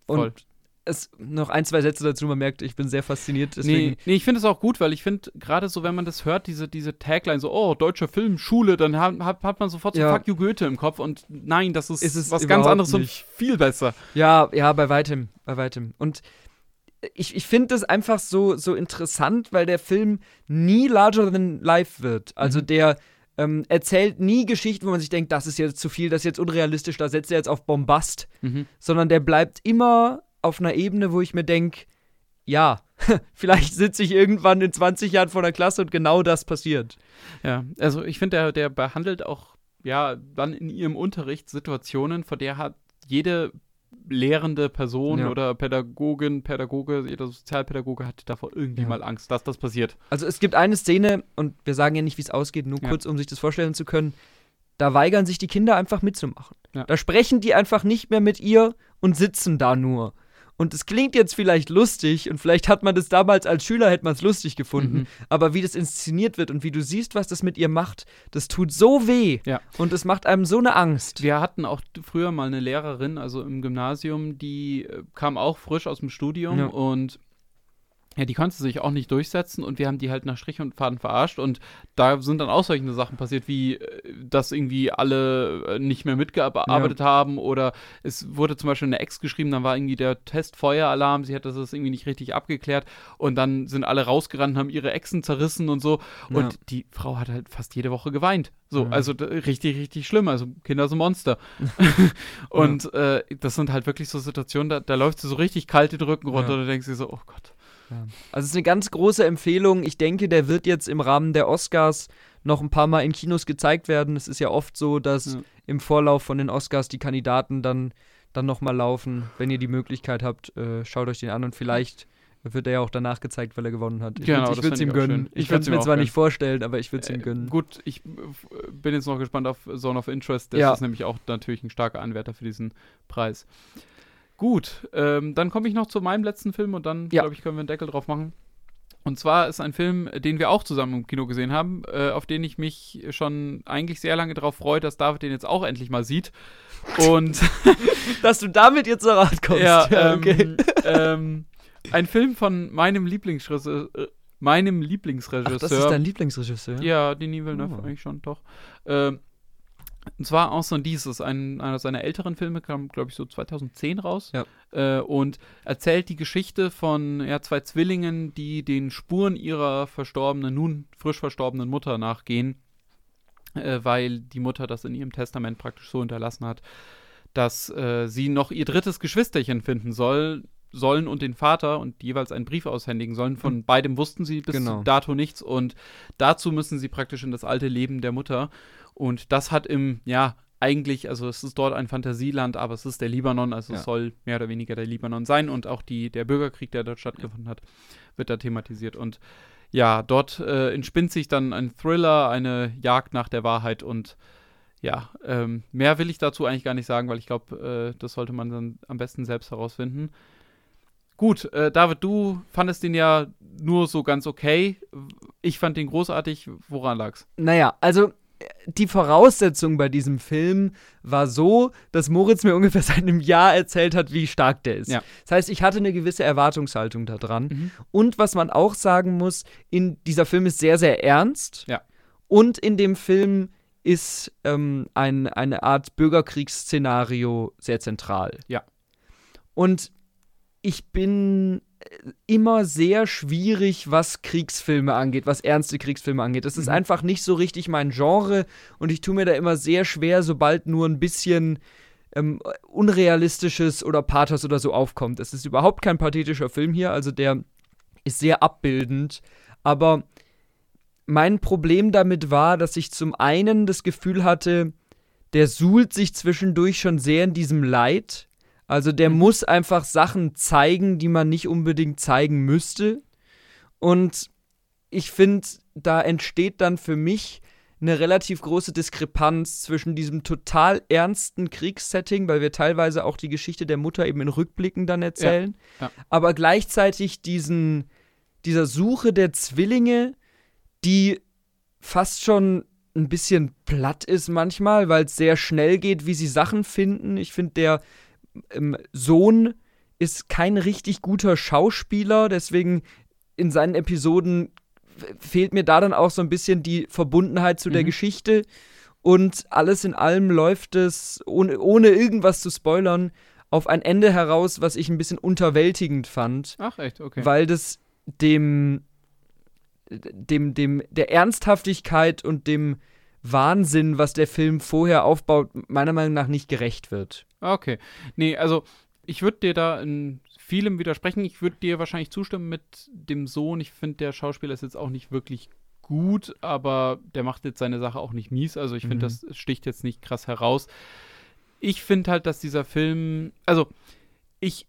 voll.
und es noch ein, zwei Sätze dazu, man merkt, ich bin sehr fasziniert. Deswegen,
Nee, nee, ich finde es auch gut, weil ich finde, gerade so, wenn man das hört, diese, diese Tagline, so, oh, deutscher Film, Schule, dann hat, hat, hat man sofort so
Ja.
Fuck you Goethe im Kopf und nein, das ist,
Ist es
was ganz anderes
nicht.
und viel besser.
Ja, ja, bei weitem, bei weitem. Und ich, ich finde das einfach so, so interessant, weil der Film nie larger than life wird. Also
Mhm.
der ähm, erzählt nie Geschichten, wo man sich denkt, das ist jetzt zu viel, das ist jetzt unrealistisch, da setzt er jetzt auf Bombast,
Mhm.
sondern der bleibt immer auf einer Ebene, wo ich mir denke, ja, vielleicht sitze ich irgendwann in 20 Jahren vor der Klasse und genau das passiert.
Ja, also ich finde, der, der behandelt auch, ja, dann in ihrem Unterricht Situationen, vor der hat jede lehrende Person
Ja.
oder Pädagogin, Pädagoge, jeder Sozialpädagoge hat davor irgendwie
Ja.
mal Angst, dass das passiert.
Also es gibt eine Szene, und wir sagen ja nicht, wie es ausgeht, nur
Ja.
kurz, um sich das vorstellen zu können. Da weigern sich die Kinder einfach mitzumachen. Da sprechen die einfach nicht mehr mit ihr und sitzen da nur. Und es klingt jetzt vielleicht lustig und vielleicht hat man das damals als Schüler hätte man es lustig gefunden,
Mhm.
aber wie das inszeniert wird und wie du siehst, was das mit ihr macht, das tut so weh
Ja.
und es macht einem so eine Angst.
Wir hatten auch früher mal eine Lehrerin, also im Gymnasium, die äh, kam auch frisch aus dem Studium
Ja.
und ja, die konnte sich auch nicht durchsetzen und wir haben die halt nach Strich und Faden verarscht und da sind dann auch solche Sachen passiert, wie äh, dass irgendwie alle äh, nicht mehr mitgearbeitet haben oder es wurde zum Beispiel eine Ex geschrieben, dann war irgendwie der Test Feueralarm, sie hat das irgendwie nicht richtig abgeklärt und dann sind alle rausgerannt, haben ihre Exen zerrissen und so und
Ja.
die Frau hat halt fast jede Woche geweint. So,
Ja.
also richtig, richtig schlimm. Also Kinder sind Monster. und äh, das sind halt wirklich so Situationen, da, da läuft sie so richtig kalt den Rücken runter
Ja.
und du denkst dir so, oh Gott.
Also es ist eine ganz große Empfehlung. Ich denke, der wird jetzt im Rahmen der Oscars noch ein paar Mal in Kinos gezeigt werden. Es ist ja oft so, dass
Ja.
im Vorlauf von den Oscars die Kandidaten dann, dann nochmal laufen. Wenn ihr die Möglichkeit habt, äh, schaut euch den an und vielleicht wird er ja auch danach gezeigt, weil er gewonnen hat. Ich
Genau,
würde es ihm gönnen.
Ich
Ich würde es
ihm
mir zwar
gönnen.
nicht vorstellen, aber ich würde es ihm
Äh,
gönnen.
gut, ich äh, bin jetzt noch gespannt auf Zone of Interest. Das
Ja.
ist nämlich auch natürlich ein starker Anwärter für diesen Preis. Gut, ähm, dann komme ich noch zu meinem letzten Film und dann,
Ja.
glaube ich, können wir einen Deckel drauf machen. Und zwar ist ein Film, den wir auch zusammen im Kino gesehen haben, äh, auf den ich mich schon eigentlich sehr lange darauf freue, dass David den jetzt auch endlich mal sieht. Und
Dass du damit jetzt zur Rat kommst.
ja, ähm,
okay.
ähm, ein Film von meinem Lieblingsregisseur, äh, meinem
Ach,
Lieblingsregisseur.
das ist dein Lieblingsregisseur?
Ja, Denis Villeneuve
Oh.
eigentlich schon, doch. Ähm, und zwar Dies ist ein, einer seiner älteren Filme, kam, glaube ich, so 2010 raus.
Ja.
Äh, und erzählt die Geschichte von ja, zwei Zwillingen, die den Spuren ihrer verstorbenen, nun frisch verstorbenen Mutter nachgehen, äh, weil die Mutter das in ihrem Testament praktisch so hinterlassen hat, dass äh, sie noch ihr drittes Geschwisterchen finden soll, sollen und den Vater und jeweils einen Brief aushändigen sollen. Von mhm. beidem wussten sie bis genau. dato nichts und dazu müssen sie praktisch in das alte Leben der Mutter. Und das hat im, ja, eigentlich, also es ist dort ein Fantasieland, aber es ist der Libanon, also ja. es soll mehr oder weniger der Libanon sein und auch die, der Bürgerkrieg, der dort stattgefunden hat, wird da thematisiert. Und ja, dort äh, entspinnt sich dann ein Thriller, eine Jagd nach der Wahrheit und ja, ähm, mehr will ich dazu eigentlich gar nicht sagen, weil ich glaube, äh, das sollte man dann am besten selbst herausfinden. Gut, äh, David, du fandest den ja nur so ganz okay. Ich fand den großartig. Woran lag's?
Naja, also die Voraussetzung bei diesem Film war so, dass Moritz mir ungefähr seit einem Jahr erzählt hat, wie stark der ist. Ja. Das heißt, ich hatte eine gewisse Erwartungshaltung daran. Mhm. Und was man auch sagen muss, in dieser Film ist sehr, sehr ernst.
Ja.
Und in dem Film ist ähm, ein, eine Art Bürgerkriegsszenario sehr zentral.
Ja.
Und ich bin immer sehr schwierig, was Kriegsfilme angeht, was ernste Kriegsfilme angeht. Das ist mhm. einfach nicht so richtig mein Genre und ich tue mir da immer sehr schwer, sobald nur ein bisschen ähm, Unrealistisches oder Pathos oder so aufkommt. Es ist überhaupt kein pathetischer Film hier, also der ist sehr abbildend, aber mein Problem damit war, dass ich zum einen das Gefühl hatte, der suhlt sich zwischendurch schon sehr in diesem Leid also der mhm. muss einfach Sachen zeigen, die man nicht unbedingt zeigen müsste. Und ich finde, da entsteht dann für mich eine relativ große Diskrepanz zwischen diesem total ernsten Kriegssetting, weil wir teilweise auch die Geschichte der Mutter eben in Rückblicken dann erzählen, ja, ja. aber gleichzeitig diesen, dieser Suche der Zwillinge, die fast schon ein bisschen platt ist manchmal, weil es sehr schnell geht, wie sie Sachen finden. Ich finde, der Sohn ist kein richtig guter Schauspieler, deswegen in seinen Episoden fehlt mir da dann auch so ein bisschen die Verbundenheit zu mhm. der Geschichte. Und alles in allem läuft es, ohne, ohne irgendwas zu spoilern, auf ein Ende heraus, was ich ein bisschen unterwältigend fand.
Ach, echt, okay.
Weil das dem, dem, dem, der Ernsthaftigkeit und dem Wahnsinn, was der Film vorher aufbaut, meiner Meinung nach nicht gerecht wird.
Okay. Nee, also ich würde dir da in vielem widersprechen. Ich würde dir wahrscheinlich zustimmen mit dem Sohn. Ich finde, der Schauspieler ist jetzt auch nicht wirklich gut, aber der macht jetzt seine Sache auch nicht mies. Also ich finde, mhm. das sticht jetzt nicht krass heraus. Ich finde halt, dass dieser Film, also ich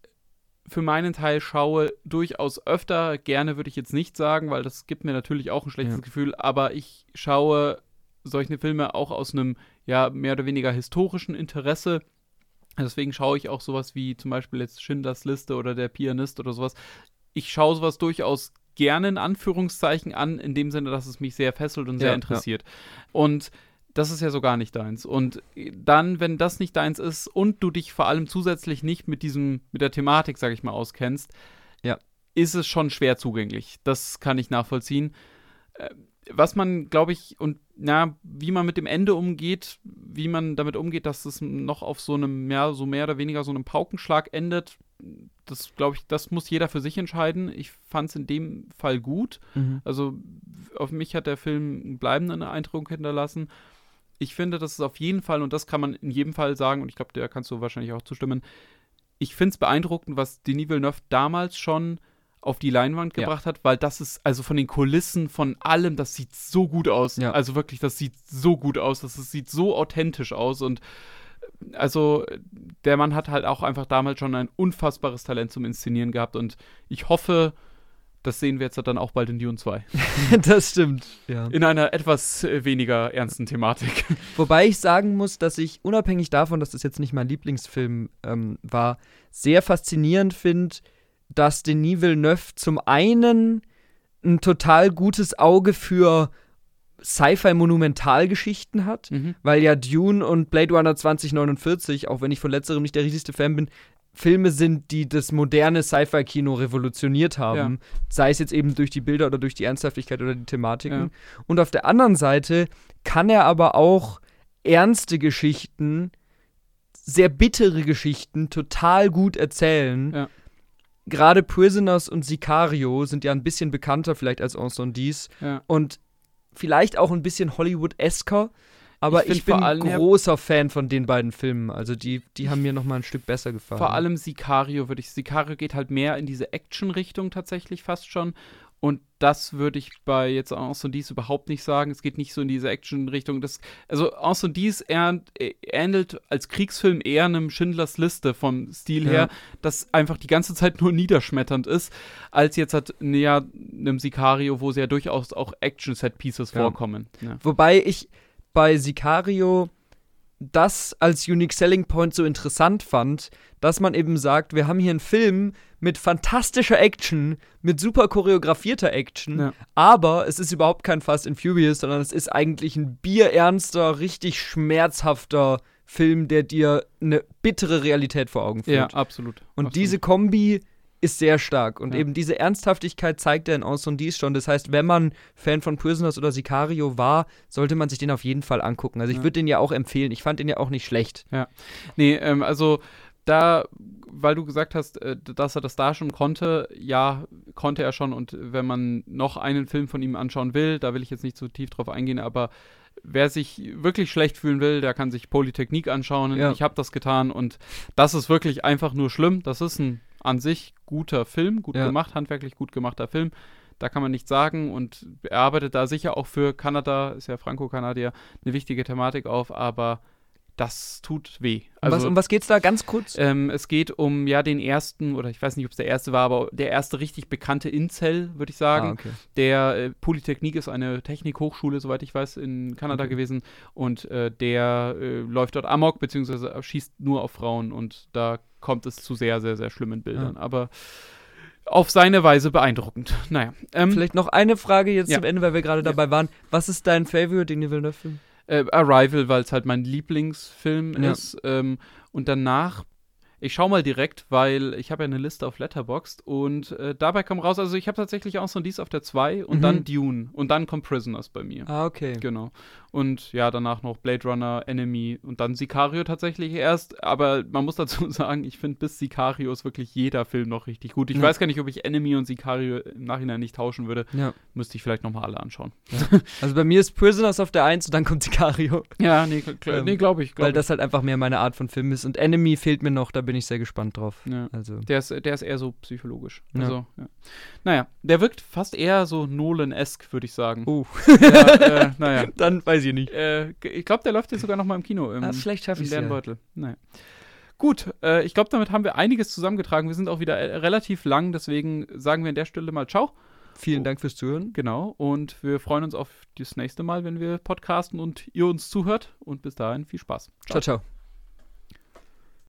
für meinen Teil schaue durchaus öfter, gerne würde ich jetzt nicht sagen, weil das gibt mir natürlich auch ein schlechtes ja. Gefühl, aber ich schaue solche Filme auch aus einem ja mehr oder weniger historischen Interesse Deswegen schaue ich auch sowas wie zum Beispiel jetzt Schindlers Liste oder Der Pianist oder sowas. Ich schaue sowas durchaus gerne in Anführungszeichen an, in dem Sinne, dass es mich sehr fesselt und sehr ja, interessiert. Ja. Und das ist ja so gar nicht deins. Und dann, wenn das nicht deins ist und du dich vor allem zusätzlich nicht mit diesem, mit der Thematik, sag ich mal, auskennst, ja. ist es schon schwer zugänglich. Das kann ich nachvollziehen. Was man, glaube ich, und na, wie man mit dem Ende umgeht, wie man damit umgeht, dass es noch auf so einem, ja, so mehr oder weniger so einem Paukenschlag endet, das glaube ich, das muss jeder für sich entscheiden. Ich fand es in dem Fall gut. Mhm. Also auf mich hat der Film einen bleibenden Eindruck hinterlassen. Ich finde, das ist auf jeden Fall, und das kann man in jedem Fall sagen, und ich glaube, der kannst du wahrscheinlich auch zustimmen, ich finde es beeindruckend, was Denis Villeneuve damals schon auf die Leinwand gebracht ja. hat, weil das ist, also von den Kulissen, von allem, das sieht so gut aus. Ja. Also wirklich, das sieht so gut aus, das, das sieht so authentisch aus und äh, also der Mann hat halt auch einfach damals schon ein unfassbares Talent zum Inszenieren gehabt und ich hoffe, das sehen wir jetzt dann auch bald in Dune 2.
das stimmt, ja.
In einer etwas äh, weniger ernsten Thematik.
Wobei ich sagen muss, dass ich, unabhängig davon, dass das jetzt nicht mein Lieblingsfilm ähm, war, sehr faszinierend finde, dass Denis Villeneuve zum einen ein total gutes Auge für Sci-Fi-Monumentalgeschichten hat, mhm. weil ja Dune und Blade Runner 2049, auch wenn ich von letzterem nicht der riesigste Fan bin, Filme sind, die das moderne Sci-Fi-Kino revolutioniert haben. Ja. Sei es jetzt eben durch die Bilder oder durch die Ernsthaftigkeit oder die Thematiken. Ja. Und auf der anderen Seite kann er aber auch ernste Geschichten, sehr bittere Geschichten total gut erzählen. Ja gerade Prisoners und Sicario sind ja ein bisschen bekannter vielleicht als Ensembles ja. und vielleicht auch ein bisschen Hollywood-esker. Aber
Ich
ich, bin
allem-
großer Fan von den beiden Filmen. Also die, die haben mir noch mal ein Stück besser gefallen.
Vor allem Sicario würde ich. Sicario geht halt mehr in diese Action-Richtung tatsächlich fast schon. Und das würde ich bei jetzt Anson Dies überhaupt nicht sagen. Es geht nicht so in diese Action-Richtung. Also Anson Dies ähn- äh, ähnelt als Kriegsfilm eher einem Schindlers Liste vom Stil
Ja.
her, das einfach die ganze Zeit nur niederschmetternd ist, als jetzt halt näher einem Sicario, wo sie ja durchaus auch Action-Set-Pieces
Ja.
vorkommen. Ja.
Wobei ich bei Sicario das als Unique Selling Point so interessant fand, dass man eben sagt, wir haben hier einen Film mit fantastischer Action, mit super choreografierter Action,
Ja.
aber es ist überhaupt kein Fast and Furious, sondern es ist eigentlich ein bierernster, richtig schmerzhafter Film, der dir eine bittere Realität vor Augen führt.
ja, absolut.
Und
absolut.
diese Kombi ist sehr stark. Und
Ja.
eben diese Ernsthaftigkeit zeigt er in Enson Dies schon. Das heißt, wenn man Fan von Prisoners oder Sicario war, sollte man sich den auf jeden Fall angucken. Also ich
Ja.
würde den ja auch empfehlen. Ich fand den ja auch nicht schlecht.
Nee, ähm, also da, weil du gesagt hast, äh, dass er das da schon konnte, ja, konnte er schon. Und wenn man noch einen Film von ihm anschauen will, da will ich jetzt nicht zu tief drauf eingehen, aber wer sich wirklich schlecht fühlen will, der kann sich Polytechnik anschauen.
Ja.
Ich habe das getan und das ist wirklich einfach nur schlimm. Das ist ein an sich guter Film, gut
Ja.
gemacht, handwerklich gut gemachter Film. Da kann man nichts sagen und er arbeitet da sicher auch für Kanada, ist ja Franco-Kanadier, eine wichtige Thematik auf, aber das tut weh.
Um was, um was geht's da ganz kurz?
Ähm, es geht um ja den ersten, oder ich weiß nicht, ob es der erste war, aber der erste richtig bekannte Incel, würde ich sagen.
Ah, okay.
Der äh, Polytechnik ist eine Technikhochschule, soweit ich weiß, in Kanada
Okay.
gewesen. Und äh, der äh, läuft dort Amok, beziehungsweise schießt nur auf Frauen. Und da kommt es zu sehr, sehr, sehr schlimmen Bildern. Aber auf seine Weise beeindruckend. Naja. Ähm,
Vielleicht noch eine Frage jetzt
Ja.
zum Ende, weil wir gerade
Ja.
dabei waren. Was ist dein Favorite Denis Villeneuve-Film?
Äh, Arrival, weil es halt mein Lieblingsfilm
Ja.
ist. Ähm, und danach, ich schau mal direkt, weil ich habe ja eine Liste auf Letterboxd und äh, dabei kam raus, also ich habe tatsächlich auch so dies auf der 2 und
Mhm.
dann Dune und dann kommt Prisoners bei mir.
Ah, okay.
Genau. Und ja, danach noch Blade Runner, Enemy und dann Sicario tatsächlich erst. Aber man muss dazu sagen, ich finde bis Sicario ist wirklich jeder Film noch richtig gut. Ich
Ja.
weiß gar nicht, ob ich Enemy und Sicario im Nachhinein nicht tauschen würde.
Ja.
Müsste ich vielleicht nochmal alle anschauen.
Also bei mir ist Prisoners auf der 1 und dann kommt Sicario.
Ja, nee, klar,
Ähm,
nee glaube ich. Glaub
Weil das halt einfach mehr meine Art von Film ist. Und Enemy fehlt mir noch, da bin ich sehr gespannt drauf.
Ja.
Also.
Der ist, der ist eher so psychologisch.
Ja.
Also, ja. Naja, der wirkt fast eher so Nolan-esque, würde ich sagen.
Uh,
Ja, äh, naja.
dann weiß ich nicht.
Äh, ich glaube, der läuft jetzt sogar noch mal im Kino. Im,
Ah, vielleicht schaffe ich es.
Naja. Gut, äh, ich glaube, damit haben wir einiges zusammengetragen. Wir sind auch wieder äh, relativ lang, deswegen sagen wir an der Stelle mal Ciao.
Vielen Dank fürs Zuhören.
Genau. Und wir freuen uns auf das nächste Mal, wenn wir podcasten und ihr uns zuhört. Und bis dahin viel Spaß.
Ciao, ciao.